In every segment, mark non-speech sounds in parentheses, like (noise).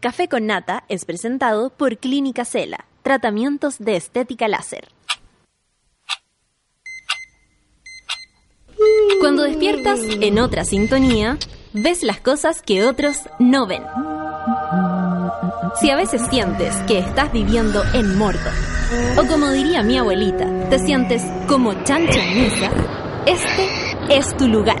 Café con Nata es presentado por Clínica Cela, tratamientos de estética láser. Cuando despiertas en otra sintonía, ves las cosas que otros no ven. Si a veces sientes que estás viviendo en Mordor, o como diría mi abuelita, te sientes como chancho en misa, este es tu lugar.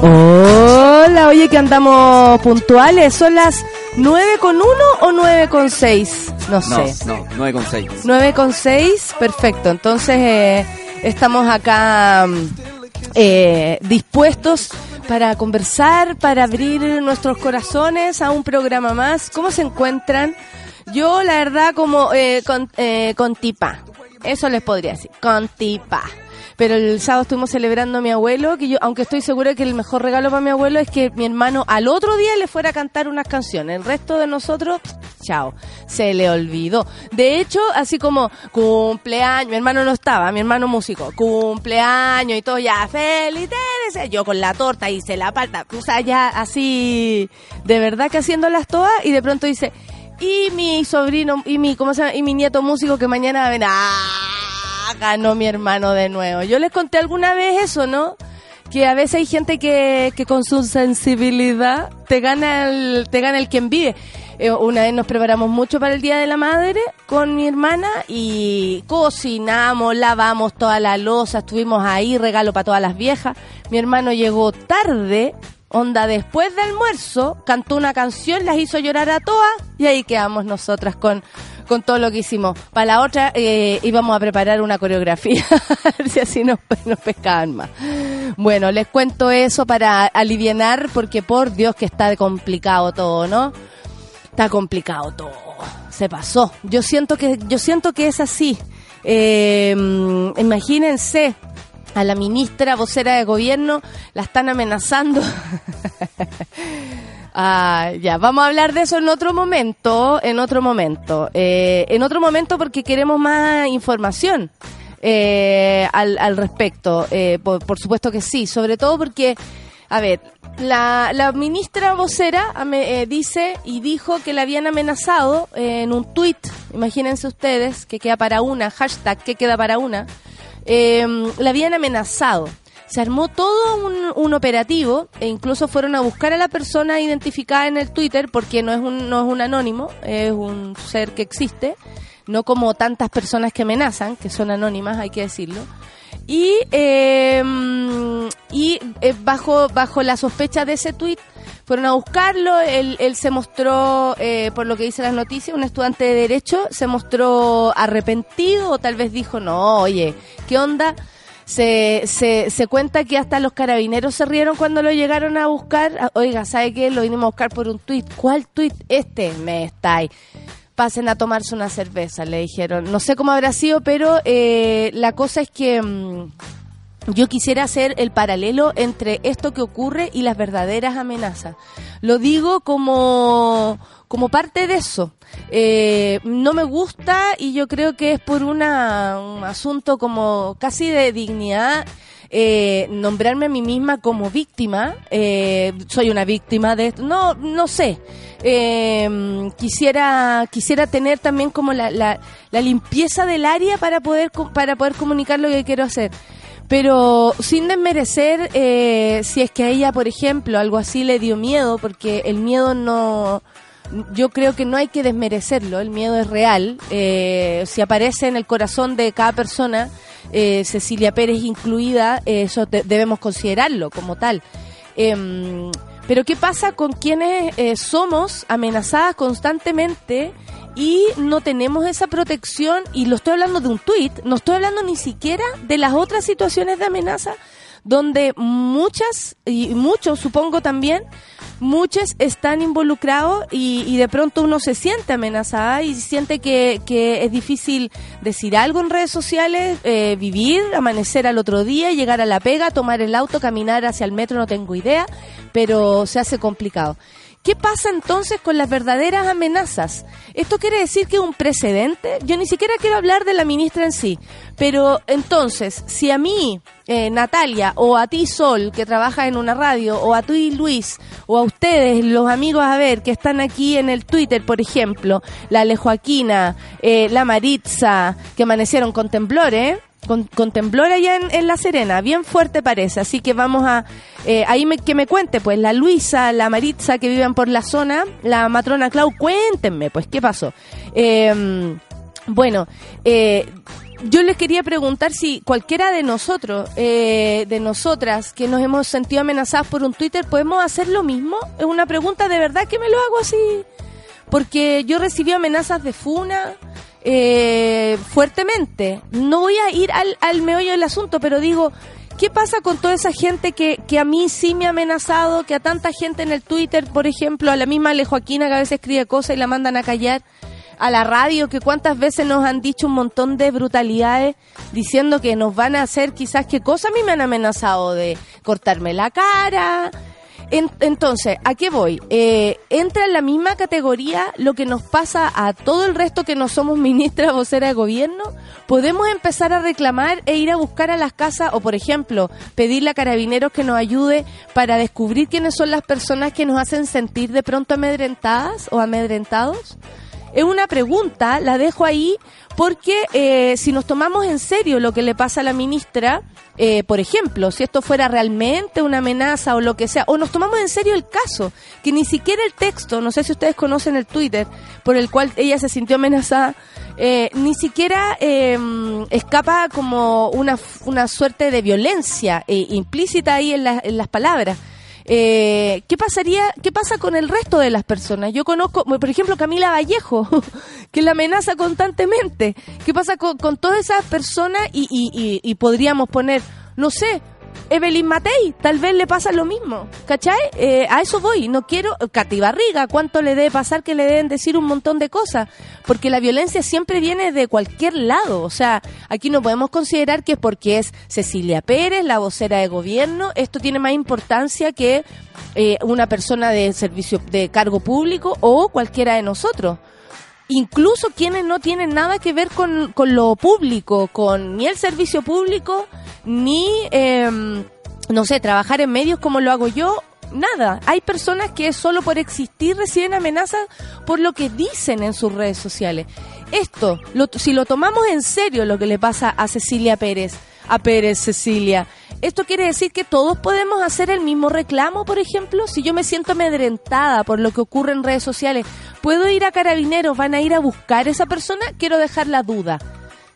Hola, oye que andamos puntuales. Son las 9 con 1 o 9 con 6. No sé. No, no, 9 con 6. 9 con 6, perfecto. Entonces eh, estamos acá mm, eh, dispuestos para conversar, para abrir nuestros corazones a un programa más. ¿Cómo se encuentran? Yo, la verdad, como eh, con, eh, con tipa. Eso les podría decir, con tipa. Pero el sábado estuvimos celebrando a mi abuelo, que yo, aunque estoy segura que el mejor regalo para mi abuelo es que mi hermano al otro día le fuera a cantar unas canciones. El resto de nosotros, chao, se le olvidó. De hecho, así como cumpleaños, mi hermano no estaba, mi hermano músico, cumpleaños y todo ya, feliz, yo con la torta hice la palta, o sea, ya así, de verdad que haciéndolas todas y de pronto dice, y mi sobrino, y mi, ¿cómo se llama? Y mi nieto músico que mañana va a venir. Ganó mi hermano de nuevo. Yo les conté alguna vez eso, ¿no? Que a veces hay gente que, que con su sensibilidad te gana el, te gana el quien vive. Eh, una vez nos preparamos mucho para el Día de la Madre con mi hermana y cocinamos, lavamos toda la losa, estuvimos ahí, regalo para todas las viejas. Mi hermano llegó tarde, Onda, después del almuerzo, cantó una canción, las hizo llorar a todas y ahí quedamos nosotras con, con todo lo que hicimos. Para la otra eh, íbamos a preparar una coreografía, (laughs) si así nos, nos pescaban más. Bueno, les cuento eso para aliviar porque por Dios que está complicado todo, ¿no? Está complicado todo. Se pasó. Yo siento que, yo siento que es así. Eh, imagínense, a la ministra vocera de gobierno la están amenazando. (laughs) ah, ya, vamos a hablar de eso en otro momento, en otro momento, eh, en otro momento porque queremos más información eh, al, al, respecto. Eh, por, supuesto que sí, sobre todo porque, a ver, la, la ministra vocera eh, dice y dijo que la habían amenazado en un tuit, imagínense ustedes, que queda para una, hashtag que queda para una eh, la habían amenazado. Se armó todo un, un, operativo e incluso fueron a buscar a la persona identificada en el Twitter porque no es un, no es un anónimo, es un ser que existe, no como tantas personas que amenazan, que son anónimas, hay que decirlo. Y, eh, y bajo, bajo la sospecha de ese tweet fueron a buscarlo, él, él se mostró, eh, por lo que dice las noticias, un estudiante de Derecho, se mostró arrepentido o tal vez dijo, no, oye, ¿qué onda? Se, se, se cuenta que hasta los carabineros se rieron cuando lo llegaron a buscar. Oiga, ¿sabe qué? Lo vinimos a buscar por un tuit. ¿Cuál tuit? Este, me estáis pasen a tomarse una cerveza, le dijeron. No sé cómo habrá sido, pero eh, la cosa es que mmm, yo quisiera hacer el paralelo entre esto que ocurre y las verdaderas amenazas. Lo digo como, como parte de eso. Eh, no me gusta y yo creo que es por una, un asunto como casi de dignidad. Eh, nombrarme a mí misma como víctima, eh, soy una víctima de esto, no, no sé, eh, quisiera quisiera tener también como la, la, la, limpieza del área para poder para poder comunicar lo que quiero hacer pero sin desmerecer eh, si es que a ella por ejemplo algo así le dio miedo porque el miedo no yo creo que no hay que desmerecerlo el miedo es real. Eh, si aparece en el corazón de cada persona eh, Cecilia Pérez incluida eso de, debemos considerarlo como tal. Em, pero ¿qué pasa con quienes eh, somos amenazadas constantemente y no tenemos esa protección y lo estoy hablando de un tuit, no estoy hablando ni siquiera de las otras situaciones de amenaza donde muchas y muchos supongo también muchos están involucrados y, de pronto uno se siente amenazada y siente que, que es difícil decir algo en redes sociales, eh, vivir, amanecer al otro día, llegar a la pega, tomar el auto, caminar hacia el metro, no tengo idea, pero se hace complicado. ¿Qué pasa entonces con las verdaderas amenazas? ¿Esto quiere decir que es un precedente? Yo ni siquiera quiero hablar de la ministra en sí, pero entonces, si a mí, eh, Natalia, o a ti, Sol, que trabaja en una radio, o a ti, Luis, o a ustedes, los amigos a ver, que están aquí en el Twitter, por ejemplo, la Alejoaquina, eh, la Maritza, que amanecieron con temblores, con, temblor allá en, La Serena, bien fuerte parece, así que vamos a, eh, ahí me, que me cuente, pues la Luisa, la Maritza que viven por la zona, la matrona Clau, cuéntenme, pues, ¿qué pasó? Em, bueno, eh, yo les quería preguntar si cualquiera de nosotros, eh, de nosotras, que nos hemos sentido amenazadas por un Twitter, podemos hacer lo mismo. Es una pregunta de verdad que me lo hago así. Porque yo recibí amenazas de Funa, eh, fuertemente. No voy a ir al, al meollo del asunto, pero digo, ¿qué pasa con toda esa gente que, que a mí sí me ha amenazado, que a tanta gente en el Twitter, por ejemplo, a la misma Ale Joaquina que a veces escribe cosas y la mandan a callar? a la radio que cuántas veces nos han dicho un montón de brutalidades diciendo que nos van a hacer quizás qué cosa a mí me han amenazado de cortarme la cara, entonces, ¿a qué voy? Eh, entra en la misma categoría lo que nos pasa a todo el resto que no somos (laughs) ministra vocera de gobierno. Podemos empezar a reclamar e ir a buscar a las casas o, por ejemplo, pedirle a carabineros que nos ayude para descubrir quiénes son las personas que nos hacen sentir de pronto amedrentadas o amedrentados. Es una pregunta, la dejo ahí porque eh, si nos tomamos en serio lo que le pasa a la ministra, eh, por ejemplo, si esto fuera realmente una amenaza o lo que sea, o nos tomamos en serio el caso, que ni siquiera el texto, no sé si ustedes conocen el Twitter, por el cual ella se sintió amenazada, eh, ni siquiera em, escapa como una, una suerte de violencia implícita ahí en las palabras. Eh, ¿Qué pasaría, qué pasa con el resto de las personas? Yo conozco, por ejemplo, Camila Vallejo, (laughs) que la amenaza constantemente. ¿Qué pasa con, todas esas personas? Y, y, y podríamos poner, no sé, Evelyn Matei, tal vez le pasa lo mismo, ¿cachai? Eh, a eso voy, no quiero, Katy Barriga, ¿cuánto le debe pasar que le deben decir un montón de cosas? Porque la violencia siempre viene de cualquier lado, o sea, aquí no podemos considerar que es porque es Cecilia Pérez, la vocera de gobierno, esto tiene más importancia que eh, una persona de servicio, de cargo público o cualquiera de nosotros incluso quienes no tienen nada que ver con, con lo público, con ni el servicio público, ni, em, no sé, trabajar en medios como lo hago yo, nada. Hay personas que solo por existir reciben amenazas por lo que dicen en sus redes sociales. Esto, si lo tomamos en serio lo que le pasa a Cecilia Pérez, a Pérez Cecilia, ¿Esto quiere decir que todos podemos hacer el mismo reclamo, por ejemplo? Si yo me siento amedrentada por lo que ocurre en redes sociales, ¿puedo ir a carabineros? ¿Van a ir a buscar a esa persona? Quiero dejar la duda.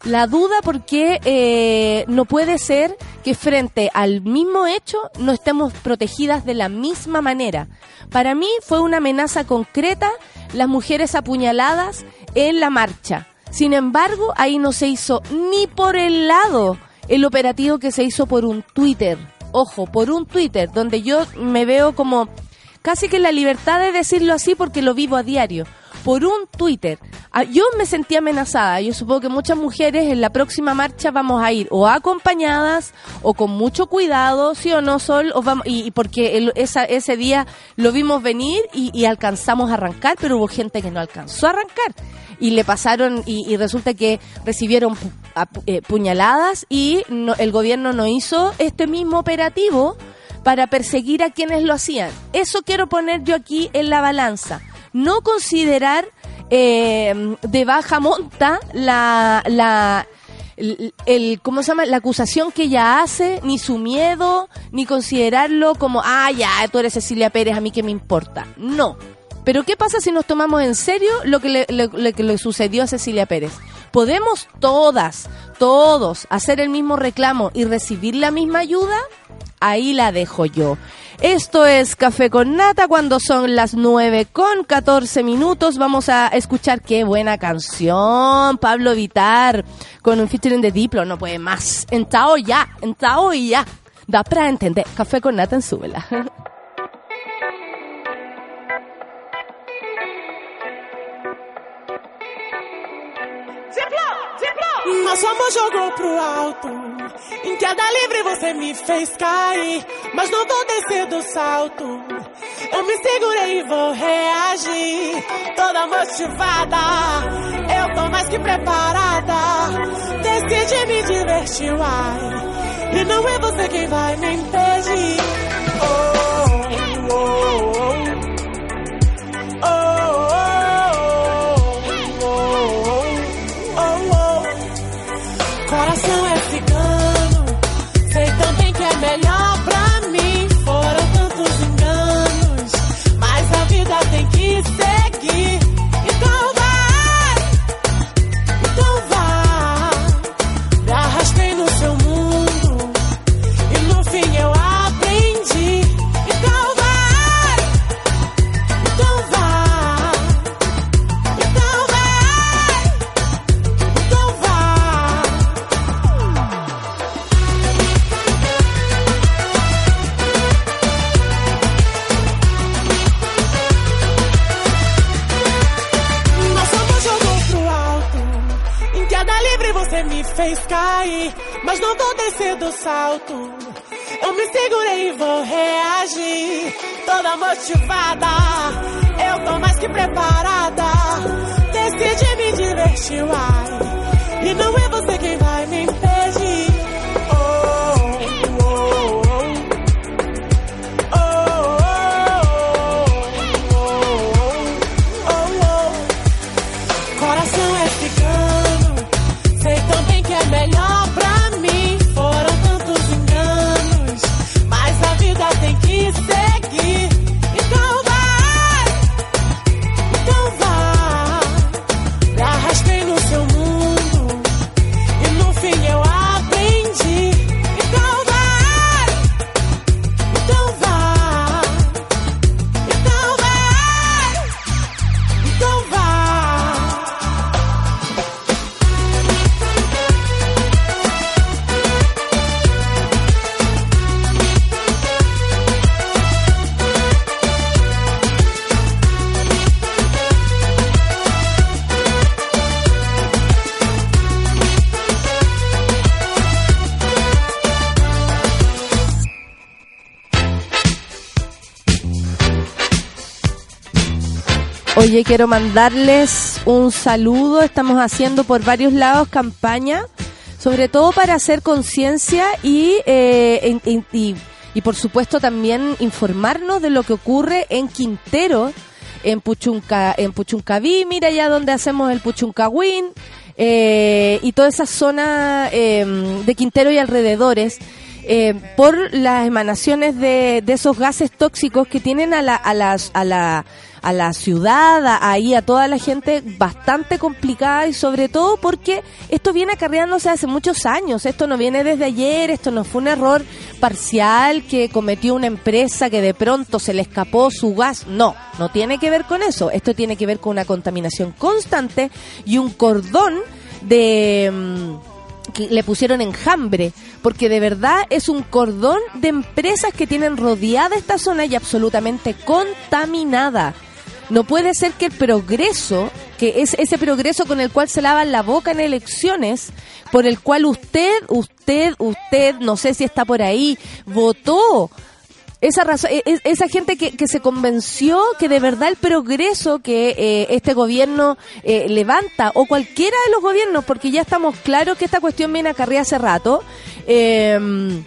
La duda porque eh, no puede ser que frente al mismo hecho no estemos protegidas de la misma manera. Para mí fue una amenaza concreta las mujeres apuñaladas en la marcha. Sin embargo, ahí no se hizo ni por el lado el operativo que se hizo por un Twitter. Ojo, por un Twitter, donde yo me veo como casi que la libertad de decirlo así porque lo vivo a diario. Por un Twitter. Ah, yo me sentí amenazada. Yo supongo que muchas mujeres en la próxima marcha vamos a ir o acompañadas o con mucho cuidado, sí o no, Sol, o vamos, y, porque ese día lo vimos venir y alcanzamos a arrancar, pero hubo gente que no alcanzó a arrancar y le pasaron y, resulta que recibieron eh, puñaladas y el gobierno no hizo este mismo operativo para perseguir a quienes lo hacían. Eso quiero poner yo aquí en la balanza. No considerar eh, de baja monta la, la el, ¿cómo se llama? La acusación que ella hace, ni su miedo, ni considerarlo como, ah, ya, tú eres Cecilia Pérez, a mí que me importa. No. Pero ¿qué pasa si nos tomamos en serio lo que le, le, sucedió a Cecilia Pérez? ¿Podemos todas, todos, hacer el mismo reclamo y recibir la misma ayuda? ahí la dejo yo. Esto es Café con Nata cuando son las 9 con 14 minutos. Vamos a escuchar qué buena canción. Pablo Vitar con un featuring de Diplo. No puede más. Entrao ya, entrao ya. Da para entender. Café con Nata en súbela. (laughs) Nosso amor jogou pro alto. Em queda livre você me fez cair. Mas não vou descer do salto. Eu me segurei e vou reagir. Toda motivada. Eu tô mais que preparada. Decidi me divertir, uai. E não é você quem vai me impedir. Oh, fez cair. Mas não vou descer do salto. Eu me segurei e vou reagir. Toda motivada. Eu tô mais que preparada. Decidi me divertir, uai. E não é você quem vai me impedir. Oye, quiero mandarles un saludo. Estamos haciendo por varios lados campaña, sobre todo para hacer conciencia y, eh, y, por supuesto también informarnos de lo que ocurre en Quintero, en Puchunca, en Puchuncaví, mira ya donde hacemos el Puchuncahuín, eh, y toda esa zona eh, de Quintero y alrededores. Eh, por las emanaciones de, de esos gases tóxicos que tienen a la, a las, a la, a la ciudad, a- ahí a toda la gente bastante complicada y sobre todo porque esto viene acarreándose hace muchos años, esto no viene desde ayer, esto no fue un error parcial que cometió una empresa que de pronto se le escapó su gas, no, no tiene que ver con eso, esto tiene que ver con una contaminación constante y un cordón de... le pusieron enjambre, porque de verdad es un cordón de empresas que tienen rodeada esta zona y absolutamente contaminada. No puede ser que el progreso, que es ese progreso con el cual se lavan la boca en elecciones, por el cual usted, usted, usted, no sé si está por ahí, votó esa razón, e- e- esa gente que, que se convenció que de verdad el progreso que eh, este gobierno eh, levanta o cualquiera de los gobiernos, porque ya estamos claros que esta cuestión viene a hace rato. eh,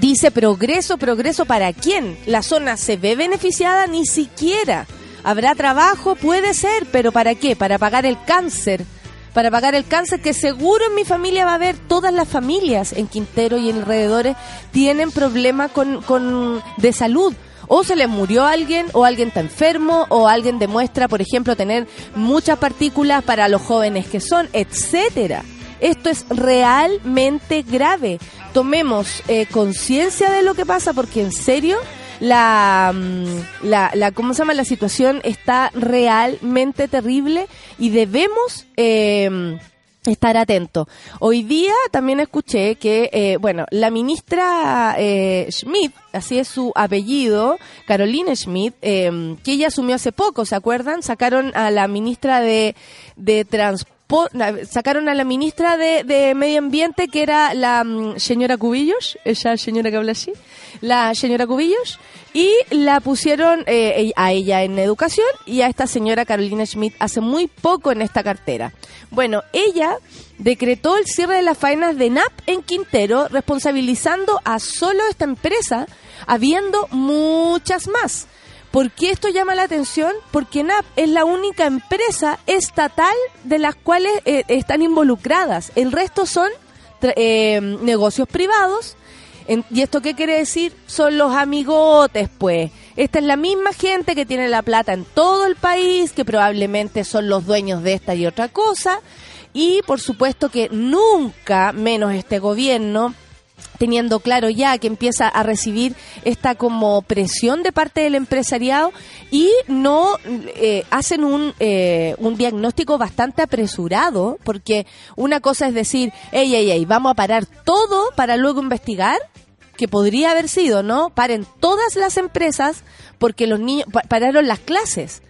Dice progreso, progreso para quién? La zona se ve beneficiada ni siquiera. Habrá trabajo, puede ser, pero ¿para qué? Para pagar el cáncer. Para pagar el cáncer que seguro en mi familia va a haber, todas las familias en Quintero y en alrededores tienen problemas con, con, de salud. O se les murió alguien, o alguien está enfermo, o alguien demuestra, por ejemplo, tener muchas partículas para los jóvenes que son, etcétera. Esto es realmente grave. tomemos eh, conciencia de lo que pasa, porque en serio la, mm, la, la, ¿cómo se llama? La situación está realmente terrible y debemos eh, estar atentos. Hoy día también escuché que, eh, bueno, la ministra eh, Schmidt, así es su apellido, Carolina Schmidt, eh, que ella asumió hace poco, ¿se acuerdan? Sacaron a la ministra de, de Transporte sacaron a la ministra de, Medio Ambiente, que era la mm, señora Cubillos, esa señora que habla así, la señora Cubillos, y la pusieron eh, a ella en educación y a esta señora Carolina Schmidt hace muy poco en esta cartera. Bueno, ella decretó el cierre de las faenas de NAP en Quintero, responsabilizando a solo esta empresa, habiendo muchas más. ¿Por qué esto llama la atención? Porque NAP es la única empresa estatal de las cuales eh, están involucradas. El resto son eh, negocios privados ¿Y esto qué quiere decir? Son los amigotes, pues. Esta es la misma gente que tiene la plata en todo el país, que probablemente son los dueños de esta y otra cosa. Y por supuesto que nunca, menos este gobierno, teniendo claro ya que empieza a recibir esta como presión de parte del empresariado y no eh, hacen un, eh, un diagnóstico bastante apresurado, porque una cosa es decir, ey, ey, ey, vamos a parar todo para luego investigar, que podría haber sido, ¿no? Paren todas las empresas porque los niños pararon las clases.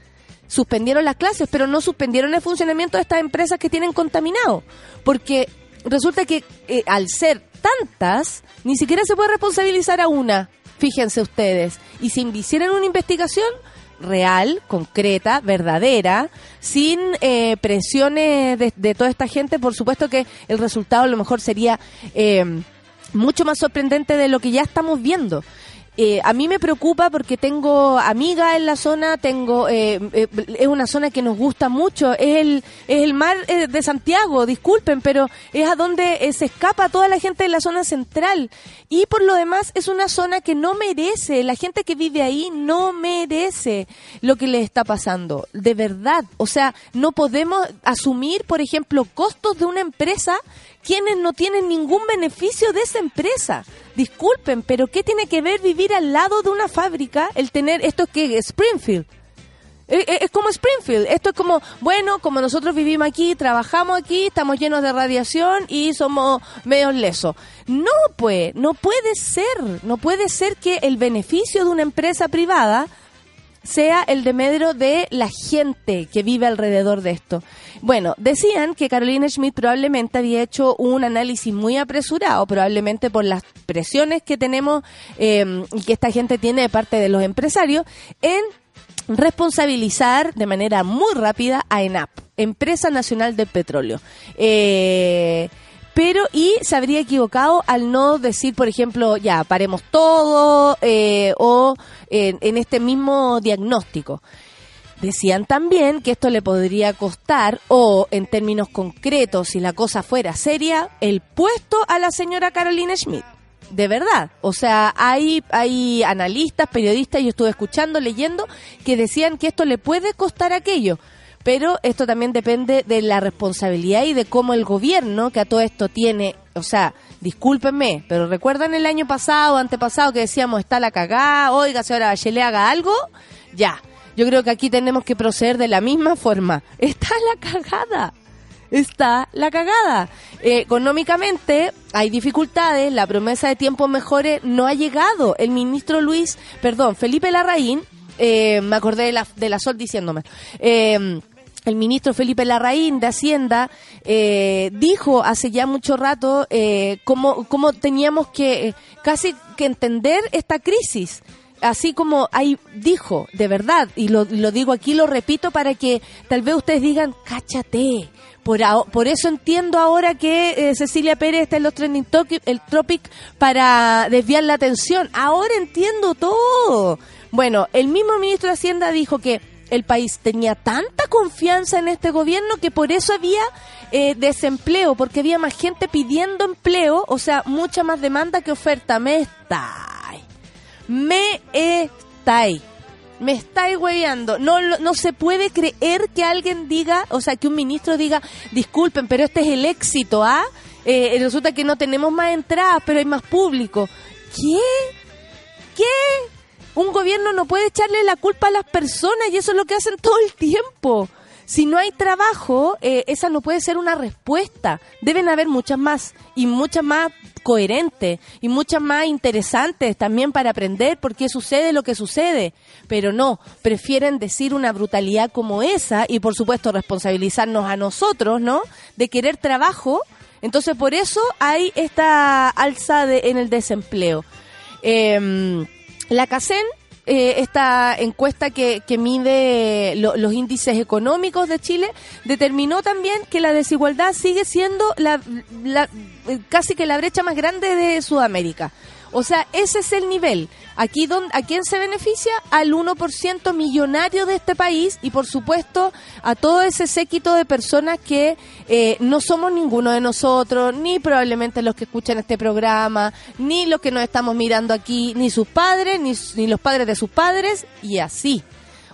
Suspendieron las clases, pero no suspendieron el funcionamiento de estas empresas que tienen contaminado. Porque resulta que eh, al ser tantas, ni siquiera se puede responsabilizar a una. Fíjense ustedes. Y si hicieran una investigación real, concreta, verdadera, sin eh, presiones de, toda esta gente, por supuesto que el resultado a lo mejor sería eh, mucho más sorprendente de lo que ya estamos viendo. Eh, a mí me preocupa porque tengo amigas en la zona, tengo eh, eh, es una zona que nos gusta mucho, es el es el mar de Santiago, disculpen, pero es a donde se escapa toda la gente de la zona central. Y por lo demás es una zona que no merece, la gente que vive ahí no merece lo que le está pasando, de verdad, o sea, no podemos asumir, por ejemplo, costos de una empresa quienes no tienen ningún beneficio de esa empresa. Disculpen, pero ¿qué tiene que ver vivir al lado de una fábrica el tener esto que Springfield? E, e, es como Springfield. Esto es como, bueno, como nosotros vivimos aquí, trabajamos aquí, estamos llenos de radiación y somos medios lesos. No, pues, no puede ser. No puede ser que el beneficio de una empresa privada sea el de medro de la gente que vive alrededor de esto. Bueno, decían que Carolina Schmidt probablemente había hecho un análisis muy apresurado, probablemente por las presiones que tenemos eh, y que esta gente tiene de parte de los empresarios, en responsabilizar de manera muy rápida a ENAP, Empresa Nacional del Petróleo. Eh, pero y se habría equivocado al no decir, por ejemplo, ya, paremos todo eh, o en este mismo diagnóstico. Decían también que esto le podría costar, o en términos concretos, si la cosa fuera seria, el puesto a la señora Carolina Schmidt. De verdad. O sea, hay, hay analistas, periodistas, yo estuve escuchando, leyendo, que decían que esto le puede costar aquello pero esto también depende de la responsabilidad y de cómo el gobierno, que a todo esto tiene, o sea, discúlpenme, pero recuerdan el año pasado, antepasado, que decíamos, está la cagada, oiga, señora Bachelet, haga algo, ya. Yo creo que aquí tenemos que proceder de la misma forma. (laughs) Está la cagada. Está la cagada. económicamente hay dificultades, la promesa de tiempos mejores no ha llegado. El ministro Luis, perdón, Felipe Larraín, eh, me acordé de la, de la Sol diciéndome, eh, el ministro Felipe Larraín de Hacienda eh, dijo hace ya mucho rato eh, cómo, cómo, teníamos que eh, casi que entender esta crisis. Así como ahí dijo, de verdad, y lo, lo digo aquí, lo repito para que tal vez ustedes digan, cáchate. Por, por eso entiendo ahora que eh, Cecilia Pérez está en los trending topic, el Tropic para desviar la atención. Ahora entiendo todo. Bueno, el mismo ministro de Hacienda dijo que el país tenía tanta confianza en este gobierno que por eso había eh, desempleo, porque había más gente pidiendo empleo, o sea, mucha más demanda que oferta. Me estáis. Me estáis. Me estáis hueveando. No, no se puede creer que alguien diga, o sea, que un ministro diga, disculpen, pero este es el éxito, ¿ah? Eh, resulta que no tenemos más entradas, pero hay más público. ¿Qué? ¿Qué? Un gobierno no puede echarle la culpa a las personas y eso es lo que hacen (laughs) todo el tiempo. Si no hay trabajo, eh, esa no puede ser una respuesta. Deben haber muchas más y muchas más coherentes y muchas más interesantes también para aprender por qué sucede lo que sucede. Pero no, prefieren decir una brutalidad como esa y por supuesto responsabilizarnos a nosotros, ¿no? De querer trabajo. Entonces por eso hay esta alza de, en el desempleo. Eh, la CACEN eh, esta encuesta que, que mide los índices económicos de Chile determinó también que la desigualdad sigue siendo la, la, casi que la brecha más grande de Sudamérica. O sea, ese es el nivel. Aquí don, ¿A quién se beneficia? Al 1% millonario de este país y por supuesto a todo ese séquito de personas que eh, no somos ninguno de nosotros, ni probablemente los que escuchan este programa, ni los que nos estamos mirando aquí, ni sus padres, ni, ni los padres de sus padres y así.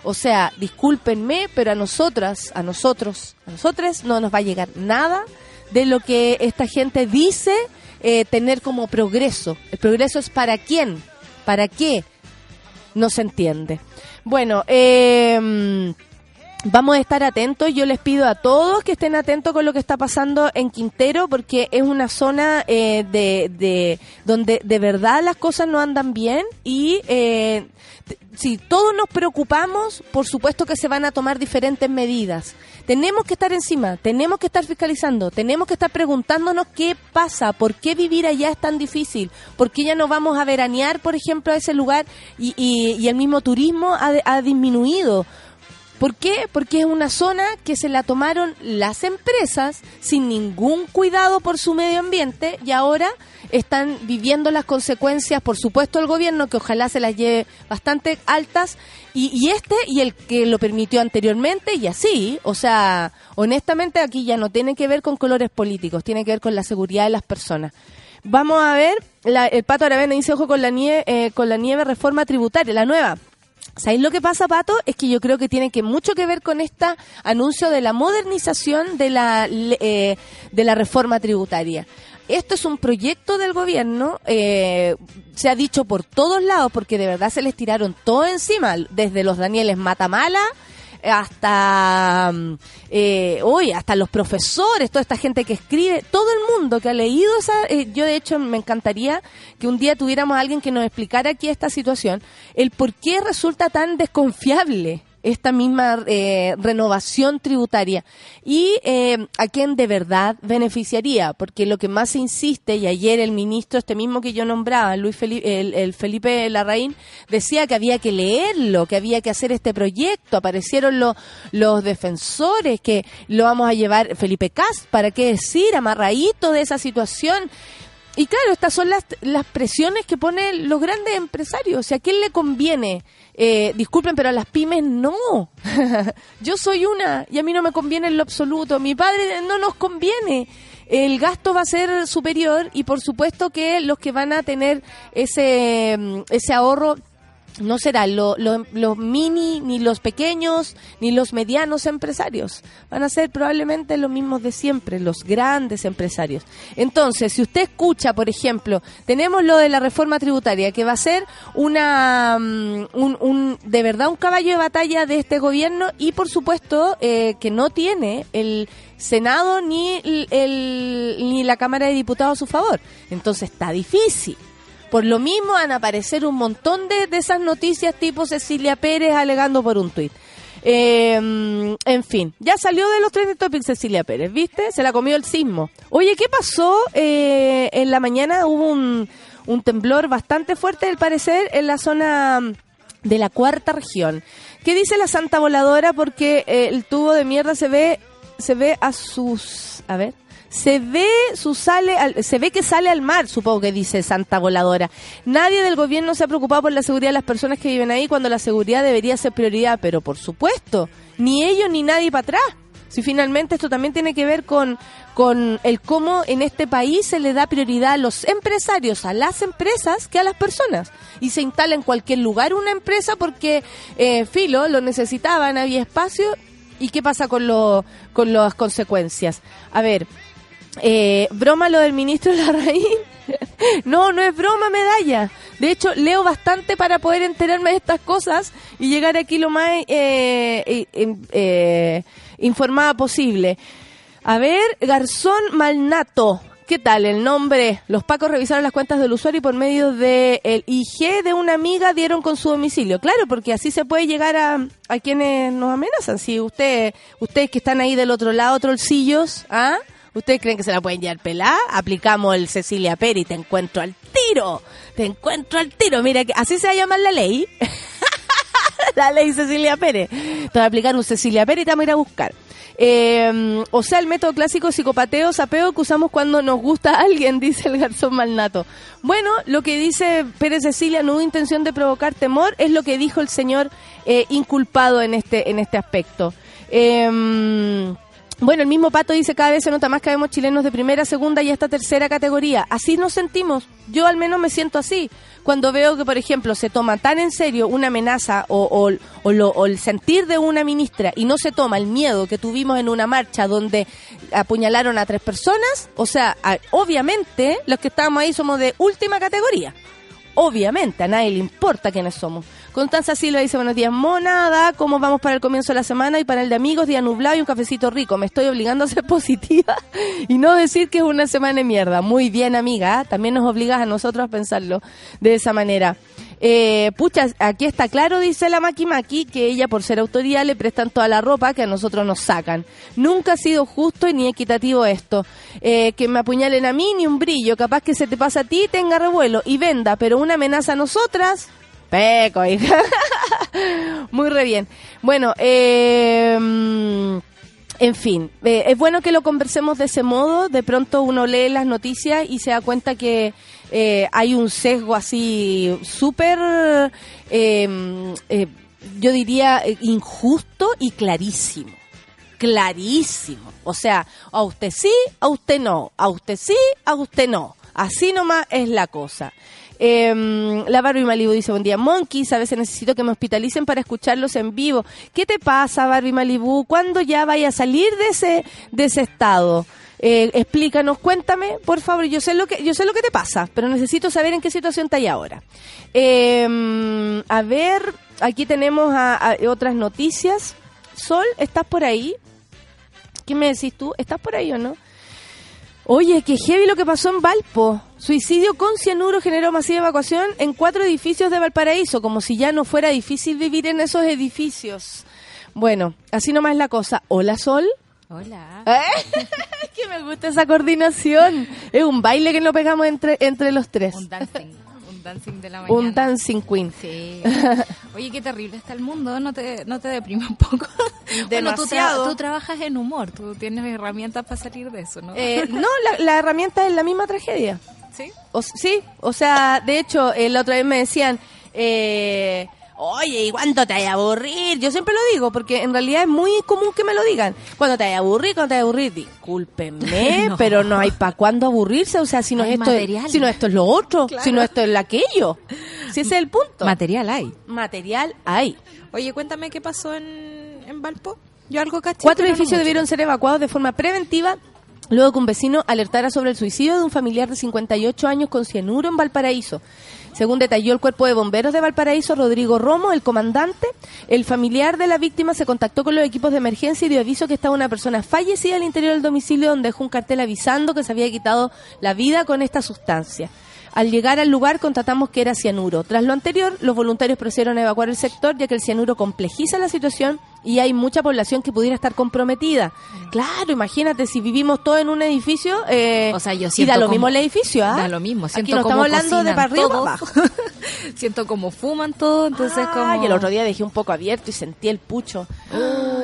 O sea, discúlpenme, pero a nosotras, a nosotros, a nosotros no nos va a llegar nada de lo que esta gente dice eh, tener como progreso. ¿El progreso es para quién? ¿Para qué? No se entiende. Bueno, eh, Vamos a estar atentos. Yo les pido a todos que estén atentos con lo que está pasando en Quintero, porque es una zona eh, de, de, donde de verdad las cosas no andan bien y eh, si todos nos preocupamos, por supuesto que se van a tomar diferentes medidas. Tenemos que estar encima, tenemos que estar fiscalizando, tenemos que estar preguntándonos qué pasa, por qué vivir allá es tan difícil, por qué ya no vamos a veranear, por ejemplo, a ese lugar y, el mismo turismo ha, ha disminuido ¿Por qué? Porque es una zona que se la tomaron las empresas sin ningún cuidado por su medio ambiente y ahora están viviendo las consecuencias, por supuesto, el gobierno, que ojalá se las lleve bastante altas, y, este y el que lo permitió anteriormente, y así, o sea, honestamente aquí ya no tiene que ver con colores políticos, tiene que ver con la seguridad de las personas. Vamos a ver, la, el Pato Aravena dice, ojo con la, nieve, eh, con la nieve reforma tributaria, la nueva. ¿Sabéis lo que pasa, Pato? Es que yo creo que tiene que mucho que ver con este anuncio de la modernización de la, eh, de la reforma tributaria. Esto es un proyecto del gobierno, eh, se ha dicho por todos lados, porque de verdad se les tiraron todo encima, desde los Danieles Matamala, hasta mm, eh, hoy hasta los profesores, toda esta gente que escribe, todo el mundo que ha leído esa, eh, yo de hecho me encantaría que un día tuviéramos a alguien que nos explicara aquí esta situación, el por qué resulta tan desconfiable esta misma eh, renovación tributaria y eh, a quién de verdad beneficiaría, porque lo que más se insiste, y ayer el ministro, este mismo que yo nombraba, Luis Felipe, el, el Felipe Larraín, decía que había que leerlo, que había que hacer este proyecto, aparecieron los, defensores, que lo vamos a llevar, Felipe Cast, ¿para qué decir? Amarradito de esa situación. Y claro, estas son las, las presiones que ponen los grandes empresarios. O sea, ¿a quién le conviene? Eh, disculpen, pero a las pymes no. (laughs) Yo soy una y a mí no me conviene en lo absoluto. Mi padre no nos conviene. El gasto va a ser superior y por supuesto que los que van a tener ese, ese ahorro no serán lo, lo, los mini, ni los pequeños, ni los medianos empresarios. Van a ser probablemente los mismos de siempre, los grandes empresarios. Entonces, si usted escucha, por ejemplo, tenemos lo de la reforma tributaria, que va a ser una, um, un, un, de verdad un caballo de batalla de este gobierno y, por supuesto, eh, que no tiene el Senado ni, el, el, ni la Cámara de Diputados a su favor. Entonces, está difícil. Por lo mismo van a aparecer un montón de, de esas noticias tipo Cecilia Pérez alegando por un tuit. Eh, en fin, ya salió de los trending topics Cecilia Pérez, ¿viste? Se la comió el sismo. Oye, ¿qué pasó? Eh, en la mañana hubo un, un temblor bastante fuerte, al parecer, en la zona de la cuarta región. ¿Qué dice la Santa Voladora? Porque eh, el tubo de mierda se ve, se ve a sus... A ver se ve su sale al, se ve que sale al mar, supongo que dice Santa Voladora. Nadie del gobierno se ha preocupado por la seguridad de las personas que viven ahí cuando la seguridad debería ser prioridad, pero por supuesto, ni ellos ni nadie para atrás. Si finalmente esto también tiene que ver con, con el cómo en este país se le da prioridad a los empresarios, a las empresas, que a las personas. Y se instala en cualquier lugar una empresa porque, eh, filo, lo necesitaban, había espacio. ¿Y qué pasa con, lo, con las consecuencias? A ver, Eh, broma lo del ministro (laughs) Larraín. no, no es broma, medalla. De hecho, leo bastante para poder enterarme de estas cosas y llegar aquí lo más eh, eh, eh, informada posible. A ver, Garzón Malnato. ¿Qué tal el nombre? Los pacos revisaron las cuentas del usuario y por medio del el IG de una amiga dieron con su domicilio. Claro, porque así se puede llegar a, a quienes nos amenazan. Si usted, ustedes que están ahí del otro lado, trolcillos, ¿ah? ¿Ustedes creen que se la pueden llevar pelada? Aplicamos el Cecilia Peri, te encuentro al tiro. Te encuentro al tiro. Mira, que así se va a llamar la ley. (laughs) la ley Cecilia Pérez. Te voy aplicar un Cecilia Pérez y te vamos a ir a buscar. Eh, o sea, el método clásico psicopateo, sapeo que usamos cuando nos gusta a alguien, (laughs) dice el garzón malnato. Bueno, lo que dice Pérez Cecilia, no hubo intención de provocar temor, es lo que dijo el señor eh, inculpado en este, en este aspecto. Eh, bueno, el mismo Pato dice, cada vez se nota más que vemos chilenos de primera, segunda y hasta tercera categoría. Así nos sentimos. Yo al menos me siento así. Cuando veo que, por ejemplo, se toma tan en serio una amenaza o, o, el sentir de una ministra y no se toma el miedo que tuvimos en una marcha donde apuñalaron a tres personas, o sea, obviamente los que estamos ahí somos de última categoría. Obviamente, a nadie le importa quiénes somos. Constanza Silva dice, buenos días, monada, ¿cómo vamos para el comienzo de la semana y para el de amigos, día nublado y un cafecito rico? Me estoy obligando a ser (laughs) positiva y no decir que es una semana de mierda. Muy bien, amiga, también nos obligas a nosotros a pensarlo de esa manera. Eh, pucha, aquí está claro, dice la Maki Maki, que ella por ser autoridad le prestan toda la ropa que a nosotros nos sacan. Nunca ha sido justo ni equitativo esto. Eh, que me apuñalen a mí ni un brillo. Capaz que se te pasa a ti, tenga revuelo y venda, pero una amenaza a nosotras, Peco, hija. (laughs) Muy re bien. Bueno, eh, en fin, eh, es bueno que lo conversemos de ese modo. De pronto uno lee las noticias y se da cuenta que eh, hay un sesgo así súper, em, yo diría, injusto y clarísimo. Clarísimo. O sea, a usted sí, a usted no. A usted sí, a usted no. Así nomás es la cosa. Eh, la Barbie Malibu dice, buen día, Monkeys, a veces necesito que me hospitalicen para escucharlos en vivo. ¿Qué te pasa, Barbie Malibu? ¿Cuándo ya vaya a salir de ese, de ese estado? Eh, explícanos, cuéntame, por favor. Yo sé lo que yo sé lo que te pasa, pero necesito saber en qué situación está ahí ahora. Eh, a ver, aquí tenemos a, otras noticias. Sol, ¿estás por ahí? ¿Qué me decís tú? ¿Estás por ahí o no? Oye, qué heavy lo que pasó en Valpo. Suicidio con cianuro generó masiva evacuación en cuatro edificios de Valparaíso, como si ya no fuera difícil vivir en esos edificios. Bueno, así nomás es la cosa. Hola, Sol. Hola. ¿Eh? (laughs) que me gusta esa coordinación. Es un baile que nos pegamos entre, entre los tres. Un dancing. Un dancing de la mañana. Un dancing queen. Sí. (laughs) Oye, qué terrible está el mundo. ¿No te, no te deprime un poco? (laughs) Bueno, tú, tú, trabajas en humor. Tú tienes herramientas para salir de eso, ¿no? Eh, no, la, la herramienta es la misma tragedia. ¿Sí? O, sí, o sea, de hecho, la otra vez me decían, eh, oye, ¿y cuándo te vayas a aburrir? Yo siempre lo digo, porque en realidad es muy común que me lo digan. ¿Cuándo te vayas a aburrir? ¿Cuándo te vayas a aburrir? Discúlpenme, (laughs) pero no hay para cuándo aburrirse. O sea, si no, es esto, es, si no esto es lo otro, si no esto es aquello. Si ese es el punto. Material hay. Material hay. Oye, cuéntame qué pasó en, en Valpo. Yo algo caché. Cuatro edificios debieron ser evacuados de forma preventiva luego que un vecino alertara sobre el suicidio de un familiar de 58 años con cianuro en Valparaíso. Según detalló el cuerpo de bomberos de Valparaíso, Rodrigo Romo, el comandante, el familiar de la víctima se contactó con los equipos de emergencia y dio aviso que estaba una persona fallecida al interior del domicilio donde dejó un cartel avisando que se había quitado la vida con esta sustancia. Al llegar al lugar constatamos que era cianuro. Tras lo anterior, los voluntarios procedieron a evacuar el sector ya que el cianuro complejiza la situación y hay mucha población que pudiera estar comprometida. Claro, imagínate si vivimos todos en un edificio eh, o sea, yo y da lo mismo el edificio, ¿ah? Da lo mismo, siento Aquí no estamos hablando de para arriba para (laughs) abajo. siento como fuman todo, entonces como y el otro día dejé un poco abierto y sentí el pucho.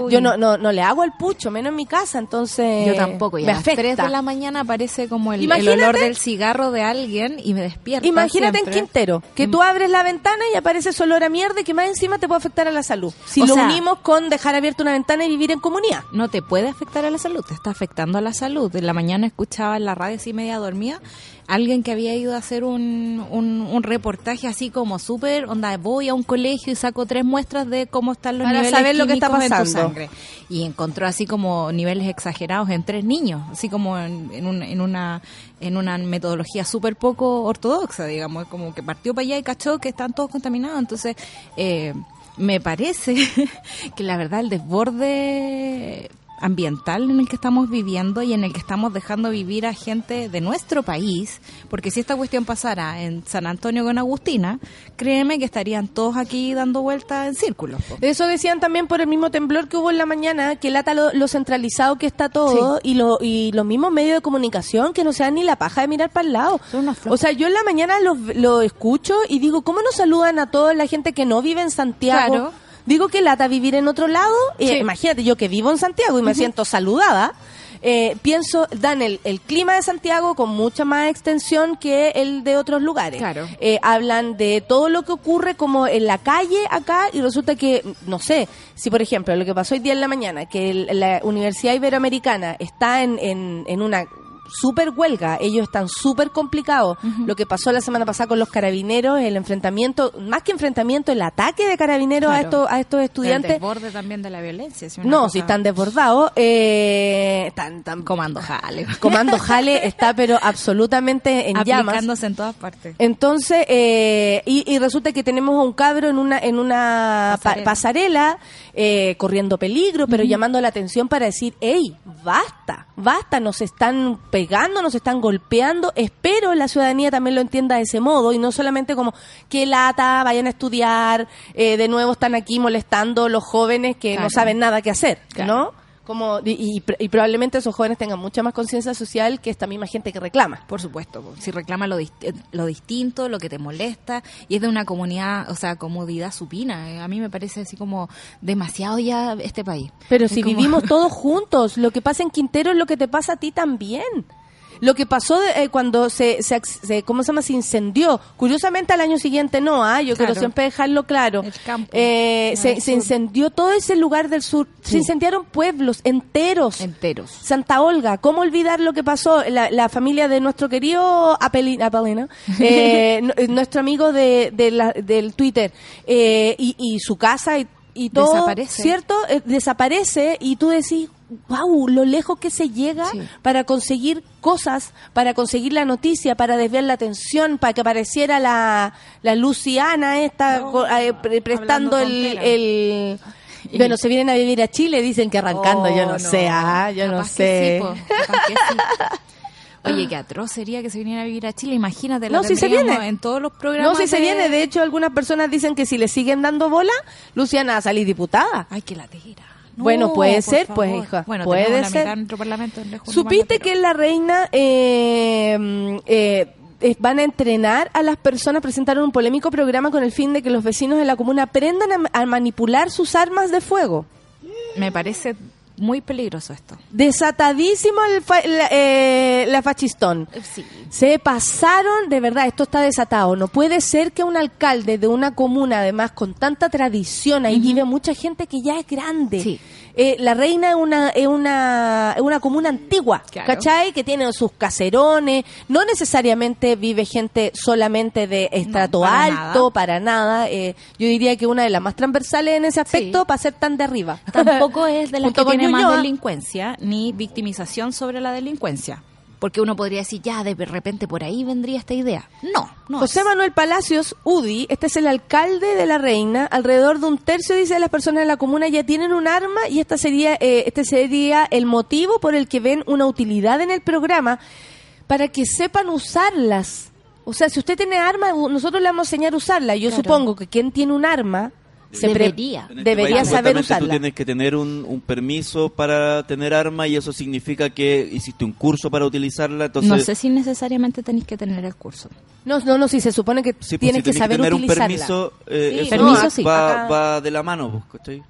Yo no, no no le hago al pucho, menos en mi casa, entonces Yo tampoco, y a las 3 de la mañana aparece como el, el, olor del cigarro de alguien y me despierta Imagínate en Quintero, que tú mm. abres la ventana y aparece ese olor a mierda que más encima te puede afectar a la salud. Si lo unimos con dejar abierta una ventana y vivir en comunidad. No te puede afectar a la salud, te está afectando a la salud. En la mañana escuchaba en la radio así media dormida alguien que había ido a hacer un, un, reportaje así como súper, onda, voy a un colegio y saco tres muestras de cómo están los niveles saber lo que está pasando. en tu sangre. Y encontró así como niveles exagerados en tres niños, así como en, en, en una en una metodología súper poco ortodoxa, digamos, como que partió para allá y cachó que están todos contaminados. Entonces, eh, me parece (laughs) que la verdad el desborde ambiental en el que estamos viviendo y en el que estamos dejando vivir a gente de nuestro país, porque si esta cuestión pasara en San Antonio con Agustina, créeme que estarían todos aquí dando vueltas en círculos. Eso decían también por el mismo temblor que hubo en la mañana, que lata lo, centralizado que está todo y, lo, y los mismos medios de comunicación que no se dan ni la paja de mirar para el lado. O sea, yo en la mañana lo, lo escucho y digo, ¿cómo nos saludan a toda la gente que no vive en Santiago? Claro Digo que lata vivir en otro lado. Eh, imagínate, yo que vivo en Santiago y me siento saludada. Eh, pienso, dan el, clima de Santiago con mucha más extensión que el de otros lugares. Claro. Eh, hablan de todo lo que ocurre como en la calle acá y resulta que, no sé, si por ejemplo lo que pasó hoy día en la mañana, que la Universidad Iberoamericana está en, en, en una súper huelga, ellos están súper complicados. Lo que pasó la semana pasada con los carabineros, el enfrentamiento, más que enfrentamiento, el ataque de carabineros a estos a estos estudiantes. El desborde también de la violencia. no, si están desbordados, eh, están, comando jale. (laughs) Comando jale está pero absolutamente en llamas. en todas partes. Entonces, eh, y, resulta que tenemos a un cabro en una en una pasarela, eh, corriendo peligro, pero llamando la atención para decir, hey, basta, basta, nos están pegando, nos están golpeando. Espero la ciudadanía también lo entienda de ese modo y no solamente como que lata, vayan a estudiar, eh, de nuevo están aquí molestando los jóvenes que no saben nada que hacer, ¿no? Como y, probablemente esos jóvenes tengan mucha más conciencia social que esta misma gente que reclama. Por supuesto, si reclama lo, lo distinto, lo que te molesta, y es de una comunidad, o sea, comodidad supina. Eh, a mí me parece así como demasiado ya este país. Pero si vivimos (laughs) todos juntos, lo que pasa en Quintero es lo que te pasa a ti también. Lo que pasó eh, cuando se, se, ¿cómo se llama? Se incendió. Curiosamente al año siguiente no, ¿ah? yo quiero siempre dejarlo claro. Eh, se, se incendió todo ese lugar del sur. Se incendiaron pueblos enteros. Enteros. Santa Olga, ¿cómo olvidar lo que pasó? La, familia de nuestro querido Apelino, (laughs) eh, nuestro amigo de, del Twitter, y, y su casa y y todo, desaparece. ¿cierto? Eh, desaparece y tú decís, wow, lo lejos que se llega para conseguir cosas, para conseguir la noticia, para desviar la atención, para que apareciera la, la Luciana esta eh, prestando el, el bueno, se vienen a vivir a Chile, dicen que arrancando, yo no, oh, sé, ah, yo no sé. (laughs) Oye, qué atroz sería que se viniera a vivir a Chile. Imagínate, la no, si se viene. en todos los programas. No, si se viene. De hecho, algunas personas dicen que si le siguen dando bola, Luciana va a salir diputada. Ay, que la bueno, puede ser, pues, hija. Bueno, puede ser. Parlamento ¿Supiste que la reina eh, eh, van a entrenar a las personas, presentaron un polémico programa con el fin de que los vecinos de la comuna aprendan a manipular sus armas de fuego? Me parece muy peligroso esto. Desatadísimo el eh, la fachistón. Se pasaron, de verdad, esto está desatado. No puede ser que un alcalde de una comuna, además con tanta tradición, ahí vive mucha gente que ya es grande. Sí eh, la reina es una, es una, es una comuna antigua, ¿cachai? Que tiene sus caserones, no necesariamente vive gente solamente de estrato alto, para nada. Eh, yo diría que una de las más transversales en ese aspecto para ser tan de arriba. Tampoco es de (laughs) las que tiene más delincuencia ni victimización sobre la delincuencia. Porque uno podría decir, ya, de repente por ahí vendría esta idea. No, no. José Manuel Palacios Udi, este es el alcalde de la Reina. Alrededor de un tercio, dice, de las personas de la comuna ya tienen un arma y esta sería, eh, este sería el motivo por el que ven una utilidad en el programa para que sepan usarlas. O sea, si usted tiene arma, nosotros le vamos a enseñar a usarla. Yo supongo que quien tiene un arma debería, debería este saber usarla. Tú tienes que tener un, permiso para tener arma y eso significa que hiciste un curso para utilizarla. Entonces... No sé si necesariamente tenéis que tener el curso. No, no, no, si se supone que tienes que saber tener utilizarla. un permiso, eh, eso permiso va, va, de la mano, ¿cachai?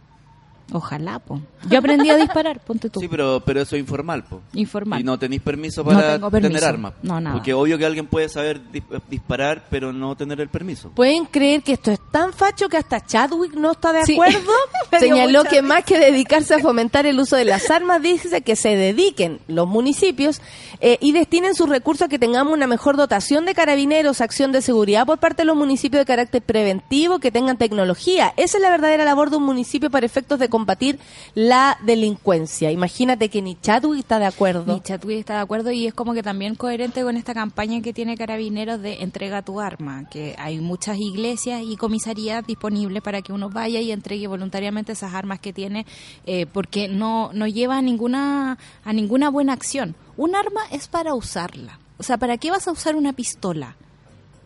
Ojalá, po. Yo aprendí a disparar, ponte tú. Sí, pero, pero eso es informal, po. Informal. Y no tenéis permiso para tener armas. No, nada. Porque obvio que alguien puede saber disparar, pero no tener el permiso. ¿Pueden creer que esto es tan facho que hasta Chadwick no está de acuerdo? (laughs) Señaló que más que dedicarse a fomentar el uso de las armas, dice que se dediquen los municipios eh, y destinen sus recursos a que tengamos una mejor dotación de carabineros, acción de seguridad por parte de los municipios de carácter preventivo, que tengan tecnología. Esa es la verdadera labor de un municipio para efectos de combatir la delincuencia. Imagínate que ni Chadwick está de acuerdo. Ni Chadwick está de acuerdo y es como que también coherente con esta campaña que tiene Carabineros de entrega tu arma, que hay muchas iglesias y comisarías disponibles para que uno vaya y entregue voluntariamente esas armas que tiene, eh, porque no, no lleva a ninguna, a ninguna buena acción. Un arma es para usarla. O sea, ¿para qué vas a usar una pistola?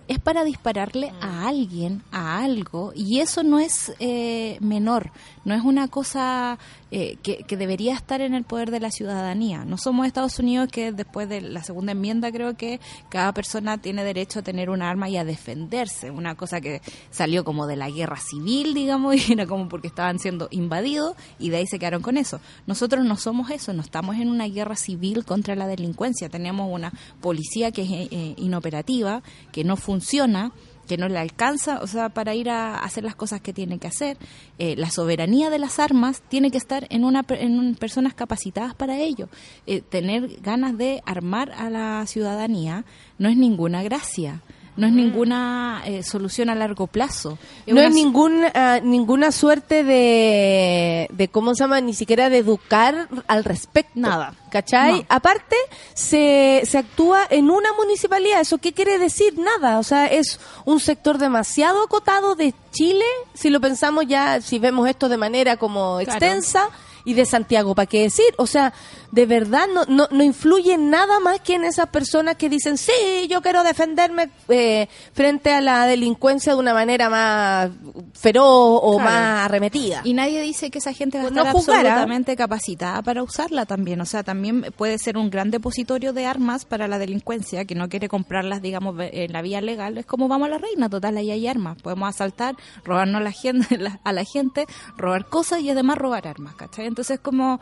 es para dispararle a alguien, a algo, y eso no es eh, menor, no es una cosa eh, que, debería estar en el poder de la ciudadanía. No somos Estados Unidos que después de la segunda enmienda creo que cada persona tiene derecho a tener un arma y a defenderse, una cosa que salió como de la guerra civil, digamos, (laughs) y era como porque estaban siendo invadidos y de ahí se quedaron con eso. Nosotros no somos eso, no estamos en una guerra civil contra la delincuencia, tenemos una policía que es eh, inoperativa, que no funciona que no le alcanza, o sea, para ir a hacer las cosas que tiene que hacer. Eh, la soberanía de las armas tiene que estar en una en personas capacitadas para ello. Eh, tener ganas de armar a la ciudadanía no es ninguna gracia no es ninguna eh, solución a largo plazo. no es ningún, ah, ninguna suerte de, de, ¿cómo se llama? Ni siquiera de educar al respecto. Nada. ¿Cachai? Aparte, se, se actúa en una municipalidad. ¿Eso qué quiere decir? Nada. O sea, es un sector demasiado acotado de Chile, si lo pensamos ya, si vemos esto de manera como extensa y de Santiago, ¿para qué decir? O sea, de verdad no, no, no influye nada más que en esas personas que dicen, sí, yo quiero defenderme eh, frente a la delincuencia de una manera más feroz o más arremetida. Y nadie dice que esa gente va a estar absolutamente capacitada para usarla también. O sea, también puede ser un gran depositorio de armas para la delincuencia que no quiere comprarlas, digamos, en la vía legal. Es como vamos a la reina, total, ahí hay armas. Podemos asaltar, robarnos a la (laughs) gente, a la gente, robar cosas y además robar armas, ¿cachai? Entonces, como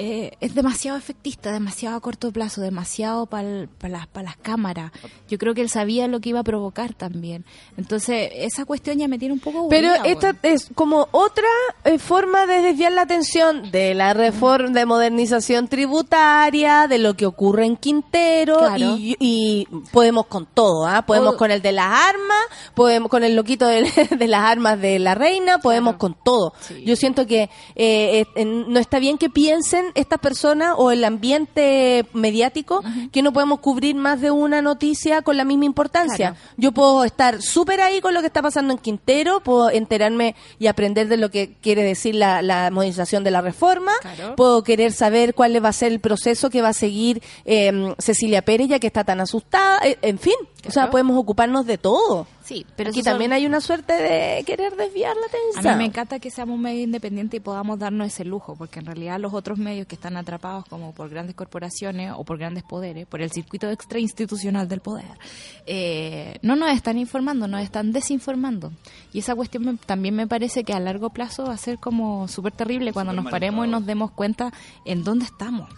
eh, es demasiado efectista, demasiado a corto plazo, demasiado para las, las cámaras. Yo creo que él sabía lo que iba a provocar también. Entonces, esa cuestión ya me tiene un poco... Pero esta es como otra eh, forma de desviar la atención de la reforma de modernización tributaria, de lo que ocurre en Quintero, y, podemos con todo, ¿ah? Podemos con el de las armas, podemos con el loquito (laughs) de, las armas de la reina, podemos con todo. Yo siento que eh, no está bien que piensen estas personas o el ambiente mediático que no podemos cubrir más de una noticia con la misma importancia. Yo puedo estar súper ahí con lo que está pasando en Quintero, puedo enterarme y aprender de lo que quiere decir la, la modernización de la reforma, puedo querer saber cuál va a ser el proceso que va a seguir eh, Cecilia Pérez, ya que está tan asustada, eh, en fin, o sea, podemos ocuparnos de todo. Sí, pero aquí también hay una suerte de querer desviar la atención. A mí me encanta que seamos un medio independiente y podamos darnos ese lujo, porque en realidad los otros medios que están atrapados como por grandes corporaciones o por grandes poderes, por el circuito extrainstitucional del poder, eh, no nos están informando, nos están desinformando. Y esa cuestión también me parece que a largo plazo va a ser como súper terrible cuando nos paremos y nos demos cuenta en dónde estamos.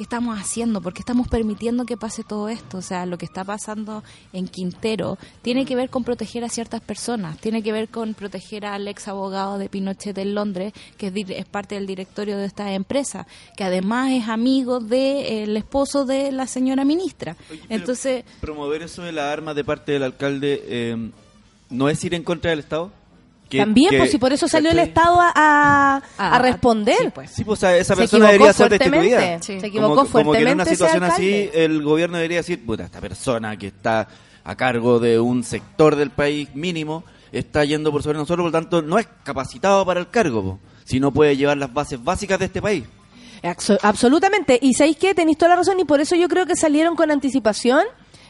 ¿Qué estamos haciendo? ¿Por qué estamos permitiendo que pase todo esto? O sea, lo que está pasando en Quintero tiene que ver con proteger a ciertas personas, tiene que ver con proteger al ex abogado de Pinochet en Londres, que es, parte del directorio de esta empresa, que además es amigo del esposo de la señora ministra. Entonces, promover eso de la arma de parte del alcalde eh, no es ir en contra del Estado. También, pues si por eso salió el Estado a, a, responder. Sí, pues. Sí, pues esa persona debería ser destituida. Se equivocó fuertemente. Como que en una situación así, el gobierno debería decir, puta, esta persona que está a cargo de un sector del país mínimo está yendo por sobre nosotros, por lo tanto no es capacitado para el cargo, si no puede llevar las bases básicas de este país. absolutamente. Y sabéis que tenéis toda la razón y por eso yo creo que salieron con anticipación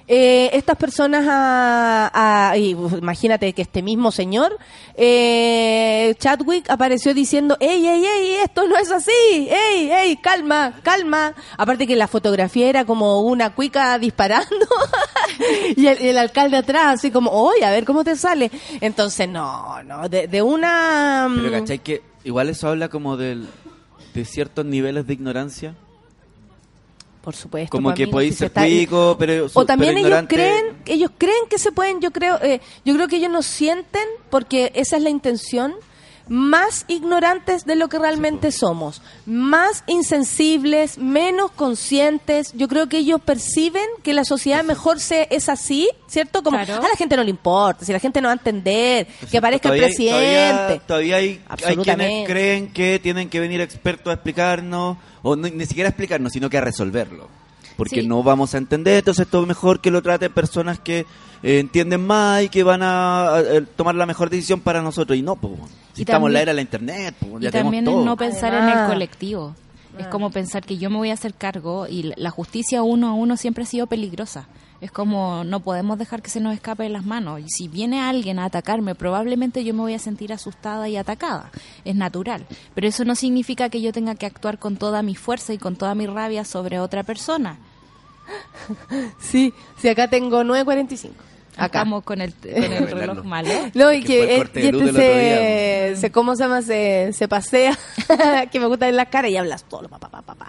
eh, estas personas a, imagínate que este mismo señor eh, Chadwick apareció diciendo ey ey ey esto no es así. Ey ey calma calma aparte que la fotografía era como una cuica disparando (laughs) y el, alcalde atrás así como oye a ver cómo te sale entonces no no de, una pero cachai que igual eso habla como del, de ciertos niveles de ignorancia. Por supuesto. Como que podéis ser cuico, pero O también ellos creen, ellos creen que se pueden, yo creo, eh, yo creo que ellos no sienten, porque esa es la intención, más ignorantes de lo que realmente somos, más insensibles, menos conscientes. Yo creo que ellos perciben que la sociedad mejor se, es así, ¿cierto? Como a la gente no le importa, si la gente no va a entender, que aparezca el presidente. Todavía, hay, hay, quienes creen que tienen que venir expertos a explicarnos, o ni siquiera a explicarnos, sino que a resolverlo. Porque no vamos a entender, entonces todo mejor que lo traten personas que eh, entienden más y que van a, tomar la mejor decisión para nosotros. Y no, pues, si estamos en la era de la internet, pues, y también es no pensar en el colectivo. Es como pensar que yo me voy a hacer cargo y la justicia uno a uno siempre ha sido peligrosa. Es como no podemos dejar que se nos escape de las manos. Y si viene alguien a atacarme, probablemente yo me voy a sentir asustada y atacada. Es natural. Pero eso no significa que yo tenga que actuar con toda mi fuerza y con toda mi rabia sobre otra persona. Sí, sí, acá tengo 9.45. Acá. Estamos con el, con el reloj malo. (laughs) No, y que, este se, se, ¿cómo se llama? Se, se pasea, (laughs) que me gusta ver las caras y hablas todo, papá, papá, papá.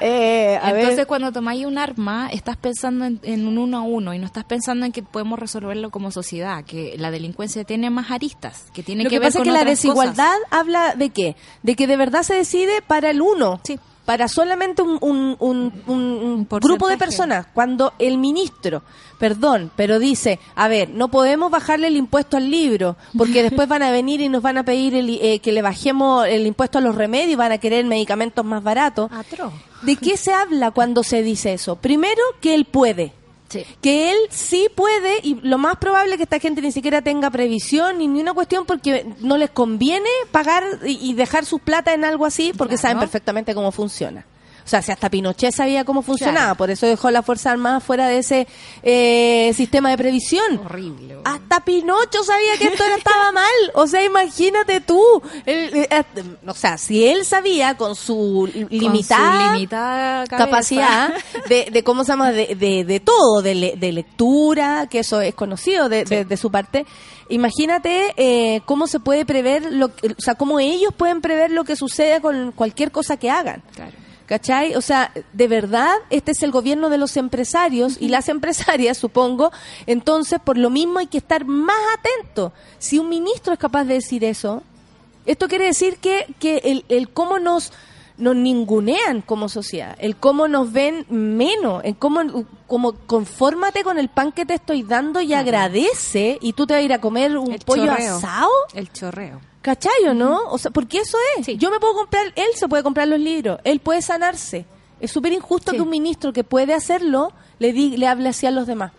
Eh, Entonces, cuando tomáis un arma, estás pensando en, un uno a uno y no estás pensando en que podemos resolverlo como sociedad, que la delincuencia tiene más aristas, que tiene Lo que, que pasa es que la desigualdad habla de qué? De que de verdad se decide para el uno. Sí para solamente un, un, un, grupo de personas. Cuando el ministro, perdón, pero dice, a ver, no podemos bajarle el impuesto al libro, porque (laughs) después van a venir y nos van a pedir eh, que le bajemos el impuesto a los remedios y van a querer medicamentos más baratos. ¿De qué se habla cuando se dice eso? Primero, que él puede. Que él sí puede, y lo más probable es que esta gente ni siquiera tenga previsión ni, ni una cuestión porque no les conviene pagar y, dejar sus plata en algo así porque saben perfectamente cómo funciona. O sea, si hasta Pinochet sabía cómo funcionaba, por eso dejó la Fuerza Armada fuera de ese eh, sistema de previsión. Horrible. Hasta Pinocho sabía que esto estaba mal. O sea, imagínate tú. Eh, o sea, si él sabía con su limitada, capacidad de, cómo se llama, de, de, todo, de, lectura, que eso es conocido de, su parte, imagínate eh, cómo se puede prever, lo, o sea, cómo ellos pueden prever lo que sucede con cualquier cosa que hagan. Claro. ¿Cachai? O sea, de verdad, este es el gobierno de los empresarios y las empresarias, (laughs) supongo. Entonces, por lo mismo hay que estar más atento. Si un ministro es capaz de decir eso, esto quiere decir que, que el, el cómo nos, nos ningunean como sociedad, el cómo nos ven menos, el cómo, como confórmate con el pan que te estoy dando y agradece y tú te vas a ir a comer un pollo asado. El chorreo. ¿Cachai o no? O sea, porque eso es. Yo me puedo comprar, él se puede comprar los libros, él puede sanarse. Es súper injusto que un ministro que puede hacerlo le, di, le hable así a los demás.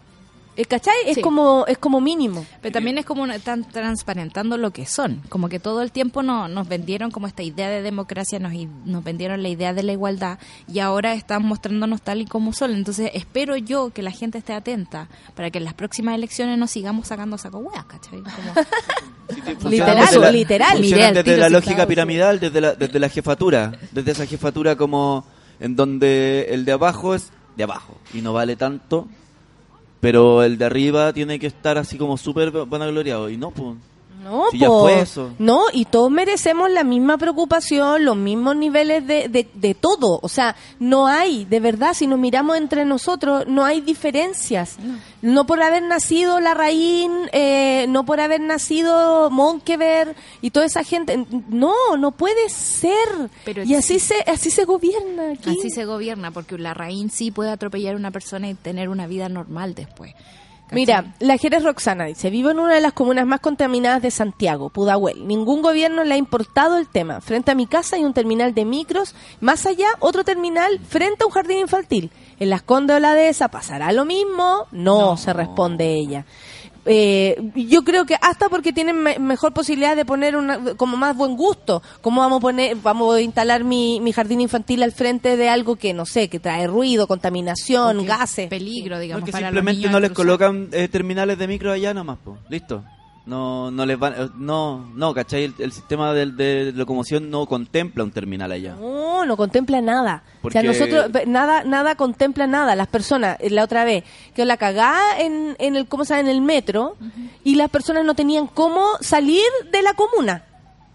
¿El cachai? Es como es como mínimo. Pero también es como están transparentando lo que son. Como que todo el tiempo no, nos vendieron como esta idea de democracia, nos, nos vendieron la idea de la igualdad y ahora están mostrándonos tal y como son. Entonces espero yo que la gente esté atenta para que en las próximas elecciones nos sigamos sacando saco hueas, ¿cachai? (laughs) literal, literal. Desde la lógica piramidal, desde la, desde la jefatura. Desde esa jefatura como en donde el de abajo es de abajo y no vale tanto pero el de arriba tiene que estar así como súper vanagloriado. Y no, pues. No, pues No, y todos merecemos la misma preocupación, los mismos niveles de, de, todo. O sea, no hay, de verdad, si nos miramos entre nosotros, no hay diferencias. No, por haber nacido Larraín, eh, no por haber nacido Monkever y toda esa gente. No, no puede ser. Pero y así se, así se gobierna. Aquí. Así se gobierna, porque Larraín sí puede atropellar a una persona y tener una vida normal después. Mira, la Jerez Roxana dice, vivo en una de las comunas más contaminadas de Santiago, Pudahuel. Ningún gobierno le ha importado el tema. Frente a mi casa hay un terminal de micros, más allá otro terminal frente a un jardín infantil. En las Condes o la Dehesa pasará lo mismo. no. se responde ella eh, yo creo que hasta porque tienen mejor posibilidad de poner una, como más buen gusto. ¿Cómo vamos a poner, vamos a instalar mi, mi jardín infantil al frente de algo que no sé, que trae ruido, contaminación, gases? Peligro, digamos. Porque simplemente no les colocan eh, terminales de micro allá nomás, pues. Listo no no les van no no ¿cachai? El, sistema de, de, locomoción no contempla un terminal allá. No no contempla nada. O sea nosotros nada nada contempla nada. Las personas eh, la otra vez que la cagada en, en el cómo se en el metro y las personas no tenían cómo salir de la comuna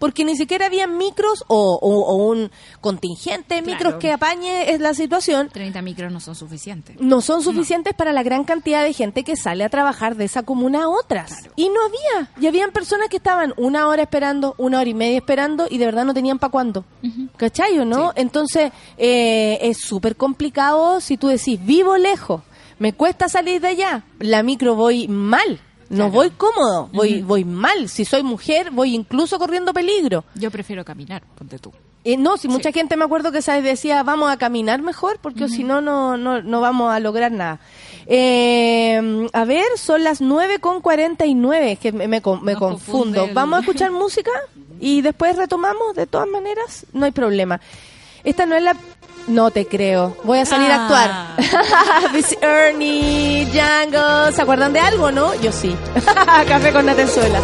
porque ni siquiera había micros o, un contingente de micros que apañe la situación. 30 micros no son suficientes. No son suficientes para la gran cantidad de gente que sale a trabajar de esa comuna a otras. Y no había. Y habían personas que estaban una hora esperando, una hora y media esperando y de verdad no tenían para cuándo. ¿Cachayo, no? Entonces, eh, es súper complicado si tú decís, vivo lejos, me cuesta salir de allá, la micro voy mal. No voy cómodo, voy, voy mal. Si soy mujer, voy incluso corriendo peligro. Yo prefiero caminar, ponte tú. Eh, no, si mucha gente me acuerdo que sabes decía vamos a caminar mejor porque si no, no, no vamos a lograr nada. Eh, a ver, son las 9 con 49, que me, me, me confundo. ¿Vamos a escuchar música? (laughs) Y después retomamos, de todas maneras, no hay problema. Esta no es la... No te creo. Voy a salir a actuar. Ah. (laughs) Ernie, Django. ¿Se acuerdan de algo, no? Yo sí. (laughs) Café con Natenzuela.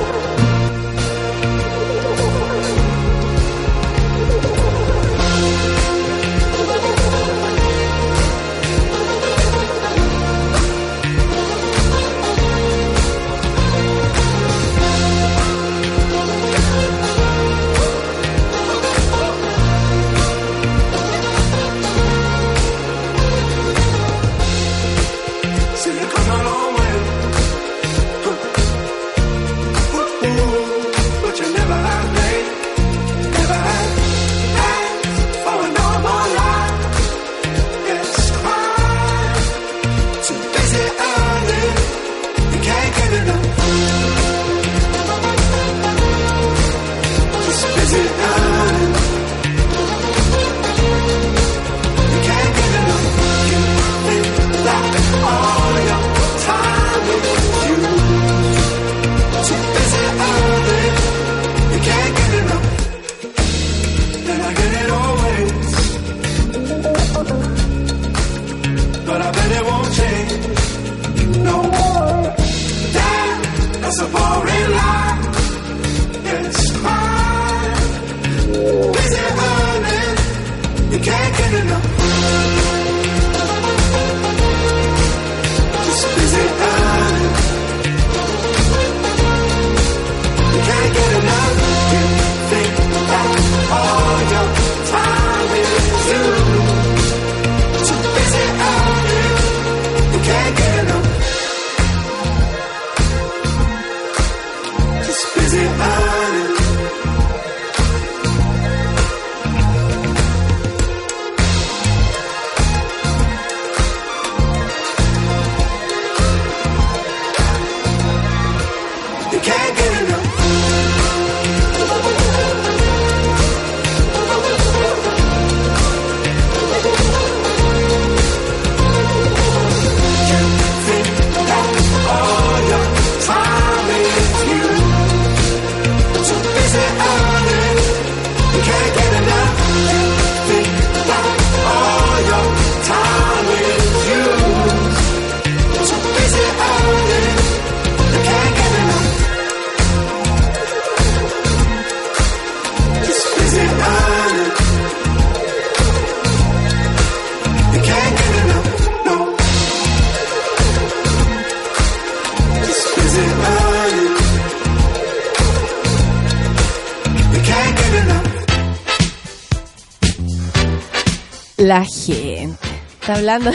Hablando.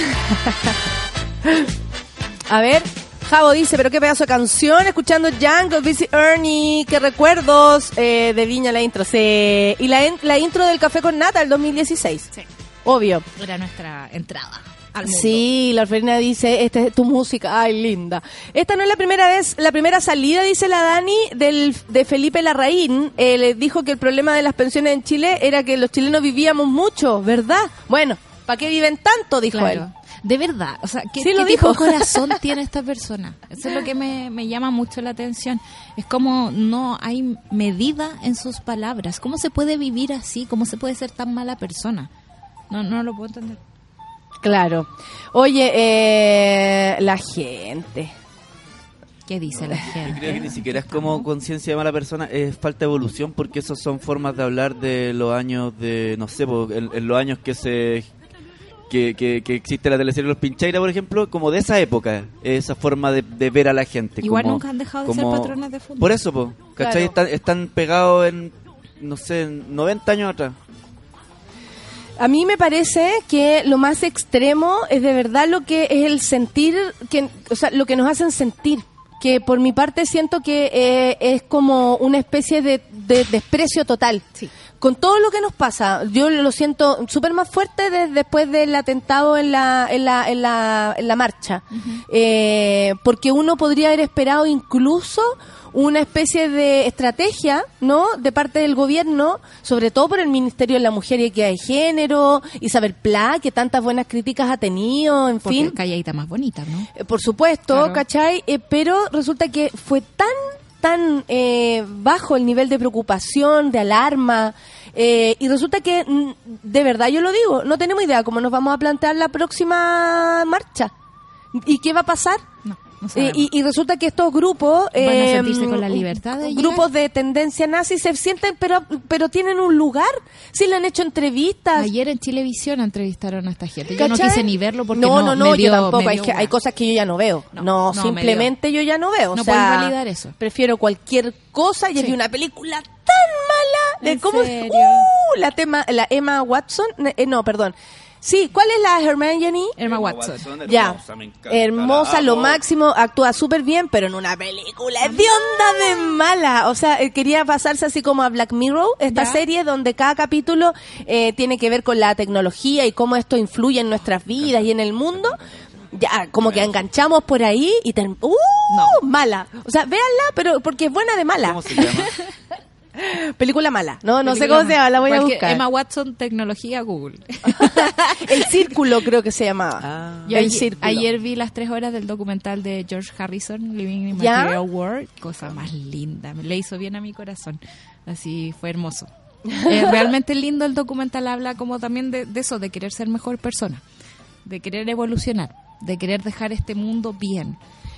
A ver, Javo dice, pero qué pedazo de canción, escuchando Django, Busy Ernie, qué recuerdos eh, de Viña la intro. Y la, la intro del Café con Nata, el 2016. Sí. Obvio. Era nuestra entrada. Sí, la orfelina dice, esta es tu música, ay linda. Esta no es la primera vez, la primera salida, dice la Dani, del, de Felipe Larraín. Eh, le dijo que el problema de las pensiones en Chile era que los chilenos vivíamos mucho, ¿verdad? Bueno, ¿para qué viven tanto? Dijo él. De verdad, o sea, ¿qué, tipo de corazón (laughs) tiene esta persona? Eso es lo que me, me llama mucho la atención. Es como no hay medida en sus palabras. ¿Cómo se puede vivir así? ¿Cómo se puede ser tan mala persona? No, no lo puedo entender. Claro. Oye, eh, la gente. ¿Qué dice la gente? Yo creo que ni siquiera es como conciencia de mala persona, es falta de evolución porque esas son formas de hablar de los años de, no sé, en, los años que se que, que, existe la teleserie Los Pincheiras, por ejemplo, como de esa época, esa forma de, ver a la gente. Igual nunca han dejado de ser patrones de fútbol. Por eso, ¿cachai? Están, están pegados en no sé, 90 años atrás. A mí me parece que lo más extremo es de verdad lo que es el sentir, que, o sea, lo que nos hacen sentir. Que por mi parte siento que eh, es como una especie de, desprecio total. Con todo lo que nos pasa, yo lo siento súper más fuerte después del atentado en la, en la, en la, en la marcha. eh, porque uno podría haber esperado incluso una especie de estrategia, ¿no? De parte del gobierno, sobre todo por el Ministerio de la Mujer y Equidad de Género, Isabel Pla, que tantas buenas críticas ha tenido, en Porque fin. calladita más bonita, ¿no? Eh, por supuesto, ¿cachai? Eh, pero resulta que fue tan, tan eh, bajo el nivel de preocupación, de alarma, eh, y resulta que, mm, de verdad yo lo digo, no tenemos idea cómo nos vamos a plantear la próxima marcha. ¿Y qué va a pasar? Eh, y, y, resulta que estos grupos van a sentirse con la libertad de grupos de tendencia nazi se sienten pero pero tienen un lugar. Si le han hecho entrevistas. Ayer en Televisión entrevistaron a esta gente. Yo no quise ni verlo porque no no, no, dio, yo tampoco. hay, que, hay, cosas que yo ya no veo. No, simplemente yo ya no veo. No o sea, puedes validar eso. prefiero cualquier cosa y sí. vi una película tan mala ¿En cómo serio? Uh, la tema la Emma Watson eh, no perdón Sí, ¿cuál es la Hermione? Emma Watson. Ya, hermosa, lo máximo, actúa súper bien, pero en una película es de onda de mala. O sea, eh, quería pasarse así como a Black Mirror, esta ¿Ya? serie donde cada capítulo eh, tiene que ver con la tecnología y cómo esto influye en nuestras vidas y en el mundo. Ya, como que enganchamos por ahí y... ¡Uh! No. Mala. O sea, véanla, pero porque es buena de mala. ¿Cómo se llama? (laughs) (laughs) Película mala. No, no sé cómo se llama, la voy a buscar. Emma Watson, tecnología Google. (laughs) El Círculo creo que se llamaba. Ah. Yo El ayer, Círculo. ayer vi las tres horas del documental de George Harrison, Living in ¿Ya? Material World. Cosa más linda. Le hizo bien a mi corazón. Así fue hermoso. Eh, (laughs) realmente lindo el documental. Habla como también de, de eso, de querer ser mejor persona. De querer evolucionar. De querer dejar este mundo bien.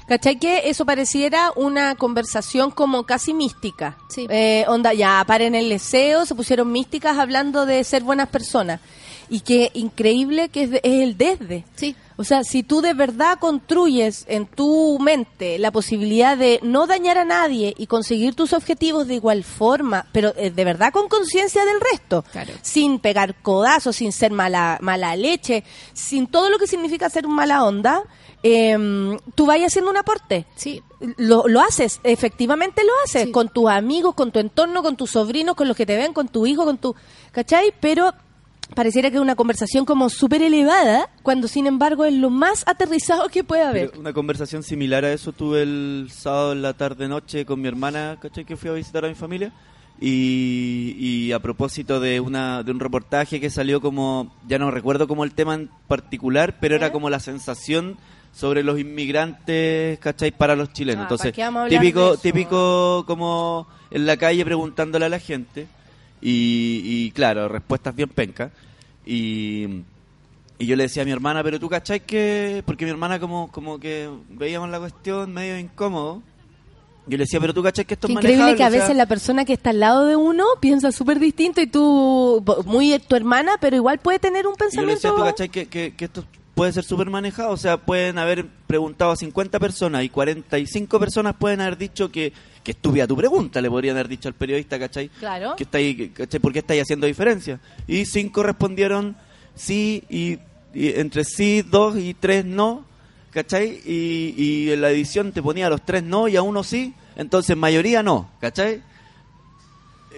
¿Cachai que eso pareciera una conversación como casi mística? Sí. Eh, onda, ya paren el deseo, se pusieron místicas hablando de ser buenas personas. Y que increíble que es, de- es el desde. Sí. O sea, si tú de verdad construyes en tu mente la posibilidad de no dañar a nadie y conseguir tus objetivos de igual forma, pero eh, de verdad con conciencia del resto, Claro. sin pegar codazos, sin ser mala, mala leche, sin todo lo que significa ser un mala onda, em, tú vayas haciendo un aporte. Sí. Lo, lo haces, efectivamente lo haces, Sí. con tus amigos, con tu entorno, con tus sobrinos, con los que te ven, con tu hijo, con tu... ¿Cachai? Pero pareciera que es una conversación como súper elevada, cuando sin embargo es lo más aterrizado que puede haber. Pero una conversación similar a eso tuve el sábado en la tarde-noche con mi hermana, ¿cachai? Que fui a visitar a mi familia. Y, y a propósito de una de un reportaje que salió como, ya no recuerdo como el tema en particular, pero era como la sensación sobre los inmigrantes, ¿cachai? Para los chilenos. Ah, Entonces, ¿para qué vamos a hablar de típico, típico como en la calle preguntándole a la gente. Y, y claro, respuestas bien pencas. Y, y yo le decía a mi hermana, pero tú cachai que... Porque mi hermana como, como que veíamos la cuestión medio incómodo. Yo le decía, pero tú cachai que esto Qué es increíble que a o sea, veces la persona que está al lado de uno piensa súper distinto y tú, muy tu hermana, pero igual puede tener un y yo le decía, pensamiento... tú que, que, que esto puede ser súper manejado. O sea, pueden haber preguntado a 50 personas y 45 personas pueden haber dicho que, que estúpida tu pregunta, le podrían haber dicho al periodista, ¿cachai? Claro. que está ahí, ¿cachai? ¿Por qué estáis haciendo diferencia? Y cinco respondieron sí, y, y entre sí, dos y tres no, ¿cachai? Y, y en la edición te ponía a los tres no y a uno sí, entonces mayoría no, ¿cachai?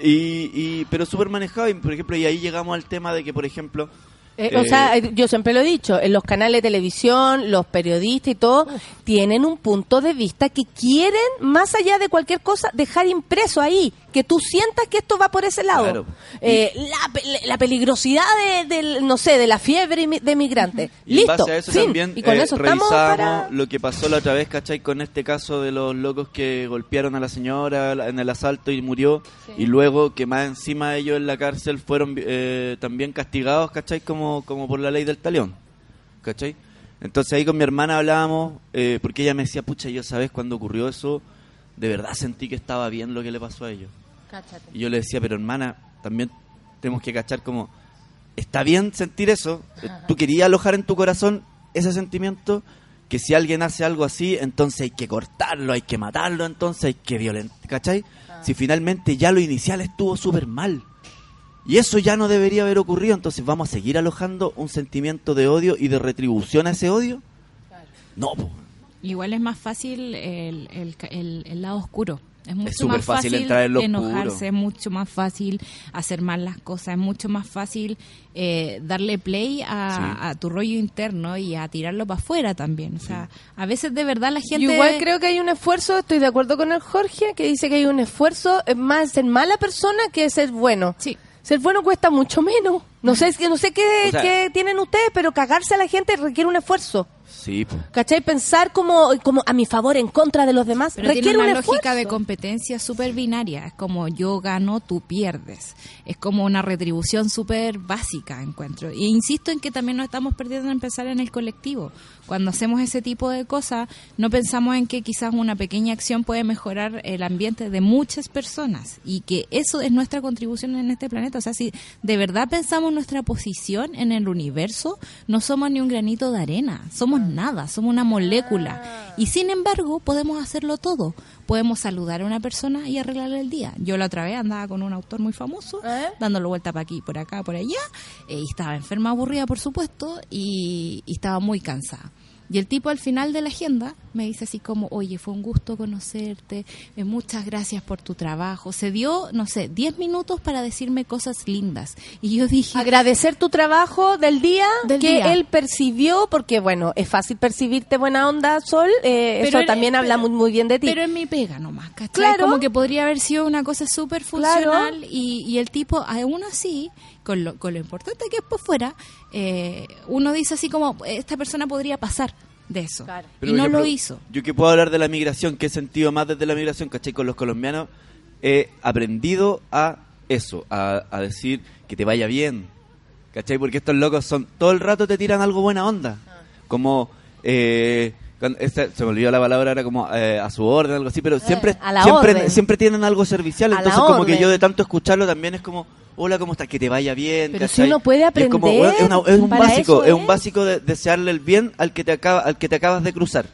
Y, y, pero súper manejado, y, por ejemplo, y ahí llegamos al tema de que, por ejemplo... Eh, o eh, sea, eh, yo siempre lo he dicho, en los canales de televisión, los periodistas y todo, tienen un punto de vista que quieren, más allá de cualquier cosa, dejar impreso ahí, que tú sientas que esto va por ese lado. Claro. Eh, la, la peligrosidad de, del, no sé, de la fiebre de migrante. Y en Listo. base a eso fin. también y con eh, eso para... lo que pasó la otra vez, ¿cachai? Con este caso de los locos que golpearon a la señora en el asalto y murió. Y luego que más encima ellos en la cárcel fueron eh, también castigados, ¿cachai? Como, como por la ley del talión, ¿cachai? Entonces ahí con mi hermana hablábamos, eh, porque ella me decía, pucha, yo sabes cuando ocurrió eso, de verdad sentí que estaba bien lo que le pasó a ellos. Y yo le decía, pero hermana, también tenemos que cachar como, está bien sentir eso, eh, tú querías alojar en tu corazón ese sentimiento que si alguien hace algo así, entonces hay que cortarlo, hay que matarlo, entonces hay que violentar, ¿cachai? Ah. Si finalmente ya lo inicial estuvo súper mal. Y eso ya no debería haber ocurrido, entonces vamos a seguir alojando un sentimiento de odio y de retribución a ese odio. No, Igual es más fácil el, el, el lado oscuro es mucho más fácil, enojarse, es mucho más fácil hacer mal las cosas, es mucho más fácil eh, darle play a, tu rollo interno y a tirarlo para afuera también. O sea, a veces de verdad la gente... igual creo que hay un esfuerzo, estoy de acuerdo con el Jorge, que dice que hay un esfuerzo más ser mala persona que ser bueno. Sí. Ser bueno cuesta mucho menos. No sé, no sé qué, qué tienen ustedes, pero cagarse a la gente requiere un esfuerzo. Sí. ¿Cachai? Pensar como, como a mi favor, en contra de los demás, Pero requiere una, lógica de competencia súper binaria. Es como yo gano, tú pierdes. Es como una retribución súper básica, encuentro. Y insisto en que también nos estamos perdiendo en pensar en el colectivo. Cuando hacemos ese tipo de cosas, no pensamos en que quizás una pequeña acción puede mejorar el ambiente de muchas personas y que eso es nuestra contribución en este planeta. O sea, si de verdad pensamos nuestra posición en el universo, no somos ni un granito de arena, somos nada, somos una molécula. Y sin embargo, podemos hacerlo todo. Podemos saludar a una persona y arreglarle el día. Yo la otra vez andaba con un autor muy famoso, ¿Eh? dándole vuelta para aquí, por acá, por allá, eh, y estaba enferma, aburrida, por supuesto, y estaba muy cansada. Y el tipo al final de la agenda me dice así como, oye, fue un gusto conocerte, eh, muchas gracias por tu trabajo. Se dio, no sé, 10 minutos para decirme cosas lindas. Y yo dije... Agradecer tu trabajo del día que él percibió, porque bueno, es fácil percibirte buena onda, Sol, eh, eso también habla muy, bien de ti. Pero en mi pega nomás, ¿cachai? Claro. Como que podría haber sido una cosa súper funcional y, y el tipo, aún así, con lo, con lo importante que es por fuera, eh, uno dice así como, esta persona podría pasar de eso. y no lo hizo. Yo que puedo hablar de la migración, que he sentido más desde la migración, ¿cachai? Con los colombianos, he aprendido a eso, a, decir que te vaya bien, ¿cachai? Porque estos locos son, todo el rato te tiran algo buena onda. Ah. Como, eh, se me olvidó la palabra, era como eh, a su orden, algo así, pero eh, siempre, siempre, siempre tienen algo servicial, entonces como que yo de tanto escucharlo también es como hola, ¿cómo estás? Que te vaya bien. Pero si uno puede aprender. Es, un básico, es. un básico de desearle el bien al que te acaba, al que te acabas de cruzar.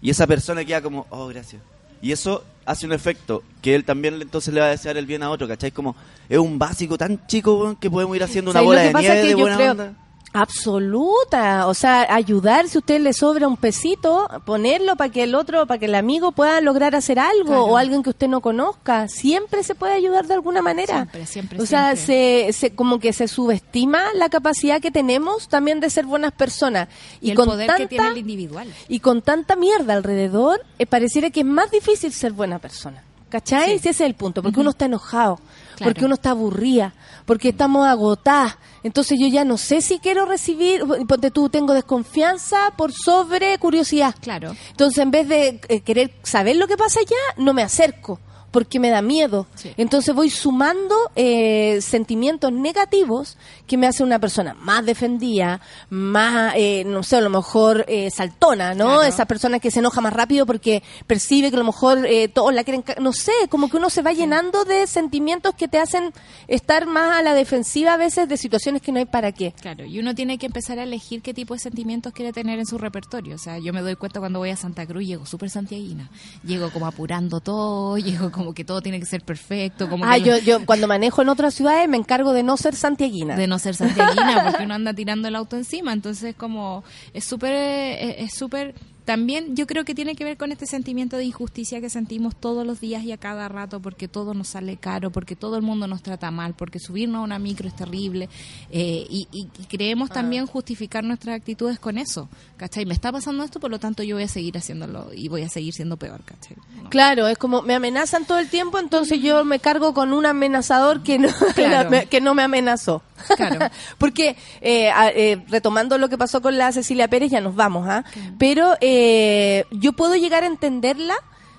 Y esa persona queda como, oh, gracias. Y eso hace un efecto que él también entonces le va a desear el bien a otro, ¿cachai? Como es un básico tan chico que podemos ir haciendo una bola de nieve de buena onda. Absoluta, o sea, ayudar si a usted le sobra un pesito, ponerlo para que el otro, para que el amigo pueda lograr hacer algo o alguien que usted no conozca, siempre se puede ayudar de alguna manera. Siempre, siempre. O sea, se, se, como que se subestima la capacidad que tenemos también de ser buenas personas y, el con poder que tiene el individual. Y con tanta mierda alrededor, eh, pareciera que es más difícil ser buena persona. ¿Cachai? ese es el punto, porque uno está enojado, porque uno está aburrida, porque estamos agotadas. Entonces yo ya no sé si quiero recibir, porque tú, tengo desconfianza por sobre curiosidad. Claro. Entonces en vez de eh, querer saber lo que pasa allá, no me acerco porque me da miedo. Entonces voy sumando eh, sentimientos negativos que me hace una persona más defendida, más, eh, no sé, a lo mejor eh, saltona, ¿no? Esa persona que se enoja más rápido porque percibe que a lo mejor todos la quieren, no sé, como que uno se va llenando de sentimientos que te hacen estar más a la defensiva a veces de situaciones que no hay para qué. Claro, y uno tiene que empezar a elegir qué tipo de sentimientos quiere tener en su repertorio. O sea, yo me doy cuenta cuando voy a Santa Cruz, llego súper santiaguina, llego como apurando todo, (laughs) llego como que todo tiene que ser perfecto. Como ah, yo, yo cuando manejo en otras ciudades me encargo de no ser santiaguina. De no ser santiaguina, porque (laughs) uno anda tirando el auto encima. Entonces, como es súper, es súper también yo creo que tiene que ver con este sentimiento de injusticia que sentimos todos los días y a cada rato porque todo nos sale caro, porque todo el mundo nos trata mal, porque subirnos a una micro es terrible eh, y, creemos también justificar nuestras actitudes con eso, ¿cachai? Me está pasando esto, por lo tanto yo voy a seguir haciéndolo y voy a seguir siendo peor, ¿cachai? Claro, es como me amenazan todo el tiempo, entonces yo me cargo con un amenazador que no, (laughs) (laughs) que no me amenazó. Claro. (laughs) Porque, eh, eh, retomando lo que pasó con la Cecilia Pérez, ya nos vamos, ¿ah? Pero eh, yo puedo llegar a entenderla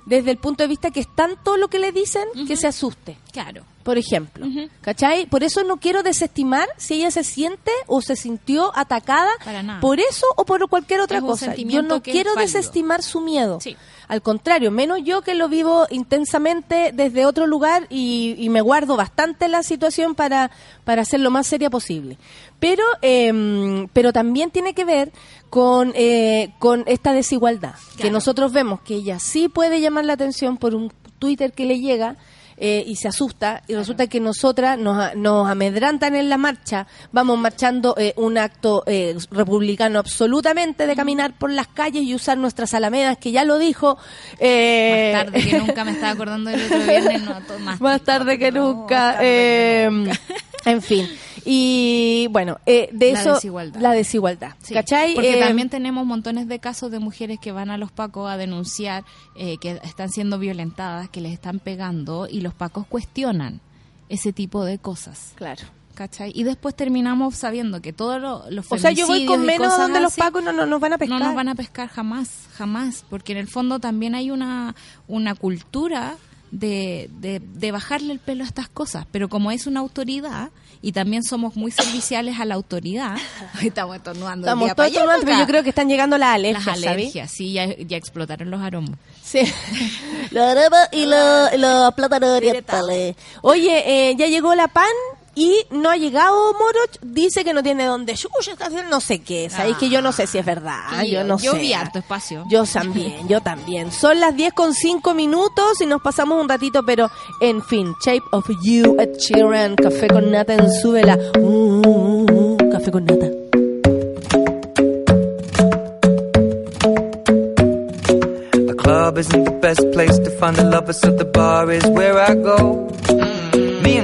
desde el punto de vista que es tanto lo que le dicen que se asuste. Claro por ejemplo. ¿Cachai? Por eso no quiero desestimar si ella se siente o se sintió atacada por eso o por cualquier otra cosa. Yo no quiero desestimar su miedo. Al contrario, menos yo que lo vivo intensamente desde otro lugar y, me guardo bastante la situación para, para hacer lo más seria posible. Pero, eh, pero también tiene que ver con, eh, con esta desigualdad, que nosotros vemos que ella sí puede llamar la atención por un Twitter que le llega, eh, y se asusta y resulta que nosotras nos, nos, amedrantan en la marcha, vamos marchando eh, un acto eh, republicano absolutamente de caminar por las calles y usar nuestras alamedas, que ya lo dijo. más tarde que nunca, me estaba acordando del otro viernes, más, tarde, que nunca. en fin. Y bueno, eh, de la eso desigualdad. la desigualdad. ¿Cachai? Porque también tenemos montones de casos de mujeres que van a los pacos a denunciar que están siendo violentadas, que les están pegando y los pacos cuestionan ese tipo de cosas. Claro. ¿Cachai? Y después terminamos sabiendo que todos los O sea, yo voy con menos donde los pacos no, no nos van a pescar. No nos van a pescar jamás, jamás. Porque en el fondo también hay una, una cultura de, de, de bajarle el pelo a estas cosas. Pero como es una autoridad y también somos muy serviciales a la autoridad. (laughs) Estamos estornudando. Estamos todos estornudando, pero yo creo que están llegando las alergias. Las alergias, sí, ya, ya, explotaron los aromas. Sí, (laughs) los aromas y los, los plátanos orientales. Oye, eh, ya llegó la pan y no ha llegado Moroch, dice que no tiene donde está haciendo no sé qué. Sabéis que yo no sé si es verdad. yo no yo sé. vi harto espacio. Yo también, yo también. Son las 10 con 5 minutos y nos pasamos un ratito, pero en fin. Shape of You, Ed Sheeran, Café con Nata en Súbela. Uh, uh, uh, café con Nata. The club isn't the best place to find the lovers, so the bar is where I go.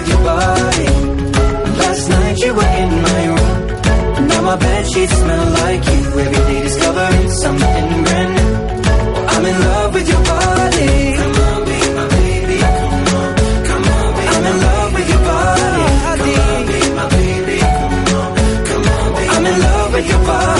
with your body. Last night you were in my room. Now my bed sheets smell like you. Every day discovering something brand new. I'm in love with your body. Come on, be my baby. Come on, come on, be I'm in love with your body. Come on, be my baby. Come on, come on, be I'm in love with your body.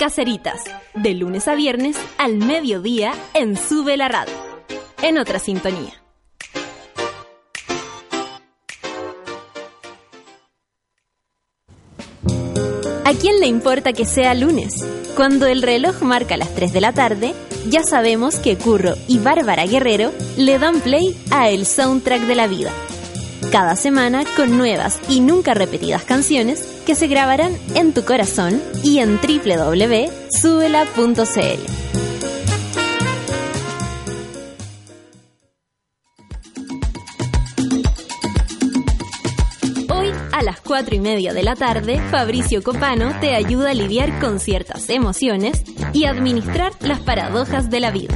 Caceritas, de lunes a viernes al mediodía en Sube la Radio. En otra sintonía. ¿A quién le importa que sea lunes? Cuando el reloj marca las 3 de la tarde, ya sabemos que Curro y Bárbara Guerrero le dan play a El Soundtrack de la Vida cada semana con nuevas y nunca repetidas canciones que se grabarán en tu corazón y en www.subela.cl. A las 4 y media de la tarde, Fabricio Copano te ayuda a lidiar con ciertas emociones y administrar las paradojas de la vida.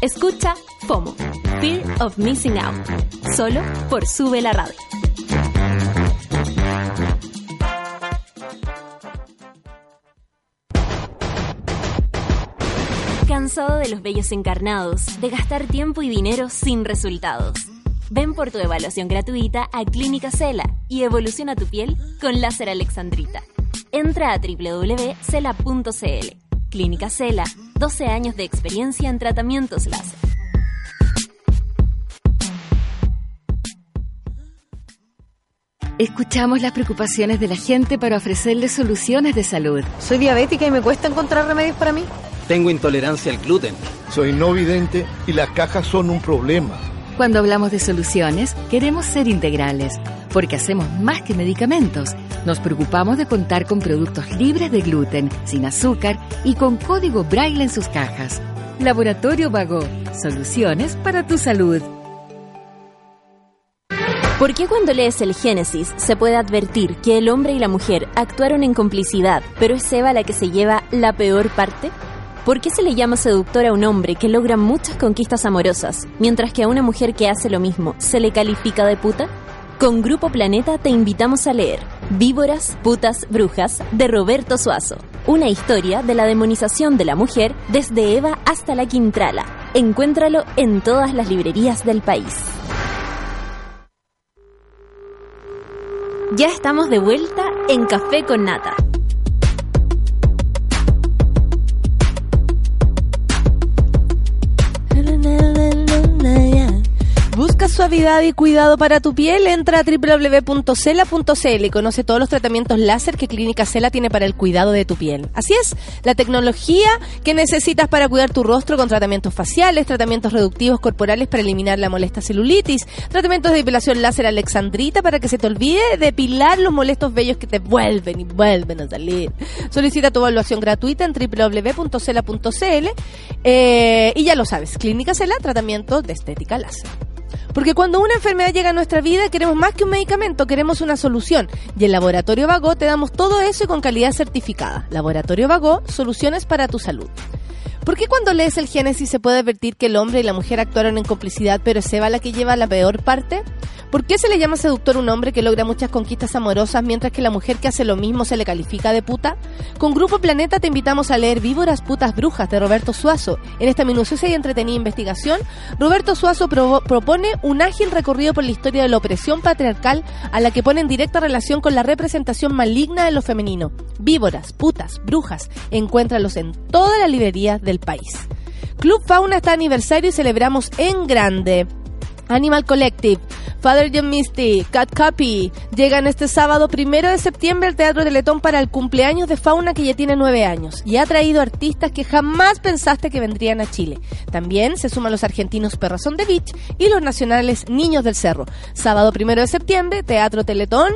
Escucha FOMO, Fear of Missing Out, solo por Sube la Radio. ¿Cansado de los bellos encarnados, de gastar tiempo y dinero sin resultados? Ven por tu evaluación gratuita a Clínica Cela y evoluciona tu piel con láser alexandrita. Entra a www.cela.cl. Clínica Cela, 12 años de experiencia en tratamientos láser. Escuchamos las preocupaciones de la gente para ofrecerles soluciones de salud. Soy diabética y me cuesta encontrar remedios para mí. Tengo intolerancia al gluten. Soy no vidente y las cajas son un problema. Cuando hablamos de soluciones, queremos ser integrales, porque hacemos más que medicamentos. Nos preocupamos de contar con productos libres de gluten, sin azúcar y con código braille en sus cajas. Laboratorio Vago, soluciones para tu salud. ¿Por qué cuando lees el Génesis se puede advertir que el hombre y la mujer actuaron en complicidad, pero es Eva la que se lleva la peor parte? ¿Por qué se le llama seductor a un hombre que logra muchas conquistas amorosas, mientras que a una mujer que hace lo mismo se le califica de puta? Con Grupo Planeta te invitamos a leer Víboras, Putas, Brujas de Roberto Suazo, una historia de la demonización de la mujer desde Eva hasta la Quintrala. Encuéntralo en todas las librerías del país. Ya estamos de vuelta en Café con Nata. 了呀。Busca suavidad y cuidado para tu piel. Entra a www.cela.cl y conoce todos los tratamientos láser que Clínica Cela tiene para el cuidado de tu piel. Así es, la tecnología que necesitas para cuidar tu rostro con tratamientos faciales, tratamientos reductivos corporales para eliminar la molesta celulitis, tratamientos de depilación láser alexandrita para que se te olvide depilar los molestos vellos que te vuelven y vuelven a salir. Solicita tu evaluación gratuita en www.cela.cl eh, y ya lo sabes, Clínica Cela, tratamiento de estética láser. Porque cuando una enfermedad llega a nuestra vida queremos más que un medicamento, queremos una solución. Y en Laboratorio Vago te damos todo eso y con calidad certificada. Laboratorio Vago, soluciones para tu salud. ¿Por qué cuando lees el Génesis se puede advertir que el hombre y la mujer actuaron en complicidad, pero es Eva la que lleva la peor parte? ¿Por qué se le llama seductor un hombre que logra muchas conquistas amorosas mientras que la mujer que hace lo mismo se le califica de puta? Con Grupo Planeta te invitamos a leer Víboras, Putas, Brujas de Roberto Suazo. En esta minuciosa y entretenida investigación, Roberto Suazo propone un ágil recorrido por la historia de la opresión patriarcal a la que pone en directa relación con la representación maligna de lo femenino. Víboras, Putas, Brujas, encuéntralos en todas las librerías Club Fauna está aniversario y celebramos en grande. Animal Collective, Father John Misty, Cat Copy llegan este sábado primero de septiembre al Teatro de Letón para el cumpleaños de Fauna que ya tiene nueve años y ha traído artistas que jamás pensaste que vendrían a Chile. También se suman los argentinos Perrazón de Beach y los nacionales Niños del Cerro. Sábado primero de septiembre, Teatro Teletón,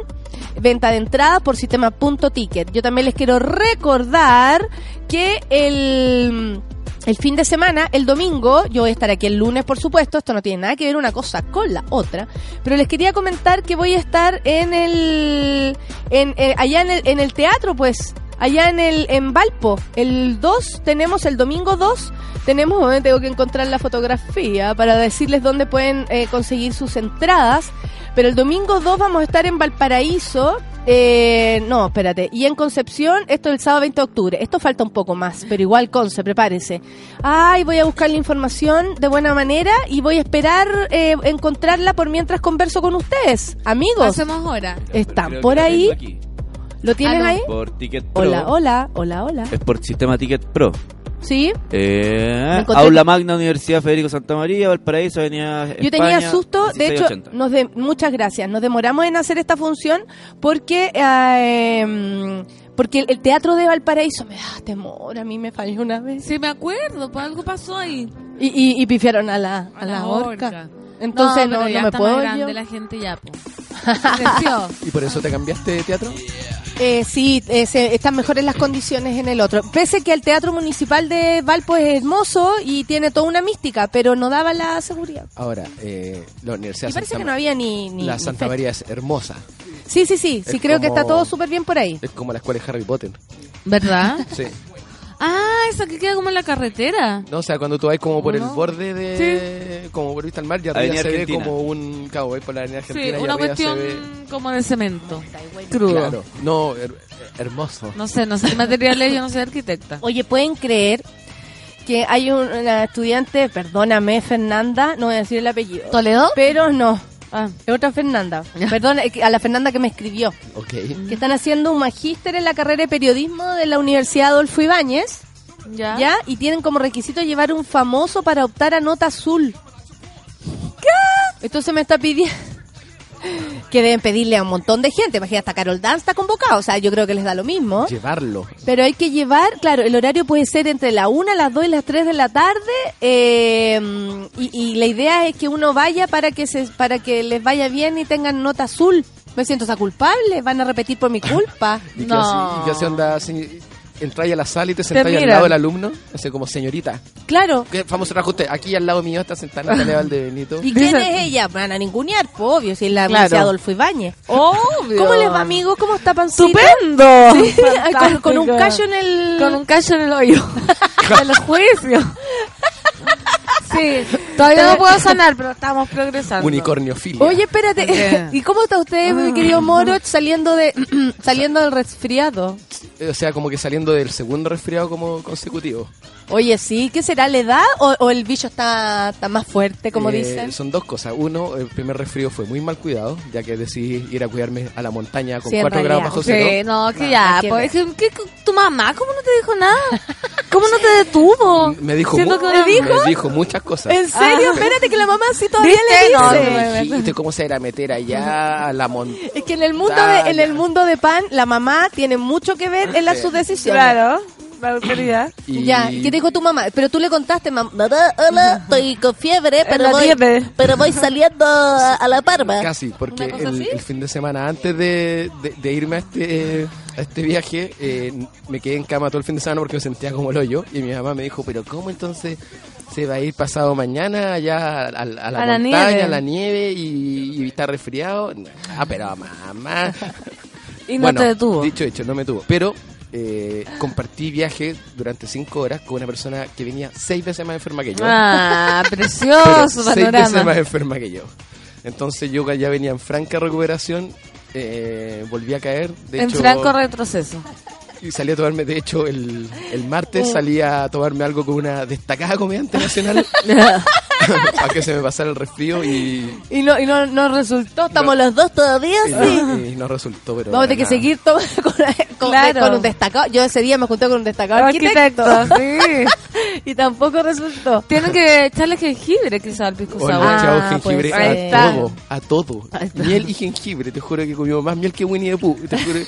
venta de entrada por sistema punto ticket. Yo también les quiero recordar que el el fin de semana, el domingo, yo voy a estar aquí el lunes, por supuesto, esto no tiene nada que ver una cosa con la otra, pero les quería comentar que voy a estar en el, en, eh, allá en el, en el teatro, pues, allá en el, en Valpo, el 2, tenemos el domingo 2, tenemos, eh, tengo que encontrar la fotografía para decirles dónde pueden eh, conseguir sus entradas, pero el domingo 2 vamos a estar en Valparaíso, eh, no, espérate. Y en Concepción, esto es el sábado 20 de octubre. Esto falta un poco más, pero igual, Conce, prepárese. Ay, voy a buscar la información de buena manera y voy a esperar eh, encontrarla por mientras converso con ustedes. Amigos. Hacemos hora. ¿Están por ahí? ¿Lo tienes ah, ahí? Por Ticket Pro. Hola, hola, hola, hola. Es por sistema Ticket Pro. ¿Sí? Eh, Aula Magna, Universidad Federico Santa María, Valparaíso, Avenida Yo tenía susto, de hecho, nos de, muchas gracias. Nos demoramos en hacer esta función porque eh, porque el, teatro de Valparaíso me da temor, a mí me falló una vez. Sí, me acuerdo, pues algo pasó ahí. Y, y, y pifiaron a la, a, la, horca. Entonces no, no, me puedo grande la gente ya, pues. (laughs) ¿Y por eso te cambiaste de teatro? Eh, sí, están mejores las condiciones en el otro. Pese que el Teatro Municipal de Valpo es hermoso y tiene toda una mística, pero no daba la seguridad. Ahora, eh, la Universidad y parece que no había ni, La Santa María es hermosa. Sí, sí, sí, sí, creo que está todo súper bien por ahí. Es como la escuela de Harry Potter. ¿Verdad? sí. Ah, esa que queda como en la carretera. No, o sea, cuando tú vas como por el borde de. Como por vista al mar, ya arriba se ve como un. Cabo, vais por la avenida Argentina. Sí, una cuestión como de cemento. Crudo. Claro. No, hermoso. No sé, no sé qué materiales, yo no soy arquitecta. Oye, ¿pueden creer que hay una estudiante, perdóname, Fernanda, no voy a decir el apellido. ¿Toledo? Pero no. Ah, (laughs) es otra Fernanda. Perdón, a la Fernanda que me escribió. Okay. Que están haciendo un magíster en la carrera de periodismo de la Universidad Adolfo Ibáñez. ¿Ya? ¿Ya? Y tienen como requisito llevar un famoso para optar a nota azul. ¿Qué? Entonces me está pidiendo que deben pedirle a un montón de gente. Imagina, hasta Carol Dance está convocado. O sea, yo creo que les da lo mismo. Llevarlo. Pero hay que llevar, claro, el horario puede ser entre la 1, las 2 y las 3 de la tarde. Eh, y, la idea es que uno vaya para que, se, para que les vaya bien y tengan nota azul. Me siento esa culpable, van a repetir por mi culpa. (laughs) ¿Y no. ¿Y qué onda? Entráis a la sala y te sentáis al lado del alumno, así como señorita. Claro. ¿Qué famoso usted? Aquí al lado mío está sentada Natalia (laughs) Benito. ¿Y quién es ella? Van a ningunear, obvio, si es la claro. Adolfo Ibáñez. (laughs) Obvio. ¿Cómo les va, amigo? ¿Cómo está pancita? ¡Estupendo! (laughs) con, un callo en el... Con un callo en el hoyo. en los juicios. Sí, todavía no puedo (laughs) sanar, pero estamos progresando. Unicornio filia. Oye, espérate. (laughs) ¿Y cómo está usted, mi querido Moro, saliendo de (clears throat) saliendo del resfriado? O sea, como que saliendo del segundo resfriado como consecutivo. Oye, sí, ¿qué será? ¿La edad o, el bicho está, está, más fuerte, como eh, dicen? Son dos cosas. Uno, el primer resfrío fue muy mal cuidado, ya que decidí ir a cuidarme a la montaña con 4 grados bajo cero. Sí, no, que ya, pues, ¿qué, ¿tu mamá cómo no te dijo nada? (laughs) ¿Cómo no te detuvo? Me dijo, dijo? me dijo muchas cosas. ¿En serio? Ah. Espérate que la mamá sí todavía le dice. No, ¿Cómo se era meter allá a la montaña? Es que en el mundo de, en el mundo de pan, la mamá tiene mucho que ver en la, su decisión. Claro la autoridad. (clears throat) Ya, ¿qué dijo tu mamá? Pero tú le contaste, mamá, hola, estoy con fiebre, pero voy, pero voy saliendo a, la parma. Casi, porque el, fin de semana antes de, de, irme a este, a este viaje, eh, me quedé en cama todo el fin de semana porque me sentía como el hoyo. Y mi mamá me dijo, pero ¿cómo entonces se va a ir pasado mañana allá a, la montaña, a la nieve y, y está resfriado? Ah, pero mamá... (laughs) Y no te detuvo. Dicho, hecho, no me tuvo. Pero eh, compartí viaje durante cinco horas con una persona que venía seis veces más enferma que yo. Ah, (laughs) precioso Seis veces más enferma que yo. Entonces yo ya venía en franca recuperación, eh, volví a caer. De en franco retroceso. Y salí a tomarme, de hecho, el, el martes oh. salí a tomarme algo con una destacada comediante nacional. (laughs) (laughs) para que se me pasara el resfrío y... Y no, y no, no resultó, estamos los dos todavía, y sí. no, y no resultó, pero... Vamos a tener que nada. seguir to- con, con- Claro. con un destacado. Yo ese día me junté con un destacado arquitecto. Arquitecto, sí. (laughs) y tampoco resultó. Tienen que echarle jengibre quizá al pisco sour. Ah, echado pues, jengibre ahí a está. todo, a todo. Miel y jengibre, te juro que comimos más miel que Winnie the Pooh. Te juro.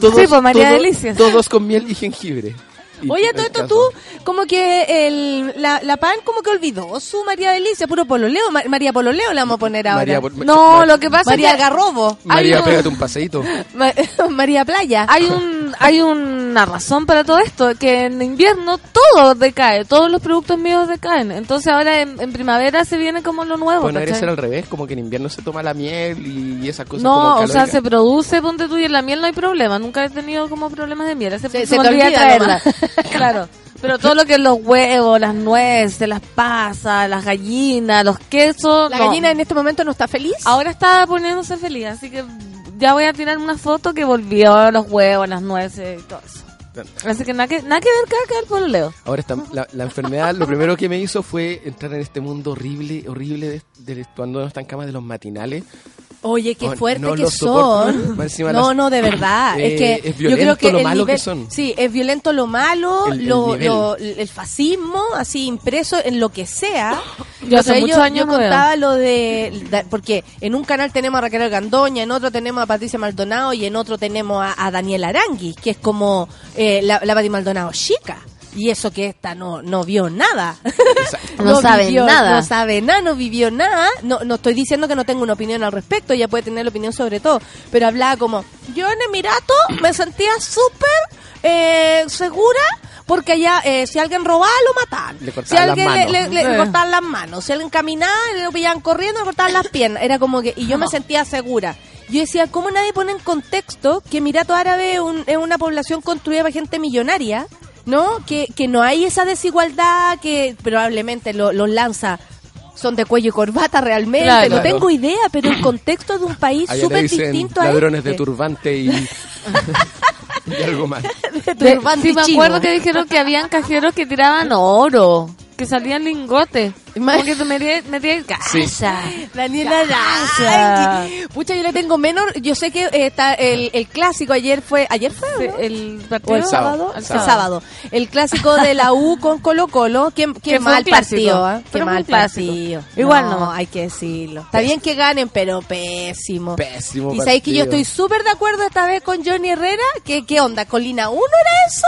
Todos, Sí, pues, María todos- Delicias. Todos con miel y jengibre. Y Oye, todo esto tú, como que el, la, la PAN como que olvidó su María Delicia, puro pololeo. Ma- María Pololeo la vamos a poner ahora. María, No, lo que pasa María es que Garrobo. María, un- pégate un paseíto. (laughs) Ma- María Playa. hay un hay una razón para todo esto, que en invierno todo decae, todos los productos míos decaen. Entonces ahora en, en primavera se viene como lo nuevo. Bueno, ser al revés, como que en invierno se toma la miel y esas cosas No, como o sea, se produce, ponte tú y en la miel no hay problema. Nunca he tenido como problemas de miel. Se- que se me olvida traerla. (laughs) claro. Pero todo lo que es los huevos, las nueces, las pasas, las gallinas, los quesos. La no. gallina en este momento no está feliz. Ahora está poniéndose feliz, así que ya voy a tirar una foto que volvió los huevos, las nueces y todo eso. Así que nada que, nada que ver caca el pololeo. Ahora está, la, la enfermedad, lo primero que me hizo fue entrar en este mundo horrible, horrible de, de cuando uno está en cama de los matinales. Oye, qué No, fuerte no que lo soporto. son. (laughs) No, las- no, de verdad. Eh, es que es yo creo violento que lo el malo que nivel- son. Sí, es violento lo malo, El- el lo, nivel. lo- el fascismo, así impreso en lo que sea. Yo hace muchos años yo no veo. contaba lo de, porque en un canal tenemos a Raquel Gandoña, en otro tenemos a Patricia Maldonado y en otro tenemos a, a Daniel Arangui, que es como eh, la, la Pati Maldonado chica. Y eso que esta no, no vio nada. (laughs) No sabe vivió- nada. No sabe nada, no vivió nada. No, no estoy diciendo que no tenga una opinión al respecto, ella puede tener opinión sobre todo. Pero hablaba como, yo en Emirato me sentía súper eh, segura porque allá eh, si alguien robaba lo mataban. Le si las alguien le, le- le Sí. cortaban las manos, si alguien caminaba, le pillaban corriendo, le cortaban las piernas. Era como que, y yo me sentía segura. Yo decía, ¿cómo nadie pone en contexto que Emirato Árabe es, un- es una población construida por gente millonaria? ¿No? Que, que no hay esa desigualdad que probablemente lo- los lanza son de cuello y corbata realmente. Claro. No tengo idea, pero el contexto de un país súper distinto a ladrones este. de turbante y, (laughs) y algo más. De De- turbante sí, me chino. acuerdo que dijeron que habían cajeros que tiraban oro, que salían lingotes. Como que te metías metías casa. Daniela Casa. Arangui. Pucha, yo le tengo menos. Yo sé que eh, está el, el clásico ayer fue. ¿Ayer fue? o no? El ¿O partido el sábado? El El sábado. El clásico de la U con Colo Colo. Qué, qué Que mal partido, ¿ah? Qué mal partido. Igual no, no. hay que decirlo. Está bien que ganen, pero pésimo. Pésimo Y sabéis que yo estoy súper de acuerdo esta vez con Johnny Herrera. que ¿Qué onda? ¿Colina 1 era eso?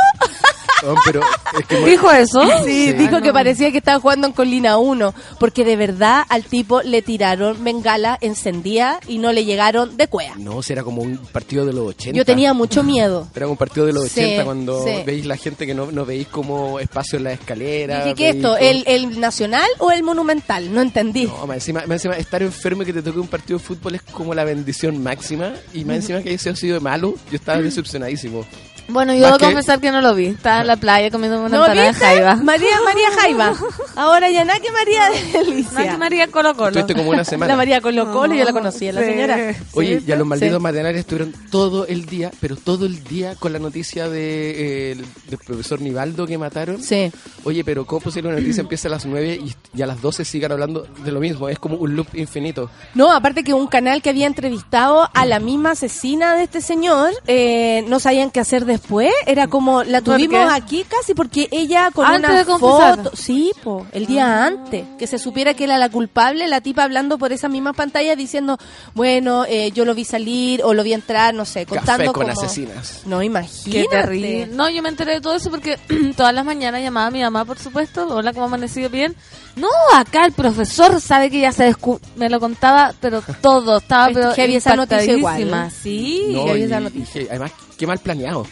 No, pero es que ¿Dijo eso? Sí, dijo que parecía que estaba jugando en Colina 1, porque de verdad al tipo le tiraron bengala encendida y no le llegaron de cuea. No, si era como un partido de los 80. Yo tenía mucho miedo. Era un partido de los Sí, 80 cuando sí. veis la gente que no, no veis como espacio en la escalera. Dije, ¿qué esto? todo- ¿El, ¿El nacional o el monumental? No entendí. No, más encima, más encima, estar enfermo y que te toque un partido de fútbol es como la bendición máxima. Y más encima que ese ha sido malo, yo estaba decepcionadísimo. Bueno, yo debo que- confesar que no lo vi. Estaba en la playa comiendo una ¿No empanada de jaiba. María María Jaiba. (laughs) Ahora ya nada que María Delicia. Nada que María Colo Colo. Estuviste como una semana. La María Colo Colo, yo la conocía, la señora. Oye, Sí, ya los malditos sí. matinales estuvieron todo el día, pero todo el día con la noticia de, eh, el- del profesor Nivaldo que mataron. Sí. Oye, pero ¿cómo posible una noticia empieza a las 9 y, y a las 12 sigan hablando de lo mismo? Es como un loop infinito. No, aparte que un canal que había entrevistado a la misma asesina de este señor, eh, no sabían qué hacer después. Era como, la ¿Por tuvimos qué? aquí casi porque ella con Antes una de confesar. foto, sí, po, el día antes, que se supiera que era la culpable, la tipa hablando por esa misma pantalla diciendo, bueno, eh, yo lo vi salir o lo vi entrar, no sé, contando Café con como- asesinas. No, Qué imagínate. terrible. No, yo me enteré de todo eso porque (clears throat) todas las mañanas llamaba a mi mamá, por supuesto. Hola, ¿cómo ha amanecido bien? No, acá el profesor sabe que ya se descu... Me lo contaba, pero todo. Estaba Es pero heavy esa noticia igual. Sí. No, vi y- esa y noticia. además, qué mal planeado.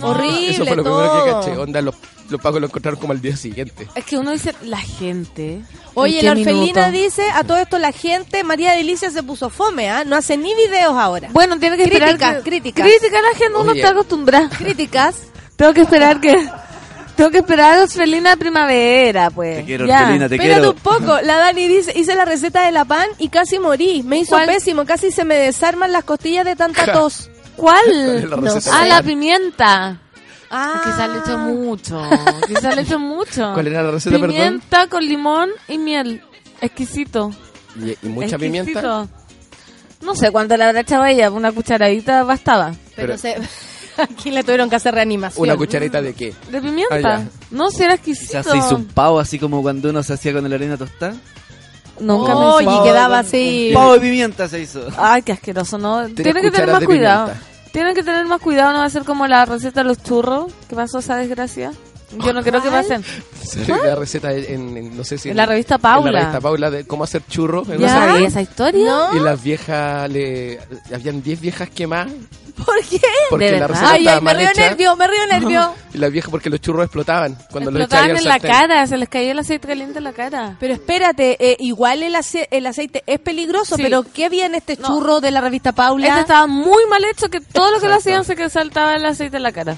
Horrible Eso fue lo primero todo. que caché. Onda, los, los pagos lo encontraron como al día siguiente. Es que uno dice, la gente. Oye, ¿en la orfelina minuto? dice, a todo esto la gente, María Delicia se puso fome, ¿ah? No hace ni videos ahora. Bueno, tiene que esperar. Críticas, que- críticas. Crítica a la gente, uno Oye. está acostumbrado. Críticas. Tengo que esperar que. Tengo que esperar a Orfelina de primavera, pues. Te quiero, Ya. Orfelina, te Espérate quiero. un poco. La Dani dice, hice la receta de la pan y casi morí. Me hizo ¿Cuál? pésimo, casi se me desarman las costillas de tanta tos. ¿Cuál. Ah, la pimienta. Ah. Quizás le echo mucho. Quizás le echo mucho. ¿Cuál era la receta, Pimienta con limón y miel. Exquisito. ¿Y, mucha pimienta? No sé cuánto le habrá echado ella. Una cucharadita bastaba. Pero, se... Aquí le tuvieron que hacer reanimación. ¿Una cucharita de qué? De pimienta. Ah, no, si era exquisito. Quizás se hizo un pavo así como cuando uno se hacía con la harina tostada. Nunca me me y quedaba así. Pavo de pimienta se hizo. Ay, qué asqueroso, ¿no? Tienen que tener más cuidado. Tienen que tener más cuidado, no va a ser como la receta de los churros. ¿Qué pasó esa desgracia? Yo no creo que pasen. La receta en, no sé si en, la revista Paula. En la revista Paula de cómo hacer churros. ¿No sabía esa historia? Y las viejas, le, habían 10 viejas quemadas. ¿Por qué? Porque la receta ay, ay, me río nervio, me río nervio. (laughs) Y las viejas porque los churros explotaban cuando los echaban en la cara, se les caía el aceite caliente en la cara. Pero espérate, eh, igual el, el, aceite es peligroso, pero ¿qué había en este churro de la revista Paula? Este estaba muy mal hecho que todo lo que lo hacían se que saltaba el aceite en la cara.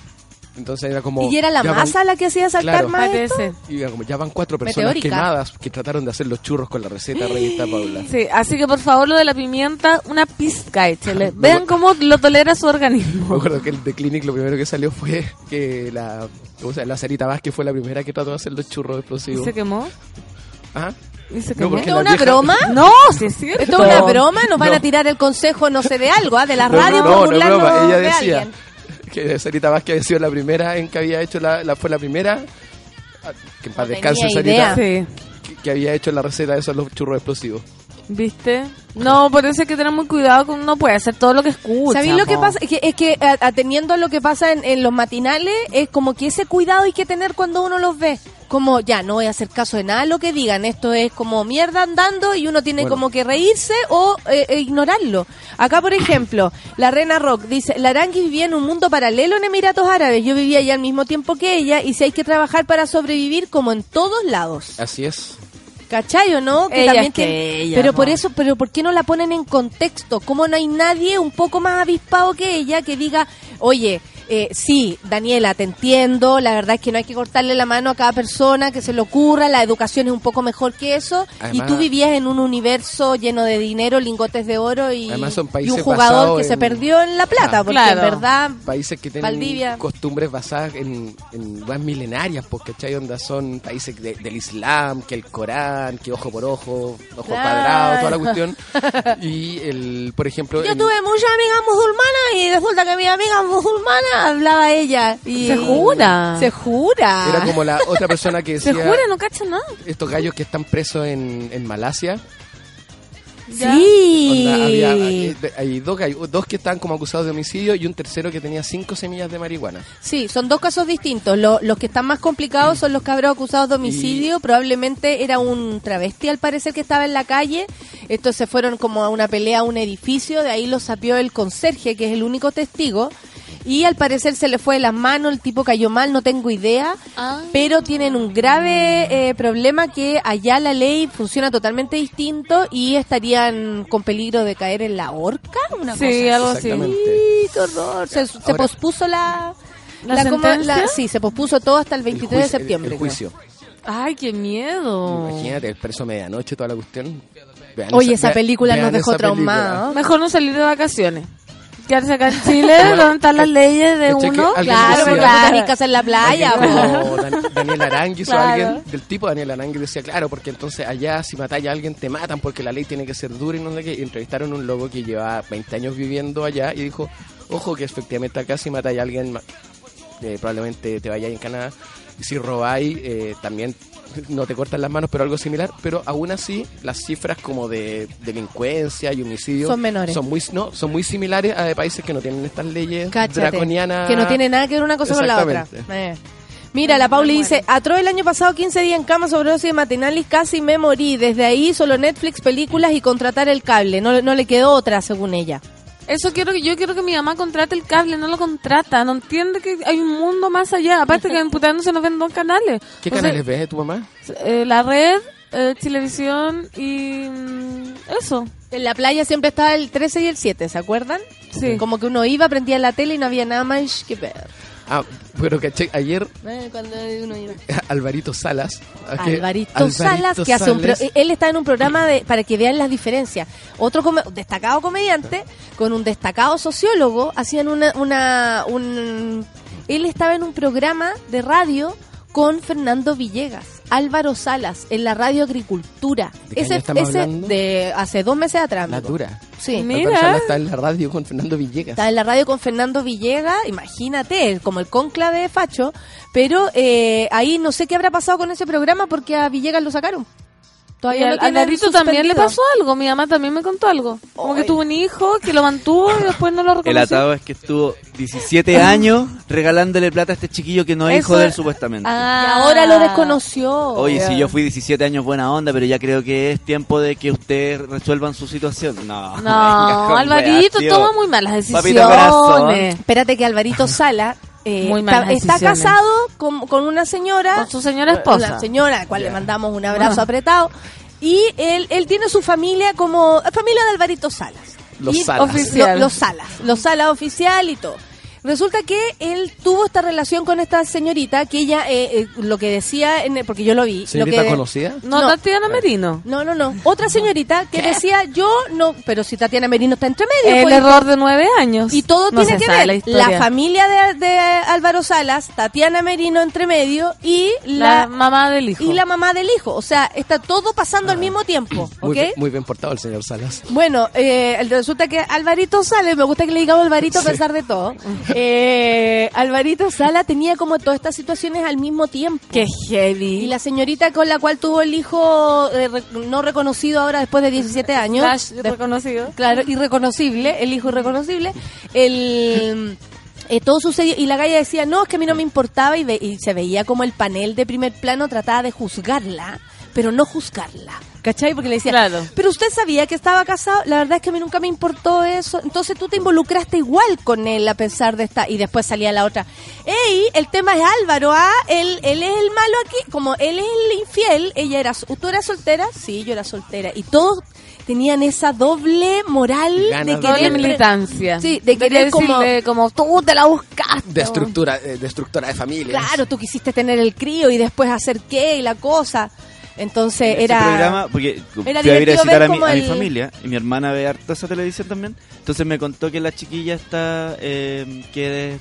Entonces era como. ¿Y era la masa la que hacía saltar más? Y era como, ya van cuatro personas quemadas que trataron de hacer los churros con la receta revista Paula. Sí, así que por favor lo de la pimienta, una pizca échale. (laughs) Vean cómo lo tolera su organismo. Me acuerdo que el de Clinic lo primero que salió fue que la. O sea, la Sarita Vázquez fue la primera que trató de hacer los churros explosivos. ¿Y se quemó? ¿Ah? ¿Esto es una broma? (laughs) No, sí es cierto. ¿Esto es una broma? ¿Nos van a tirar el consejo, no sé, de algo, ¿ah? de la radio no, no, no, broma. Ella decía, que Sarita Vázquez había sido la primera en que había hecho la, fue la primera. Que en paz descanse Sarita. que, había hecho la receta de esos los churros explosivos ¿Viste? No, por eso hay que tener muy cuidado con no puede hacer todo lo que escucha. ¿Sabéis lo que pasa? Es que, es que atendiendo a lo que pasa en, en, los matinales, es como que ese cuidado hay que tener cuando uno los ve como ya no voy a hacer caso de nada lo que digan, esto es como mierda andando y uno tiene como que reírse o eh, e ignorarlo. Acá, por ejemplo, la Rena Rock dice, la Aranguis vivía en un mundo paralelo en Emiratos Árabes, yo vivía allá al mismo tiempo que ella y si hay que trabajar para sobrevivir como en todos lados. Así es. ¿Cachai o no? Que también pero por eso, pero ¿por qué no la ponen en contexto? ¿Cómo no hay nadie un poco más avispado que ella que diga, oye, eh, sí, Daniela, te entiendo, la verdad es que no hay que cortarle la mano a cada persona que se le ocurra, la educación es un poco mejor que eso, y tú vivías en un universo lleno de dinero, lingotes de oro y, un jugador que se perdió en la plata, porque en verdad... Países que tienen costumbres basadas en, en más milenarias, porque ¿cachai? Onda son países del Islam, que el Corán, que ojo por ojo, ojo cuadrado, toda la cuestión. y, el por ejemplo... Yo tuve muchas amigas musulmanas y resulta que mi amiga musulmana hablaba ella. Y se jura. Se jura. Era como la otra persona que (laughs) decía... Se jura, no cacha nada. Estos gallos que están presos en, en Malasia. Sí. hay dos, dos que están como acusados de homicidio y un tercero que tenía cinco semillas de marihuana. Sí, son dos casos distintos. los que están más complicados son los cabros acusados de homicidio. Probablemente era un travesti al parecer que estaba en la calle. Estos se fueron como a una pelea a un edificio. De ahí los sapió el conserje, que es el único testigo y al parecer se le fue de las manos, el tipo cayó mal, no tengo idea, ah. pero tienen un grave eh, problema que allá la ley funciona totalmente distinto y estarían con peligro de caer en la horca, una sí, algo así. qué horror. Se, pospuso la... ¿La, sí, se pospuso todo hasta el 23 de septiembre. El, juicio. Ay, qué miedo. Imagínate, el preso medianoche, toda la cuestión. Oye, esa, película nos dejó traumados. Mejor no salir de vacaciones quedarse acá en Chile, donde están las leyes de uno. Claro, claro. casa en la playa. O Daniel Aranguis o alguien del tipo Daniel Aranguis decía, claro, porque entonces allá si matáis a alguien te matan porque la ley tiene que ser dura y no sé qué. Y entrevistaron a un lobo que lleva 20 años viviendo allá y dijo, ojo que efectivamente acá si matáis a alguien eh, probablemente te vayáis en Canadá. Y si robáis, eh, también no te cortan las manos, pero algo similar, pero aún así las cifras como de delincuencia y homicidio son menores. Son muy no, son muy similares a de países que no tienen estas leyes draconianas. Que no tienen nada que ver una cosa con la otra. Eh. Mira, la Pauli dice, atroz el año pasado 15 días en cama sobre dosis de matinalis, casi me morí. Desde ahí solo Netflix, películas y contratar el cable. No, no le quedó otra, según ella. Eso quiero que yo quiero que mi mamá contrate el cable, no lo contrata, no entiende que hay un mundo más allá. Aparte que en (laughs) Putano se nos ven dos canales. ¿Qué canales ves tu mamá? Eh, la red, eh, televisión y mm, eso. En la playa siempre estaba el 13 y el 7, ¿se acuerdan? Sí. Como que uno iba, prendía la tele y no había nada más que ver. Ah, pero caché, ayer eh, (laughs) Alvarito Salas. Alvarito, Salas, que hace un él está en un programa de para que vean las diferencias. Otro destacado comediante con un destacado sociólogo hacían una, una un él estaba en un programa de radio con Fernando Villegas, Álvaro Salas, en la radio Agricultura. ¿De ese, ese de hace dos meses atrás. La dura. Sí. Mira. Salas está en la radio con Fernando Villegas. Está en la radio con Fernando Villegas, imagínate, como el conclave de Facho, pero eh, ahí no sé qué habrá pasado con ese programa porque a Villegas lo sacaron. Todavía al, también le pasó algo, mi mamá también me contó algo. Como que tuvo un hijo que lo mantuvo y después no lo reconoció. El atado es que estuvo 17 años regalándole plata a este chiquillo que no es hijo de él supuestamente. Ah, y ahora lo desconoció. Oye, si yo fui 17 años buena onda, pero ya creo que es tiempo de que ustedes resuelvan su situación. No, no (laughs) Alvarito toma muy malas decisiones. Espérate que Alvarito Sala eh, está, casado con, con, una señora. Con su señora esposa. La señora, a la cual le mandamos un abrazo apretado. Y él, él tiene su familia como familia de Alvarito Salas. Los Salas. Oficial. los Salas. Los Salas oficial y todo. Resulta que él tuvo esta relación con esta señorita que ella, eh, eh, lo que decía, en, porque yo lo vi. ¿Señorita lo conocida? No, Tatiana Merino. No, no, no. Otra señorita que decía, yo no, pero si Tatiana Merino está entre medio. El pues, error de nueve años. Y todo tiene que ver. La, familia de, de, Álvaro Salas, Tatiana Merino entre medio y la, mamá del hijo. Y la mamá del hijo. O sea, está todo pasando al ah. mismo tiempo. Muy, bien, muy bien portado el señor Salas. Bueno, eh, resulta que Alvarito Salas, me gusta que le digamos Alvarito a pesar de todo. (laughs) Eh, Alvarito Sala tenía como todas estas situaciones al mismo tiempo. Qué heavy. Y la señorita con la cual tuvo el hijo eh, no reconocido ahora después de 17 años. reconocido. Claro, irreconocible, el hijo irreconocible. El... Eh, todo sucedió y la galla decía, no, es que a mí no me importaba y, y se veía como el panel de primer plano trataba de juzgarla, pero no juzgarla ¿Cachai? Porque le decía, claro. pero usted sabía que estaba casado, la verdad es que a mí nunca me importó eso. Entonces tú te involucraste igual con él a pesar de esta. Y después salía la otra, ¡Ey! El tema es Álvaro, ¿ah? Él, él es el malo aquí. Como él es el infiel, ella era. ¿Tú eras soltera? Sí, yo era soltera. Y todos tenían esa doble moral de querer militancia. Sí, de querer como, como tú te la buscaste. Destructura, eh, destructora de familia. Claro, tú quisiste tener el crío y después hacer qué y la cosa. Entonces era. programa, porque fui a ir a visitar a mi, a mi, familia y mi hermana ve harto esa televisión también. Entonces me contó que la chiquilla está. Eh, que es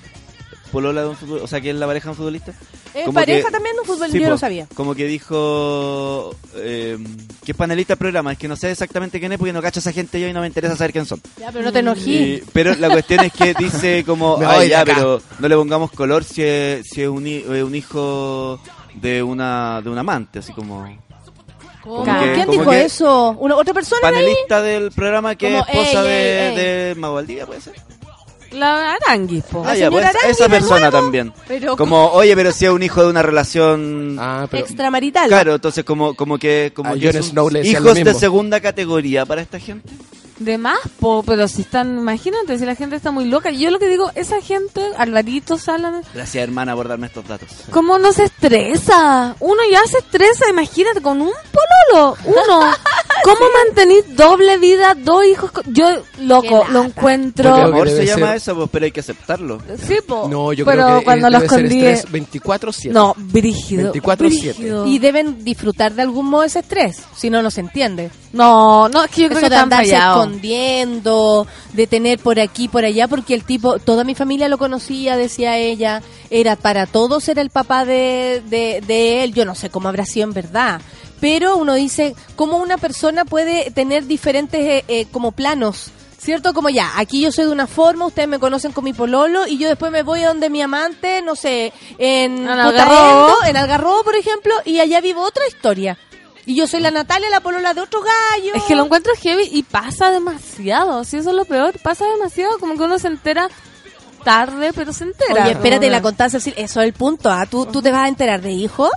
polola de un futbolista, o sea, que es la pareja de un futbolista. ¿Es pareja también de un futbolista? yo no sabía. Como que dijo. Eh, que es panelista del programa. Es que no sé exactamente quién es porque no cacho a esa gente yo y no me interesa saber quién son. Ya, pero no te enojí. pero la cuestión es que dice como. (laughs) Ay, ya, pero no le pongamos color si es, si es un, un hijo de una de un amante, así como... ¿Quién dijo eso? ¿Una, ¿Otra persona? Panelista del programa que es esposa de, de Magualdía, ¿puede ser? La Arangui, po. Ah, ya, pues, esa persona también. como, oye, pero si es un hijo de una relación ah, extramarital. Claro, entonces como, como que como hijos de segunda categoría para esta gente. De más, po, pero si están, imagínate, si la gente está muy loca. Yo lo que digo, esa gente, Alvarito Salas. Gracias, hermana, por darme estos datos. ¿Cómo no se estresa? Uno ya se estresa, imagínate, con un pololo. Uno. (laughs) ¿Cómo mantener doble vida, dos hijos? Yo, loco, lo encuentro. amor se llama eso, pues, pero hay que aceptarlo. Sí, po. No, yo pero creo que cuando los 24-7. No, brígido. 24-7. Y deben disfrutar de algún modo ese estrés, si no, no se entiende. No, no, es que yo creo que están escondiendo, de tener por aquí, por allá, porque el tipo, toda mi familia lo conocía, decía ella, era para todos, era el papá de, de, él, yo no sé cómo habrá sido en verdad, pero uno dice, ¿cómo una persona puede tener diferentes eh, eh, como planos? ¿Cierto? Como ya, aquí yo soy de una forma, ustedes me conocen con mi pololo y yo después me voy a donde mi amante, no sé, en, Algarrobo, en Algarrobo, por ejemplo, y allá vivo otra historia. Y yo soy la Natalia, la polola de otro gallo. Es que lo encuentro heavy y pasa demasiado. Si eso es lo peor, pasa demasiado. Como que uno se entera tarde, pero se entera. Oye, espérate, la contaste así. Eso es el punto. ¿ah? ¿Tú, ¿Tú te vas a enterar de hijo?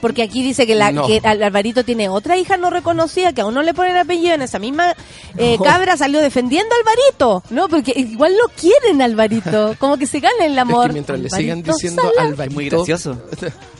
Porque aquí dice que, la, que Alvarito tiene otra hija no reconocida, que aún no le ponen apellido en esa misma eh, cabra salió defendiendo a Alvarito. No, porque igual lo quieren Alvarito. Como que se gana el amor. Es que mientras le sigan diciendo Alvarito. Es muy gracioso. (laughs)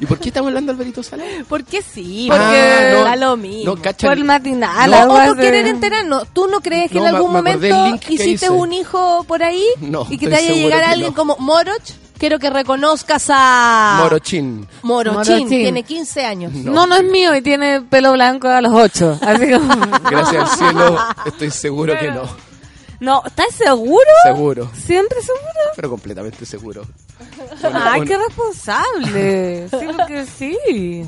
¿Y por qué estamos hablando de Alvarito Sala? Porque sí, porque ah, lo mismo. por el matinal. No, o no quieren enterarnos. ¿Tú no crees que en algún momento hiciste un hijo por ahí? No, y que te haya llegado alguien como Moroch. Quiero que reconozcas a... Morochín. Morochín, tiene 15 años. No. no, es mío y tiene pelo blanco a los 8. Así (laughs) Gracias al cielo, estoy seguro que no. No, ¿estás seguro? Seguro. ¿Siempre seguro? Pero completamente seguro. Ay, qué responsable. Sí, porque sí.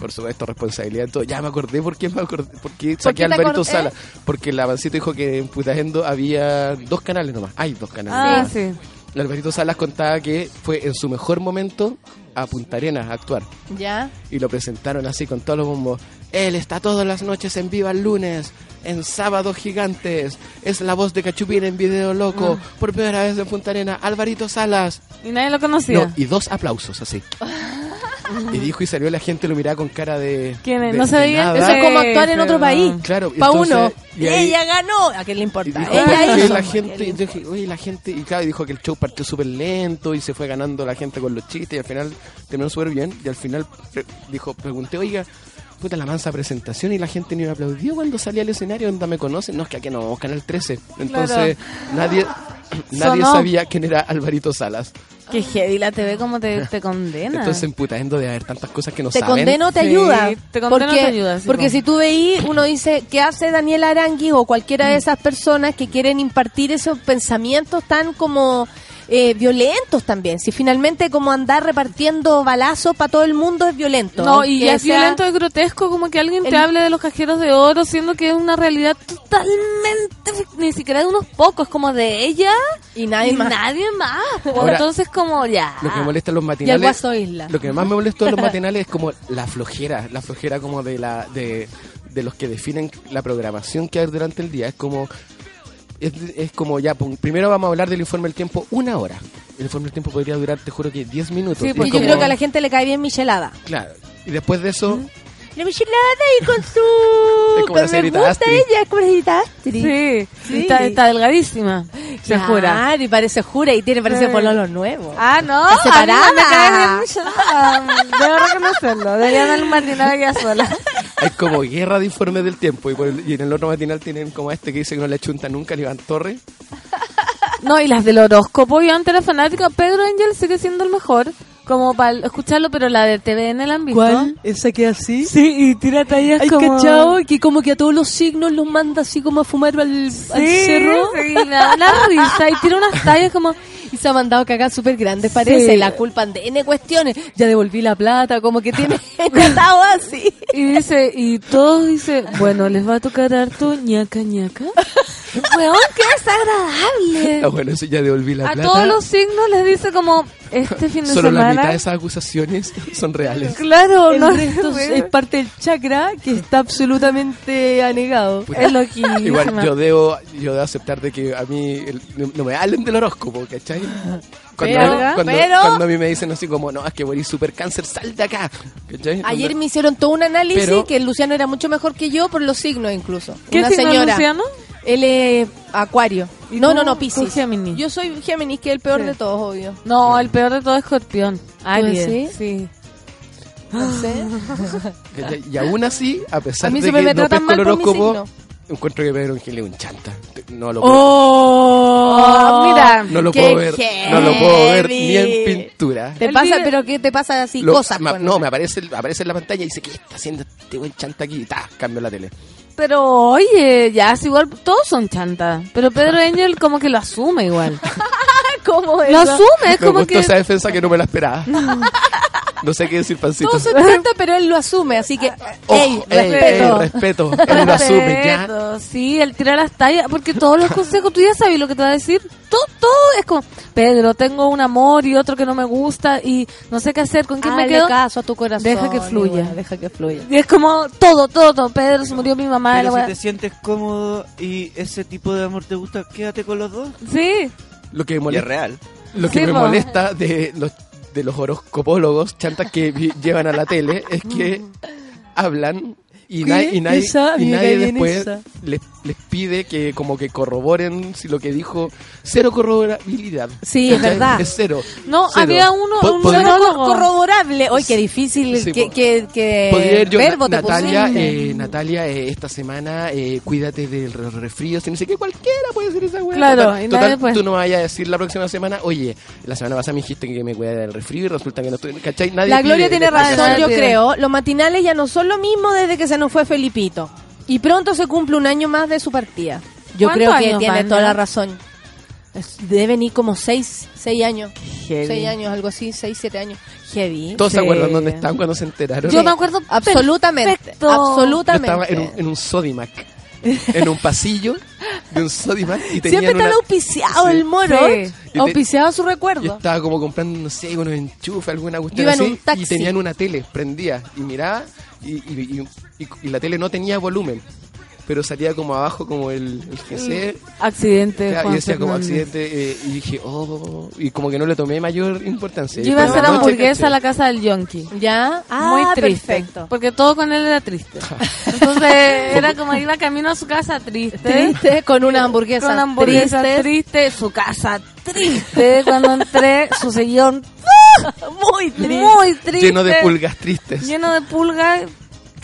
Por supuesto, responsabilidad. Todo. Ya me acordé por qué me acordé. Por qué saqué a Alberto Sala. Porque la Avancito dijo que en Putagendo había dos canales nomás. Hay dos canales. Ah, nomás. sí. Alberto Salas contaba que fue en su mejor momento a Punta Arenas a actuar. ¿Ya? Y lo presentaron así con todos los bombos. Él está todas las noches en Viva el Lunes, en Sábados Gigantes. Es la voz de Cachupín en Video Loco. Por primera vez en Punta Arenas, Alvarito Salas. Y nadie lo conocía. No, y dos aplausos así. (laughs) y dijo y salió la gente lo miraba con cara de. ¿Quién es? de- No se veía. Eso es como actuar en otro país. Claro, Pa' entonces, uno. y ahí- Ella ganó. ¿A quién le importa? dijo, Ella "Oye, hizo. la gente, y yo dije, oye, la gente, y claro, dijo que el show partió súper lento y se fue ganando la gente con los chistes y al final terminó súper bien y al final pre- dijo, pregunté, oiga, puta la mansa presentación y la gente ni me aplaudió cuando salí al escenario, ¿dónde me conocen? No, es que aquí no, Canal 13. Entonces, nadie, (clears throat) nadie Sonó. sabía quién era Alvarito Salas. Qué heavy la TV como te, te condena. Entonces, en Putaendo de haber tantas cosas que no te saben. condeno, te Sí, ayuda. te condeno, porque, te ayuda, sí, porque po. si tú veís, uno dice, ¿qué hace Daniel Arangui o cualquiera Mm. de esas personas que quieren impartir esos pensamientos tan como eh, violentos también? Si finalmente como andar repartiendo balazos para todo el mundo es violento. No, y es sea- violento, es grotesco como que alguien te hable de los cajeros de oro, siendo que es una realidad totalmente, ni siquiera de unos pocos, como de ella Y nadie y más. nadie más. Ahora, Entonces como ya. Lo que me molesta los Y el matinales. Guaso Isla. Lo que más me molestó de los (laughs) matinales es como la flojera, la flojera como de la de, de los que definen la programación que hay durante el día. Es como es, es como ya, pum, primero vamos a hablar del informe del tiempo una hora. El informe del tiempo podría durar, te juro que 10 minutos. Sí, porque yo como- creo que a la gente le cae bien Michelada. Claro. Y después de eso, La Michelada y con su... (laughs) Es como la me señorita gusta ella, es como la señorita Astrid. Sí, Sí. Está, está delgadísima, se jura. Claro, y parece jura y tiene parece Sí. pololo nuevo. Ah, no, Está a mí separada. me cae bien Michelada. Debo reconocerlo, debería dar un matinal ella sola. (laughs) hay como guerra de informes del tiempo. Y, por el- y en el otro matinal tienen como este que dice que no le chunta nunca, el Iván Torres. No, y las del horóscopo, yo antes era fanática, Pedro Angel sigue siendo el mejor, como para escucharlo, pero la de TVN la han visto. ¿Esa que así? Sí, y tira tallas ¿Hay como... cachado? Que como que a todos los signos los manda así como a fumar al, al Sí, cerro. sí, me da una risa y tira unas tallas como... Y se ha mandado cagas súper grandes, parece. Sí. La culpan de N cuestiones. Ya devolví la plata, como que tiene (laughs) tratado así. Y dice, y todos dice, bueno, les va a tocar harto ñaca ñaca. Weón, qué desagradable. (laughs) Ah, bueno, eso ya devolví la A plata. todos los signos les dice como, este fin de Solo la semana... mitad de esas acusaciones (laughs) son reales. Claro, El no resto es parte del chakra que está absolutamente anegado. Es loquísima. Igual yo debo, yo debo aceptar de que a mí el- no me hablen del horóscopo, ¿cachai? Cuando, Pero- cuando, pero- cuando a mí me dicen así como, no, es que morís super cáncer, sal de acá. ¿cachai? Ayer me hicieron todo un análisis Pero- que el Luciano era mucho mejor que yo por los signos incluso. ¿Qué Una signo señora. Luciano? Él es Acuario. ¿Y No, no, no. Géminis. Yo soy Géminis, que es el peor Sí. de todos, obvio. No, el peor de todo es Escorpión. Aries. decís? Sí. No sé. (laughs) Y aún así, a pesar A mí de que me no tratan pesco el mal por mi horóscopo, signo. Encuentro que Pedro Ángel es un chanta. No lo puedo, Oh, mira. no lo puedo ver, no lo puedo ver ni en pintura. ¿Te pasa, pero qué te pasa así? Lo- cosas. ma- con- no, me aparece, aparece en la pantalla y dice, ¿qué está haciendo este buen chanta aquí? Y ta, cambio la tele. Pero oye, ya es igual, todos son chantas. Pero Pedro (laughs) Angel como que lo asume igual. (laughs) ¿Cómo es Lo asume, es Me como gustó que... esa defensa que no me la esperaba. no sé qué decir, pancito. Todos son chantas, pero él lo asume, así que, Oh, ey, ey, respeto. ey, respeto. Él lo asume, ya. Sí, él tira las tallas, porque todos los consejos, tú ya sabes lo que te va a decir. Todo, todo es como, Pedro, tengo un amor y otro que no me gusta y no sé qué hacer, ¿con quién me Hazle quedo? caso a tu corazón. Deja que fluya. igual, deja que fluya. Y es como todo, todo, todo. Pedro, se murió mi mamá. Pero la si te sientes cómodo y ese tipo de amor te gusta, quédate con los dos. Sí, Lo que me Y es molesta, real. lo que Sí, me po. molesta de los, de los horoscopólogos chantas que vi- llevan a la tele es que (laughs) hablan y, na- y nadie, Esa, y después les, les pide que como que corroboren si lo que dijo cero corroborabilidad. Sí, es verdad. Es cero. No, Cero. había uno- un corroborable. Hoy qué difícil, Sí, que, que, que Podría ir yo, verbo te Natalia, eh, Natalia, eh, esta semana eh, cuídate del re- resfrío, si no sé qué, cualquiera puede decir esa weá. Claro, Total, y total, tú no vayas a decir la próxima semana, oye, la semana pasada me dijiste que me cuidara del resfrío y resulta que no estoy, ¿cachai? Nadie La Gloria pide- tiene razón, yo creo. Los matinales ya no son lo mismo desde que se nos fue Felipito. Y pronto se cumple un año más de su partida. Yo creo que tiene toda la razón. Deben ir como seis, seis años. Seis años, algo así, seis, siete años. Heavy. ¿Todos se acuerdan dónde estaban cuando se enteraron? Yo me acuerdo absolutamente. Absolutamente. estaba en un, en un Sodimac. (laughs) en un pasillo de un Sodimac y Siempre estaba auspiciado el moro. Auspiciado su recuerdo. Y estaba como comprando, no sé, unos enchufes, alguna cuestión así. Y tenían una tele prendida. Y miraba y, y la tele no tenía volumen pero salía como abajo como el, el GC. Accidente. y decía como accidente eh, y dije, oh, y como que no le tomé mayor importancia. Yo iba a hacer hamburguesa a la casa del yonki. ¿Ya? Ah, Muy triste. Perfecto. Porque todo con él era triste. (laughs) Entonces era como iba camino a su casa triste. Triste, con una hamburguesa. Con una hamburguesa triste, su casa triste. Cuando entré, su sillón (laughs) muy triste. Muy triste. Lleno de pulgas tristes. Lleno de pulgas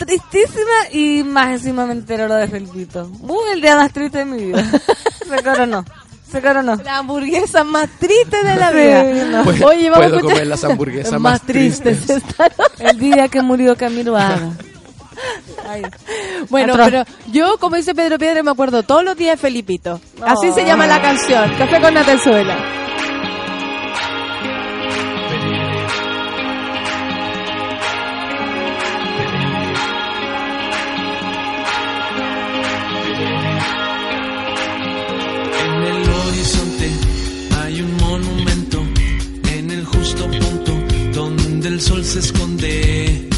tristísima y más encima me entero lo de Felipito. Uy, el día más triste de mi vida. (laughs) Se coronó. Se coronó. La hamburguesa más triste de la vida. Oye, vamos Puedo a comer las hamburguesas (laughs) más, tristes. el día que murió Camilo Haga. (laughs) Bueno, pero yo, como dice Pedro Piedra, me acuerdo todos los días de Felipito. Así se llama la canción, Café con Natenzuela. Sol se esconde,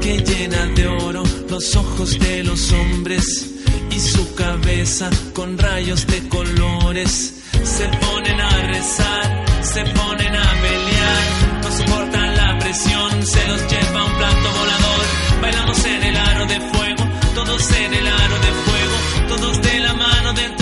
que llena de oro los ojos de los hombres y su cabeza con rayos de colores. Se ponen a rezar, se ponen a pelear, no soportan la presión, se los lleva un plato volador. Bailamos en el aro de fuego, todos en el aro de fuego, todos de la mano dentro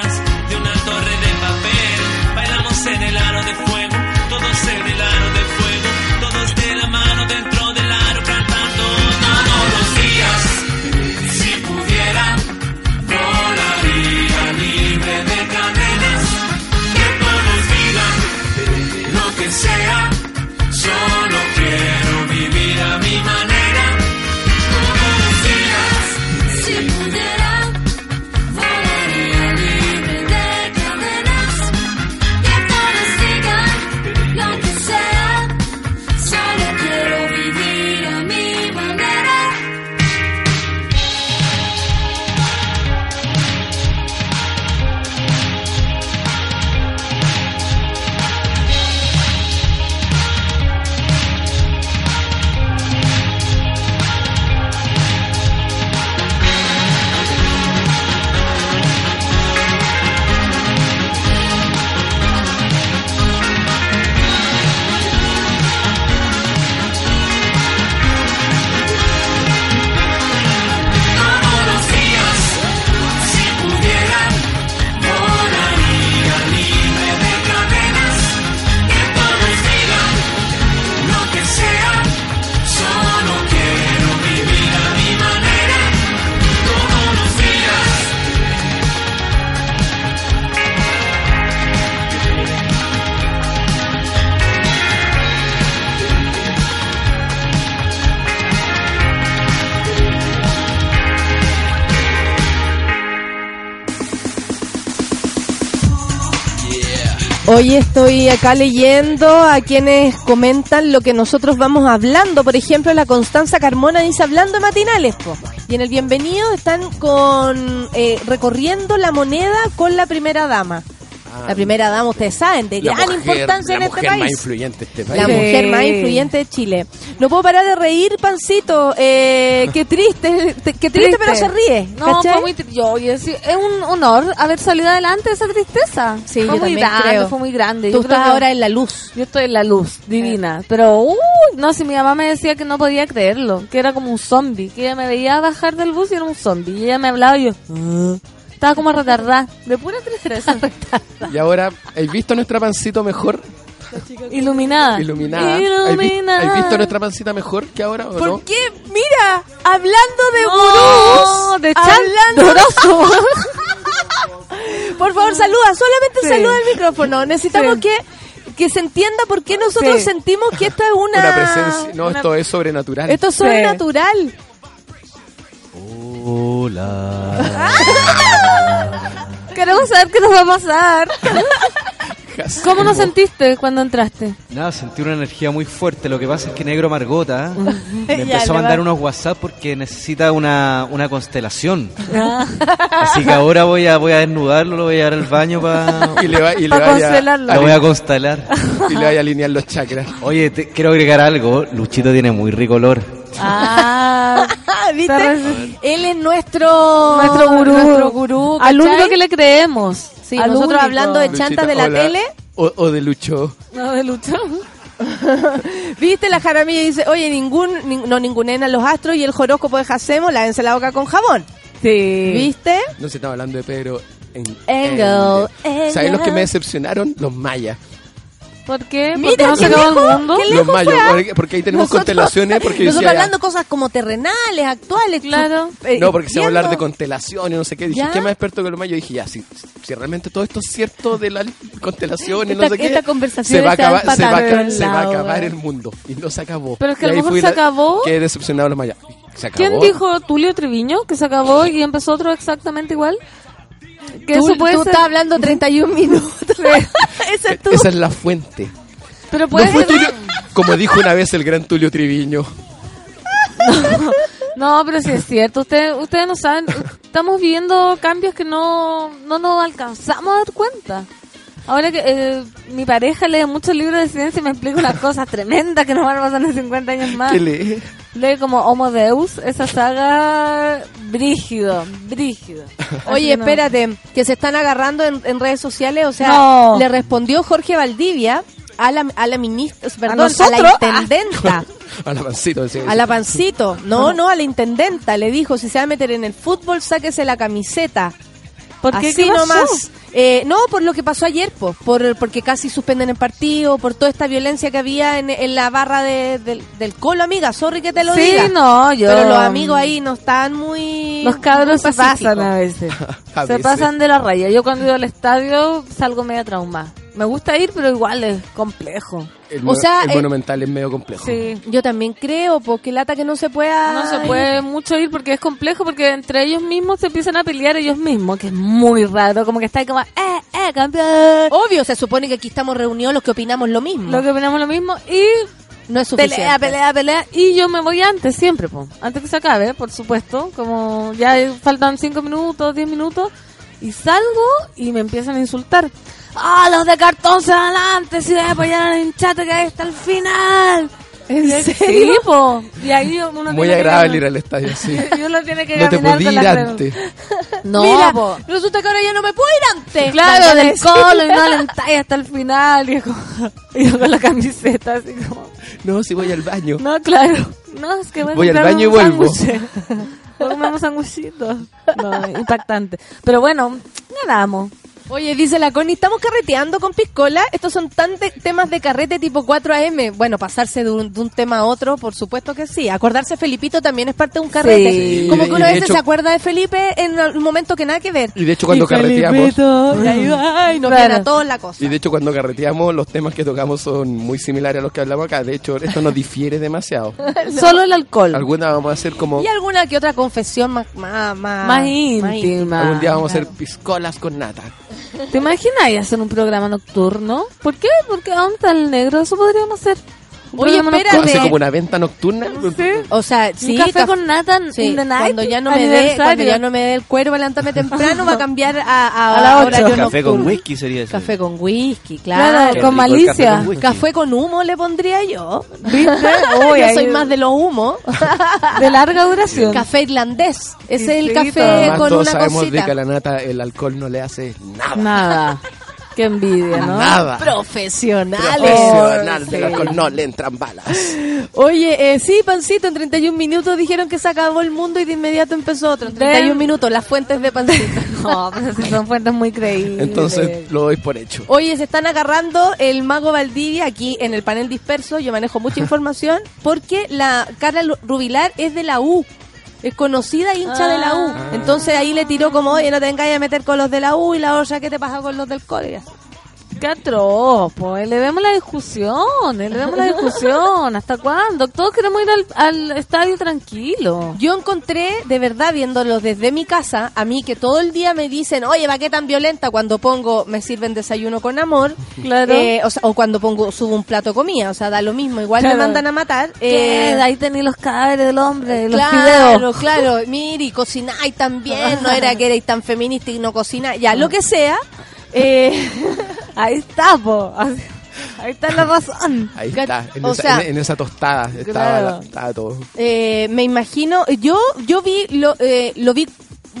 Hoy estoy acá leyendo a quienes comentan lo que nosotros vamos hablando. Por ejemplo, la Constanza Carmona dice hablando de matinales. Y en el bienvenido están con eh, recorriendo la moneda con la primera dama. Ah, la primera dama, ustedes saben, de la gran mujer- importancia en la este mujer país. más influyente de este país. La Sí. mujer más influyente de Chile. No puedo parar de reír, Pancito. Eh, qué triste, te- qué triste, pero se ríe. No, fue muy yo, yo sí, es un honor haber salido adelante de esa tristeza. Sí, fue yo muy también grande, creo. fue muy grande. Tú Yo creo estás que- ahora en la luz. Yo estoy en la luz, divina. Pero, uy, no, si mi mamá me decía que no podía creerlo, que era como un zombie, que ella me veía bajar del bus y era un zombie. Y ella me hablaba y yo, "Ah". Estaba como retardada, de pura tristeza. Y ahora, ¿has visto nuestra pancito mejor? Iluminada. Iluminada. ¿Has, vi- Iluminada. has visto nuestra pancita mejor que ahora o ¿Por no? qué? Mira, hablando de No, gurús, de hablando Doroso. (laughs) Por favor, saluda, solamente Sí. saluda el micrófono. Necesitamos Sí. que que se entienda por qué nosotros Sí. sentimos que esta es una Una presencia. No, una- esto es sobrenatural. esto es sobrenatural. Hola. Queremos saber qué nos va a pasar. ¿Cómo nos sentiste cuando entraste? Nada, sentí una energía muy fuerte. Lo que pasa es que Negro Margota (laughs) me empezó a mandar unos WhatsApp porque necesita una, una constelación. Así que ahora voy a voy a desnudarlo, lo voy a llevar al baño para... Y le, va, y le Pa' vaya constelarlo. a, Lo voy a constelar. y le vaya a alinear los chakras. Oye, te- quiero agregar algo. Luchito tiene muy rico olor. Ah, (laughs) ¿Viste? Él es nuestro nuestro gurú. nuestro gurú, Al único que le creemos. Sí, Al nosotros único. hablando de Luchita, chantas de la hola. tele. O, o de Lucho. No, de Lucho. (laughs) ¿Viste? La jaramilla dice, oye, ningún, nin- no ningunen a los astros y el horóscopo de Jacemo, lávense la boca con jabón. Sí. ¿Viste? No se estaba hablando de Pedro. En, Engel, en- ¿Sabes los que Engel. me decepcionaron? Los mayas. ¿Por qué? Mira, Porque no se qué acabó el lejos, mundo. qué Los lejos mayos, fue, ¿ah? porque, porque ahí tenemos Nosotros- constelaciones. Porque Nosotros decía ya- hablando cosas como terrenales, actuales. Claro. eh, No, porque se va a hablar de viendo- constelaciones, no sé qué. Dije, ¿Ya? ¿qué más experto que los mayos? Dije, ya, si, si realmente todo esto es cierto de las constelaciones, Esta- no sé qué. esta conversación se va, a está acabar, se, va a, acabar- se va a lado, acabar el mundo. Y no se acabó. Pero es que Y a lo ahí mejor fui se la- acabó. Quedé decepcionado los mayas. ¿Se acabó? ¿Quién dijo Tulio Triviño que se acabó y empezó otro exactamente igual? Que Tú, eso puede tú ser. estás hablando 31 minutos. (laughs) Esa es tu... Esa es la fuente. Pero No puede fue ser. Tulio- como dijo una vez el gran Tulio Triviño. (laughs) No, pero sí es cierto. Ustedes, ustedes no saben. Estamos viviendo cambios que no, no nos alcanzamos a dar cuenta. Ahora que eh, mi pareja lee muchos libros de ciencia y me explica unas cosas tremendas que nos van a pasar en 50 años más. ¿Qué lee? Lee como Homo Deus, esa saga brígido, brígido. (laughs) Oye, no. espérate, que se están agarrando en, en redes sociales. O sea, No. le respondió Jorge Valdivia a la, a la ministra, perdón, a, la intendenta. (laughs) A la pancito. decía. A la pancito. No, (laughs) no, a la intendenta. Le dijo, si se va a meter en el fútbol, sáquese la camiseta. ¿Por qué? Así ¿Qué pasó? nomás. Eh, no, por lo que pasó ayer, po, por porque casi suspenden el partido, por toda esta violencia que había en, en la barra de- del, del colo, amiga. Sorry que te lo Sí, diga. no, yo- Pero los amigos ahí no están muy... Los cabros muy se pasan a veces. (laughs) A se veces. pasan de la raya. Yo cuando iba al estadio salgo media trauma. Me gusta ir, pero igual es complejo. El, O sea, el eh, monumental es medio complejo. Sí. Yo también creo, porque lata que no se pueda... No se puede mucho ir porque es complejo, porque entre ellos mismos se empiezan a pelear ellos mismos, que es muy raro, como que está ahí como, eh, eh, campeón. Obvio, se supone que aquí estamos reunidos los que opinamos lo mismo. Lo que opinamos lo mismo y no es suficiente. pelea, pelea, pelea. Y yo me voy antes, siempre, po. antes que se acabe, por supuesto, como ya faltan cinco minutos, diez minutos, y salgo y me empiezan a insultar. ¡Ah, los de cartón se van antes! ¡Si voy a apoyar al hinchate que hay hasta el final! ¿En serio? Sí, po. Y ahí uno Muy agradable ir al estadio, sí. (laughs) Y uno tiene que No te podía ir antes. (laughs) No, Mira, po. resulta que ahora ya no me puedo ir antes. Claro, del colo y no alentáis hasta el final. Y, como- (laughs) y yo con la camiseta así como... No, si voy al baño. No, claro. No, es que voy, Voy al baño y vuelvo. un sándwichito. No, impactante. Pero bueno, ganamos. Oye, dice la Connie, ¿estamos carreteando con piscola? Estos son tan de- temas de carrete tipo 4AM. Bueno, pasarse de un, de un tema a otro, por supuesto que sí. Acordarse de Felipito también es parte de un carrete. Sí. Como que uno a veces hecho- se acuerda de Felipe en un momento que nada que ver. Y de hecho cuando Y carreteamos... Felipito, y ahí va, y nos Claro. viene a todos la cosa. Y de hecho cuando carreteamos los temas que tocamos son muy similares a los que hablamos acá. De hecho esto nos difiere demasiado. (laughs) Solo el alcohol. Alguna vamos a hacer como... Y alguna que otra confesión más, más, más, Más íntima. Algún día vamos a hacer piscolas con nata. ¿Te imaginas hacer un programa nocturno? ¿Por qué? Porque ¿a ¿dónde está el negro? Eso podríamos hacer. Oye, espérate. como una venta nocturna. ¿Sí? O sea, sí. Un café con nata sí. Cuando ya no me dé, cuando ya no me dé el cuerpo, levántame temprano, va a cambiar a, a, a la hora Café con whisky sería eso. Café con whisky, claro. con malicia. Café con, humo le pondría yo. ¿Viste? yo soy más de los humos. de larga duración. Café irlandés. es el café con una sabemos cosita. de que a la nata el alcohol no le hace nada. Nada. Qué envidia, ¿no? Nada. Profesionales. Profesional, alcohol no le entran balas. Oye, eh, sí, Pancito, en 31 minutos dijeron que se acabó el mundo y de inmediato empezó otro. En 31 minutos, las fuentes de Pancito. (laughs) no, pero si son fuentes muy creíbles. Entonces lo doy por hecho. Oye, se están agarrando el mago Valdivia aquí en el panel disperso. Yo manejo mucha (laughs) información porque la Carla Rubilar es de la U es conocida hincha de la U. Ah. Entonces ahí le tiró como, oye, no te vengáis a meter con los de la U y la otra, ¿qué te pasa con los del cole? Qué atroz, pues elevemos la discusión, elevemos la discusión. ¿Hasta cuándo? Todos queremos ir al, al, estadio tranquilo. Yo encontré, de verdad, viéndolo desde mi casa, a mí que todo el día me dicen, oye, ¿va qué tan violenta? Cuando pongo, me sirven desayuno con amor. Claro. Eh, o, sea, o, cuando pongo, subo un plato de comida, o sea, da lo mismo. Igual claro. me mandan a matar. Eh, ahí tenéis los cadáveres del hombre, los claro, fideos. Claro, mire, cocináis también. No era que erais tan feminista y no cocináis. Ya, lo que sea. Eh, (laughs) ahí está, po. Ahí está la razón. Ahí está, en, o esa, sea, en, en esa, tostada estaba, claro. estaba todo. Eh, me imagino, yo yo vi lo, eh, lo vi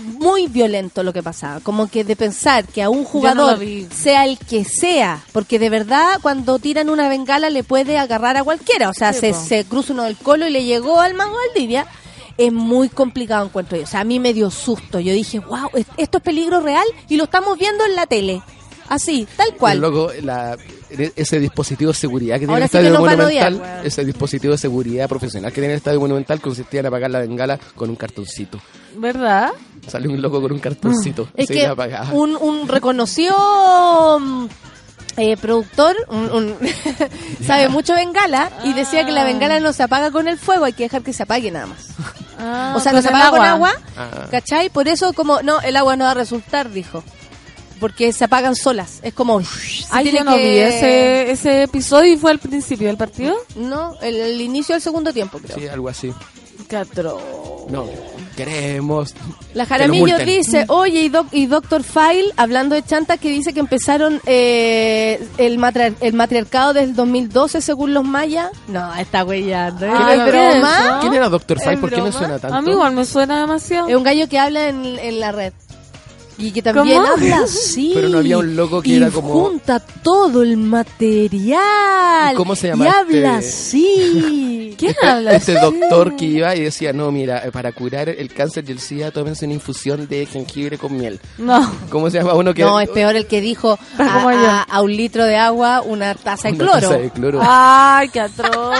muy violento lo que pasaba, como que de pensar que a un jugador no sea el que sea, porque de verdad cuando tiran una bengala le puede agarrar a cualquiera, o sea, Sí, se, se cruza uno del colo y le llegó al mango Valdivia, es muy complicado encuentro yo, o sea, a mí me dio susto, yo dije, wow, esto es peligro real y lo estamos viendo en la tele, así, tal cual. La, ese dispositivo de seguridad que tiene Ahora el sí Estadio Monumental, odiar, ese dispositivo de seguridad profesional que tiene el Estadio Monumental consistía en apagar la bengala con un cartoncito. ¿Verdad? Sale un loco con un cartoncito. Es se que apagaba. un, un reconocido mm, eh, productor un, un (laughs) sabe mucho bengala y decía que la bengala no se apaga con el fuego, hay que dejar que se apague nada más. Ah, o sea, no se apaga con agua, Ah. ¿cachai? Por eso como, no, el agua no va a resultar, dijo. Porque se apagan solas. Es como... se Ay, yo no que- vi ese, ese episodio y fue al principio del partido. No, el, el inicio del segundo tiempo, creo. Sí, algo así. No, queremos. La Jaramillo dice, oye, y, doc, y Doctor File, hablando de Chanta, que dice que empezaron eh, el, matriar- el matriarcado desde el 2012 según los mayas. No, está huellando. ¿eh? Ah, ¿Es ¿qué broma? es eso? ¿Quién era Doctor File? ¿Es ¿Por qué me suena tanto? A mí igual me suena demasiado. Es un gallo que habla en, en la red. Y que también ¿Cómo? habla (laughs) así. Pero no había un loco que y era como- junta todo el material. ¿Y cómo se llama Y habla este? así. (laughs) ¿Quién habla Este así? doctor que iba y decía, no, mira, eh, para curar el cáncer y el SIDA, tómense una infusión de jengibre con miel. No. ¿Cómo se llama uno que...? No, es peor el que dijo (laughs) a, a- a un litro de agua una taza de Una cloro. taza de cloro. Ay, qué atroz.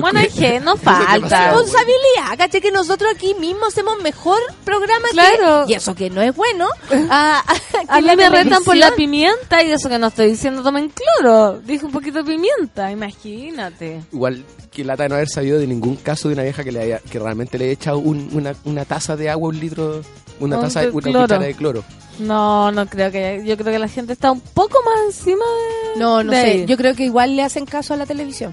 Bueno, es que no falta. Responsabilidad, caché que nosotros aquí mismo hacemos mejor programa Claro. que... Y eso que no es bueno. (laughs) a- a- mí me retan por la pimienta y eso que no estoy diciendo tomen cloro. Dije un poquito de pimienta, imagínate. Igual que lata de no haber sabido de ningún caso de una vieja que le haya, que realmente le haya echado un- una, una taza de agua, un litro, una Un taza, de- una cloro. cuchara de cloro. No, no creo que yo creo que la gente está un poco más encima de No, no de sé. ahí. Yo creo que igual le hacen caso a la televisión.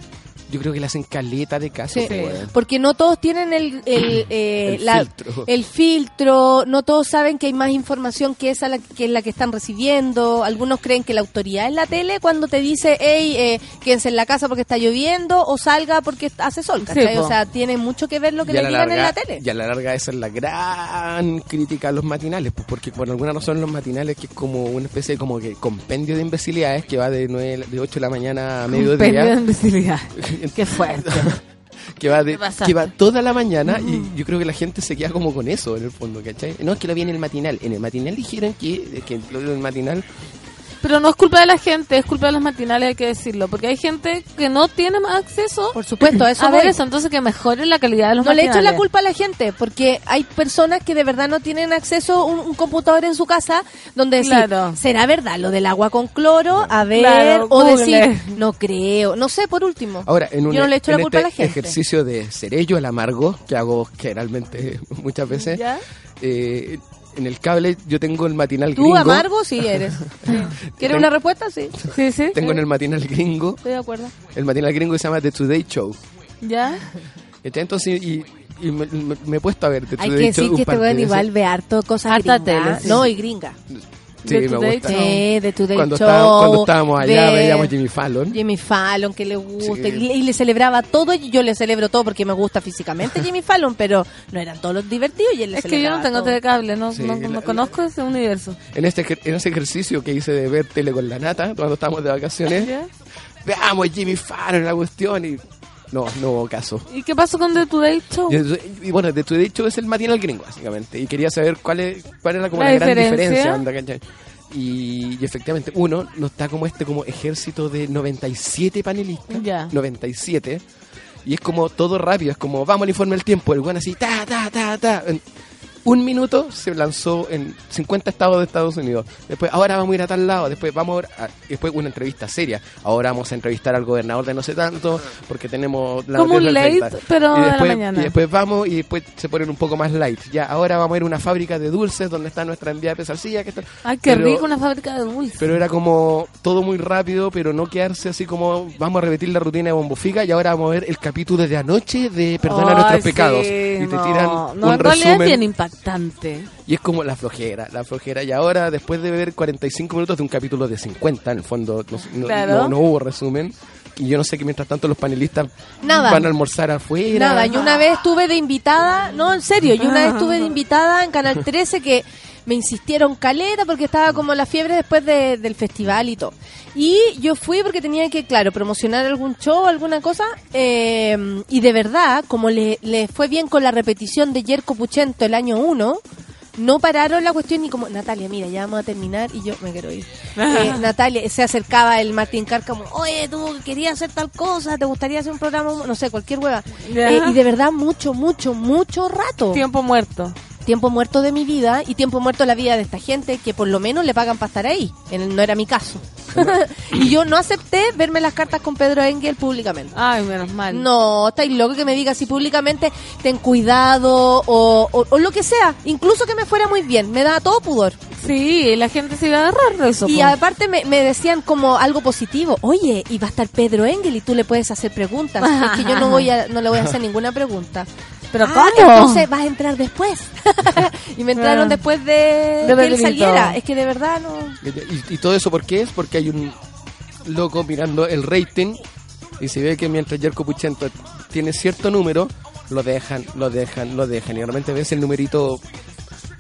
Yo creo que le hacen caleta de caso. Sí, pues, porque no todos tienen el, el, eh, (laughs) El la- filtro. el filtro, no todos saben que hay más información que esa la, que es la que están recibiendo. Algunos creen que la autoridad es la tele cuando te dice, hey, eh, quédense en la casa porque está lloviendo o salga porque hace sol. o sea, tiene mucho que ver lo que le la digan en la tele. Y a la larga esa es la gran crítica a los matinales, pues porque por alguna razón los matinales que es como una especie de como que compendio de imbecilidades que va de, 9, de 8 de la mañana a Compendio de mediodía, imbecilidad. (laughs) Qué (laughs) fuerte. (laughs) que va de, que va toda la mañana y yo creo que la gente se queda como con eso en el fondo, ¿cachai? No es que lo vi en el matinal, en el matinal dijeron que, que lo del matinal Pero no es culpa de la gente, es culpa de los matinales, hay que decirlo. Porque hay gente que no tiene más acceso Por supuesto, a eso a ver eso. Entonces que mejoren la calidad de los No le matinales. echen la culpa a la gente, porque hay personas que de verdad no tienen acceso a un, un computador en su casa donde decir, Claro. ¿será verdad lo del agua con cloro? A ver, Claro, o Google. decir, no creo, no sé, por último. Ahora, en, un, Yo no le echo la culpa a la este gente. ejercicio de ser ello el amargo, que hago generalmente (laughs) muchas veces, ¿Ya? eh, en el cable yo tengo el matinal ¿Tú gringo. amargo? Sí, eres. (laughs) ¿Quieres una respuesta? Sí. Sí, sí. Tengo en el matinal gringo, Estoy de acuerdo. el matinal gringo que se llama The Today Show. ¿Ya? Entonces, y, y me, me- me he puesto a ver The Hay Today que Show decir un que par este de weón igual ve harto cosas Harta gringas. tele, sí. No, y gringa. Sí, The me Today gusta. Sí, de Today Cuando, Show. estábamos, cuando estábamos allá ve veíamos Jimmy Fallon. Jimmy Fallon, que le gusta. Sí. Y, le- y le celebraba todo. Y yo le celebro todo porque me gusta físicamente (laughs) Jimmy Fallon, pero no eran todos los divertidos. Y él le Es que yo no tengo todo. telecable, no, Sí, no, la- no conozco ese universo. En, este, en ese ejercicio que hice de ver tele con la nata cuando estábamos de vacaciones, veamos Jimmy Fallon la cuestión y no, no hubo caso. ¿Y qué pasó con The Today Show? Y, y bueno, de tu dicho es el matinal gringo, básicamente. Y quería saber cuál, es, cuál era como La la, gran diferencia. diferencia. onda, ¿cachai? Y, y efectivamente, uno no está como este como ejército de 97 panelistas. Ya. 97. Y es como todo rápido, es como vamos al informe del tiempo. El buen así, ta, ta, ta, ta. Un minuto se lanzó en 50 estados de Estados Unidos. Después, ahora vamos a ir a tal lado. Después, vamos a, después una entrevista seria. Ahora vamos a entrevistar al gobernador de no sé tanto, porque tenemos la Como un late, 30. pero y de la después, mañana. Y después vamos y después se ponen un poco más light. Ya, ahora vamos a ir a una fábrica de dulces donde está nuestra enviada de salsilla. Que está... Ay, qué Pero- rico una fábrica de dulces. Pero era como todo muy rápido, pero no quedarse así como vamos a repetir la rutina de Bombofica y ahora vamos a ver el capítulo de anoche de Perdona Ay, nuestros sí, pecados. Y te no. tiran No, un en realidad es resumen. Impactante. Y es como la flojera, la flojera. Y ahora, después de ver 45 minutos de un capítulo de 50, en el fondo no, no- Claro. no- no hubo resumen. Y yo no sé que mientras tanto los panelistas Nada. van a almorzar afuera. Nada, yo una vez estuve de invitada, no, en serio, yo una vez estuve de invitada en Canal 13 que me insistieron caleta porque estaba como la fiebre después de- del festival y todo. Y yo fui porque tenía que, claro, promocionar algún show, alguna cosa, eh, y de verdad, como le, le fue bien con la repetición de Yerko Puchento el año 1, no pararon la cuestión y como, Natalia, mira, ya vamos a terminar y yo me quiero ir. (laughs) Eh, Natalia, se acercaba el Martín Cárcamo, oye, tú querías hacer tal cosa, te gustaría hacer un programa, no sé, cualquier hueva. Eh, y de verdad, mucho, mucho, mucho rato. Tiempo muerto. Tiempo muerto de mi vida y tiempo muerto de la vida de esta gente que por lo menos le pagan para estar ahí. En- no era mi caso. (laughs) y yo no acepté verme las cartas con Pedro Engel públicamente. Ay, menos mal. No, estáis loco que me diga así públicamente, ten cuidado o, o- o lo que sea. Incluso que me fuera muy bien, me da todo pudor. Sí, la gente se iba a agarrar de eso. Y aparte me, me decían como algo positivo, oye, y va a estar Pedro Engel y tú le puedes hacer preguntas. es que yo no (laughs) voy a, no le voy a hacer ninguna pregunta. Pero Ah, ¿cómo? entonces vas a entrar después. (laughs) y me entraron Ah. después de, De que él saliera. Es que de verdad no... Y, y todo eso, ¿por qué es? Porque hay un loco mirando el rating y se ve que mientras Jerko Puchento tiene cierto número, lo dejan, lo dejan, lo dejan. Y realmente ves el numerito,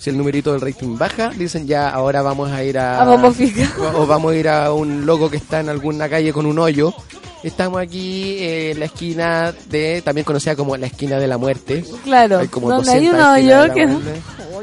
si el numerito del rating baja, dicen ya, ahora vamos a ir a... A Bombofica. O, o vamos a ir a un loco que está en alguna calle con un hoyo. Estamos aquí eh, en la esquina de, también conocida como la esquina de la muerte. Claro, Hay como donde hay 200 un hoyo que...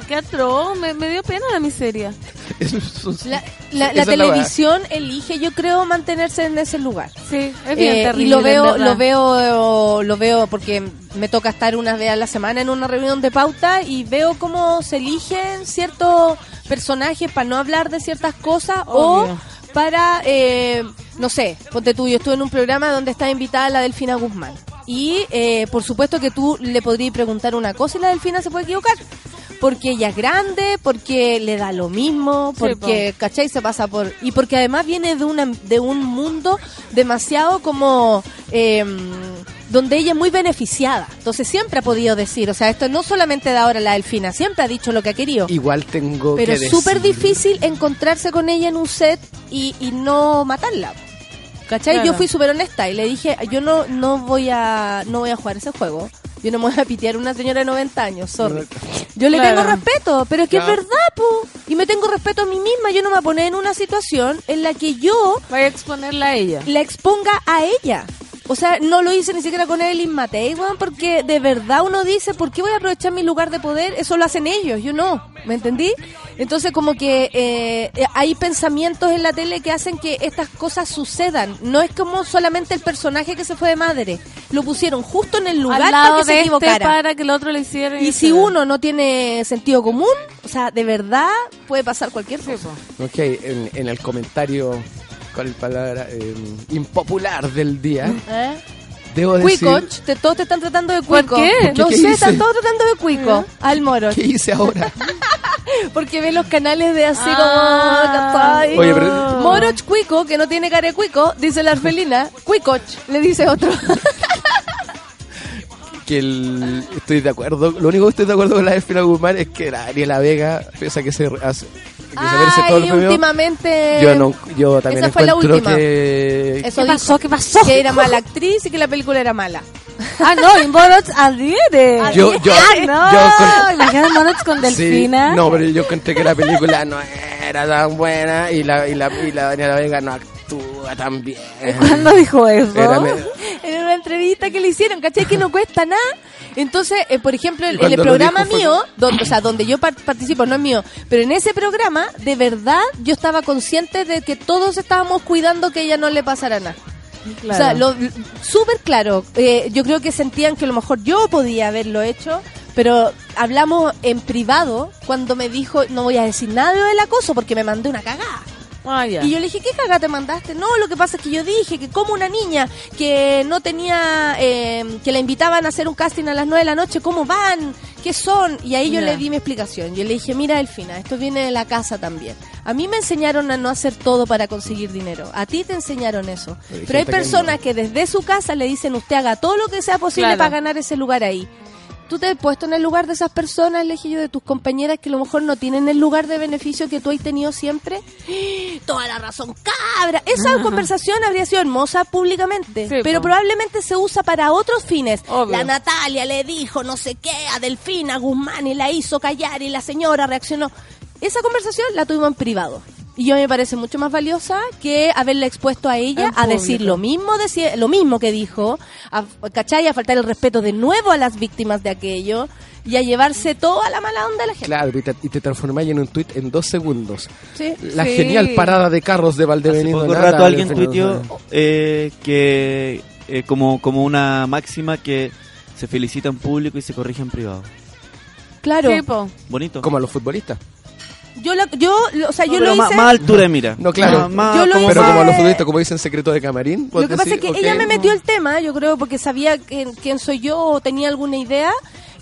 (laughs) qué atroz, me, me dio pena la miseria. (laughs) La, la- televisión elige, yo creo, mantenerse en ese lugar. Sí, es bien Eh, terrible. y lo veo, lo veo, lo veo porque me toca estar una vez a la semana en una reunión de pauta y veo cómo se eligen ciertos personajes para no hablar de ciertas cosas Obvio. o para, eh, no sé, ponte tú, yo estuve en un programa donde está invitada la Delfina Guzmán. Y eh, por supuesto que tú le podrías preguntar una cosa y la Delfina se puede equivocar. Porque ella es grande, porque le da lo mismo, Sí, porque, ¿cachai? Se pasa por... Y porque además viene de, una, de un mundo demasiado como... eh, donde ella es muy beneficiada. Entonces siempre ha podido decir, o sea, esto no solamente de ahora la Delfina, siempre ha dicho lo que ha querido. Igual tengo Pero que es súper difícil encontrarse con ella en un set y, y no matarla. ¿Cachai? Claro. Yo fui súper honesta y le dije, yo no, no voy a no voy a jugar ese juego. Yo no me voy a pitear a una señora de 90 años, sorry. Yo le Claro. tengo respeto, pero es que Claro. es verdad, po. Y me tengo respeto a mí misma. Yo no me voy a poner en una situación en la que yo Vaya a exponerla a ella. la exponga a ella. O sea, no lo hice ni siquiera con Evelyn Matei, weón, porque de verdad uno dice, ¿por qué voy a aprovechar mi lugar de poder? Eso lo hacen ellos, yo no, ¿me entendí? Entonces como que eh, eh, hay pensamientos en la tele que hacen que estas cosas sucedan. No es como solamente el personaje que se fue de madre. Lo pusieron justo en el lugar Al para que se este equivocara. para que el otro le hiciera. Y si uno no tiene sentido común, o sea, de verdad puede pasar cualquier cosa. Ok, en, en el comentario, ¿cuál palabra? Eh, impopular del día. ¿Eh? Debo decir... Cuicoch, te, todos te están tratando de ¿Por cuico. qué? No ¿Qué sé, hice? están todos tratando de cuico. Al moro. ¿Qué hice ahora? (laughs) Porque ve los canales de así Ah. como... Oye, pero- Moroch Cuico, que no tiene cara de cuico, dice la Arfelina. Cuicoch, le dice otro. (laughs) que el, estoy de acuerdo. Lo único que estoy de acuerdo con la de Fila Guzmán es que la Ariela Vega, pese a que se hace. Que se merece todo el últimamente... yo, no, yo también Esa fue la última. que. Eso ¿Qué dijo, pasó? ¿Qué pasó? Que era mala actriz y que la película era mala. (laughs) Ah, no, en Moroch adhiere. Yo- yo- ah, no. yo con- Imagina Moroch con Sí, Delfina. no, pero yo encontré que la película no era tan buena y la, y la, y la Daniela Vega no actúa tan bien. ¿Cuándo dijo eso? Era entrevista que le hicieron, ¿cachai? Que no cuesta nada. Entonces, eh, por ejemplo, el lo programa dijo fue mío, donde, o sea, donde yo par- participo, no es mío, pero en ese programa, de verdad, yo estaba consciente de que todos estábamos cuidando que a ella no le pasara nada. O sea, lo- súper claro. Eh, yo creo que sentían que a lo mejor yo podía haberlo hecho, pero hablamos en privado cuando me dijo, no voy a decir nada del acoso porque me mandé una cagada. Ah. Y yo le dije, ¿qué cagada te mandaste? No, lo que pasa es que yo dije que como una niña que no tenía, eh, que la invitaban a hacer un casting a las 9 de la noche, ¿cómo van? ¿Qué son? Y ahí yo le di mi explicación. Yo le dije, mira, Delfina, esto viene de la casa también. A mí me enseñaron a no hacer todo para conseguir dinero. A ti te enseñaron eso. Pero hay Pero hay gente que personas que desde su casa le dicen, usted haga todo lo que sea posible Claro. para ganar ese lugar ahí. Tú te has puesto en el lugar de esas personas, le dije yo, de tus compañeras que a lo mejor no tienen el lugar de beneficio que tú has tenido siempre. Toda la razón, cabra. Esa conversación habría sido hermosa públicamente, Sí, pero po. probablemente se usa para otros fines. Obvio. La Natalia le dijo no sé qué a Delfina Guzmán y la hizo callar y la señora reaccionó. Esa conversación la tuvimos en privado. Y yo me parece mucho más valiosa que haberla expuesto a ella En a decir lo mismo, deci- lo mismo que dijo, a, ¿cachai? A faltar el respeto de nuevo a las víctimas de aquello y a llevarse toda la mala onda de la gente. Claro, y te, y te transformáis en un tuit en dos segundos. Sí. La Sí. genial parada de carros de Hace Valdebenito. poco rato alguien tuiteó eh, que eh, como, como una máxima que se felicita en público y se corrige en privado. Claro. Sí. Bonito. Como a los futbolistas. Yo, la- yo, lo- o sea, No, yo pero lo más, hice... más altura de mira. No, claro. Más- más Yo lo Pero hice- como a los futbolistas, como dicen secreto de camarín. Lo que pasa es que ella me metió el tema, yo creo, porque sabía que- quién soy yo o tenía alguna idea.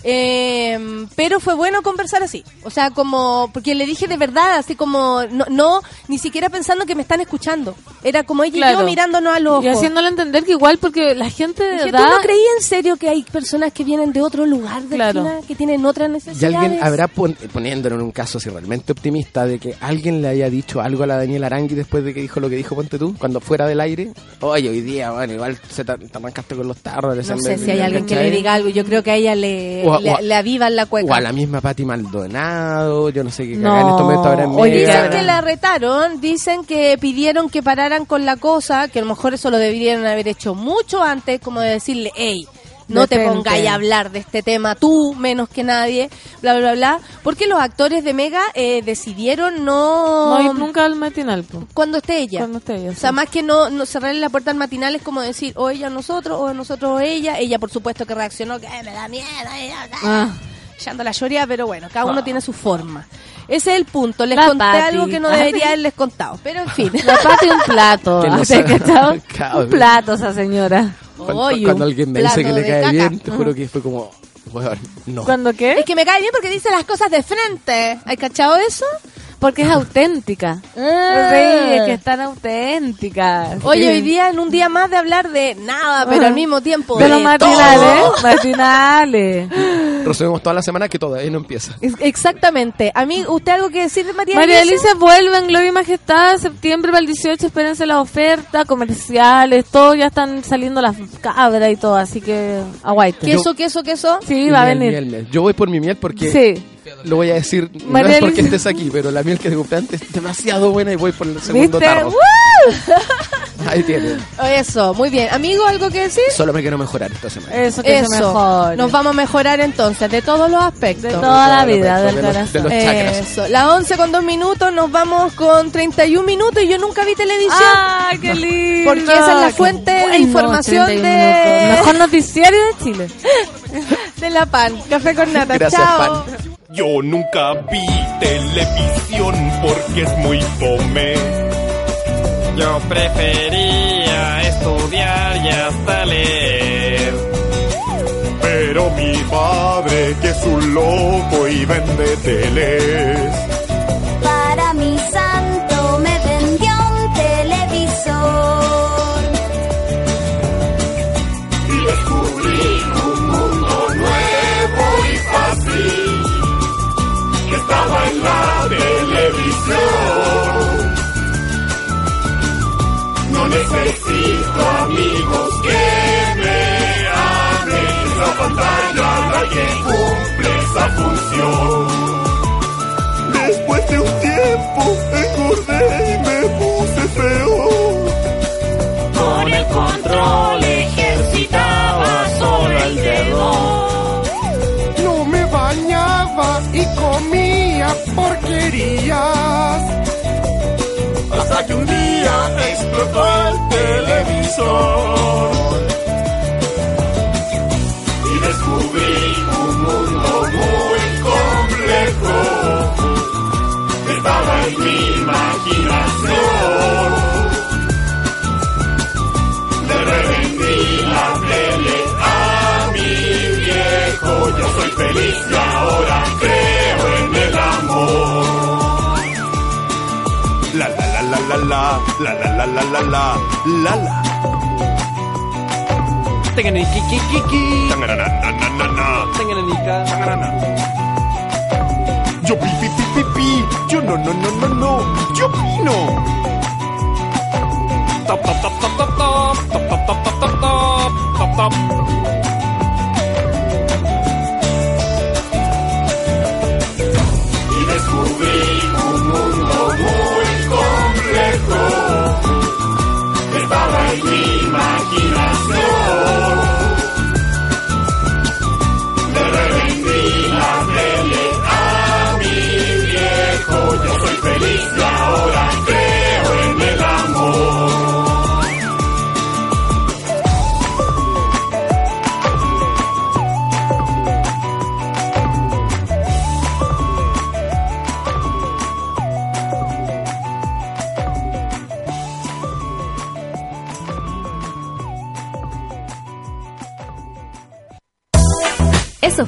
Eh, pero fue bueno conversar así. O sea, como. Porque le dije de verdad, así como. No, no ni siquiera pensando que me están escuchando. Era como ella y yo mirándonos a los ojos. Y haciéndole entender que igual, porque la gente de Dije, ¿Tú verdad... no creías en serio que hay personas que vienen de otro lugar, de Claro. China, que tienen otras Y necesidades? alguien habrá pon- poniéndolo en un caso así realmente optimista de que alguien le haya dicho algo a la Daniela Arangui después de que dijo lo que dijo Ponte tú, cuando fuera del aire. Oye, hoy día, bueno, igual se te, te arrancaste con los tarros. No sé si hay alguien que le diga algo. Yo creo que a ella le, O le, o a- le avivan la cueca. O a la misma Pati Maldonado, yo no sé qué No. en estos momentos habrá en Oye. Dicen que la retaron, dicen que pidieron que pararan con la cosa, que a lo mejor eso lo deberían haber hecho mucho antes, como de decirle, hey, no te pongáis a hablar de este tema tú, menos que nadie, bla, bla, bla, porque los actores de Mega eh, decidieron no... No ir nunca al matinal, po. Cuando esté ella. Cuando esté ella, O sea, más que no, no cerrarle la puerta al matinal es como decir, o ella a nosotros, o nosotros o ella. Ella, por supuesto, que reaccionó, que "Eh, me da miedo, ella, Ah. echando la lloría, pero bueno, cada uno tiene su forma. Ese es el punto. Les La conté Pati. algo que no debería haberles contado, pero en fin. La pati un plato. (laughs) Que no. Cabrón. (laughs) Un plato esa señora. Cuando, Oy, cuando alguien me dice que le cae caca. bien, te juro que fue como, weón, no. ¿Cuándo qué? Es que me cae bien porque dice las cosas de frente. ¿Has cachado eso? Porque es auténtica. Ah. Sí, es que es tan auténtica. Oye, Sí. hoy día en un día más de hablar de nada, pero al mismo tiempo De los matinales, todo. matinales. Resumimos toda la semana que todavía no empieza. Es- Exactamente. A mí, ¿usted algo que decir de María, María? Alicia vuelve en Gloria y Majestad, septiembre para el 18, espérense la oferta, comerciales, todo, ya están saliendo las cabras y todo, así que aguaite. ¿Queso, queso, queso? Sí, va a venir. miel, miel. Yo voy por mi miel porque Sí. Lo voy a decir, no es porque estés aquí, pero la miel que te compré antes es demasiado buena y voy por el segundo ¿Viste? tarro. (laughs) Ahí tiene. Eso, muy bien. Amigo, ¿algo que decir? Solo me quiero mejorar esta semana. Eso que se Eso. mejor. Nos vamos a mejorar entonces, de todos los aspectos. De toda la vida, de del los- de corazón. los chakras. Eso, las 11 con 2 minutos, nos vamos con 31 minutos y yo nunca vi televisión. ¡Ay, qué (laughs) lindo! Porque esa es la fuente de información 31 de- minutos. Mejor noticiario de Chile. (laughs) De la pan, café con nata. Gracias, Chao. pan. Yo nunca vi televisión porque es muy fome. Yo prefería estudiar y hasta leer. Pero mi padre, que es un loco y vende teles. En la televisión. No necesito amigos que me amen. La pantalla la que cumple esa función. Después de un tiempo engordé y me puse feo. Con el control comía porquerías. Hasta que un día explotó el televisor. Y descubrí un mundo muy complejo. Estaba en mi imaginación. Le revendí la tele a mi viejo. Yo soy feliz y ahora creo La la la la la la la la la la la. Yo pi pi pi pi pi. Yo no no no no no. Yo opino. Top, top, top, top, top, top. Top, top, top, top, top, top. Top, descubrí Estaba en mi imaginación. Le revendí la tele a mi viejo. Yo soy feliz y ahora creo en el amor.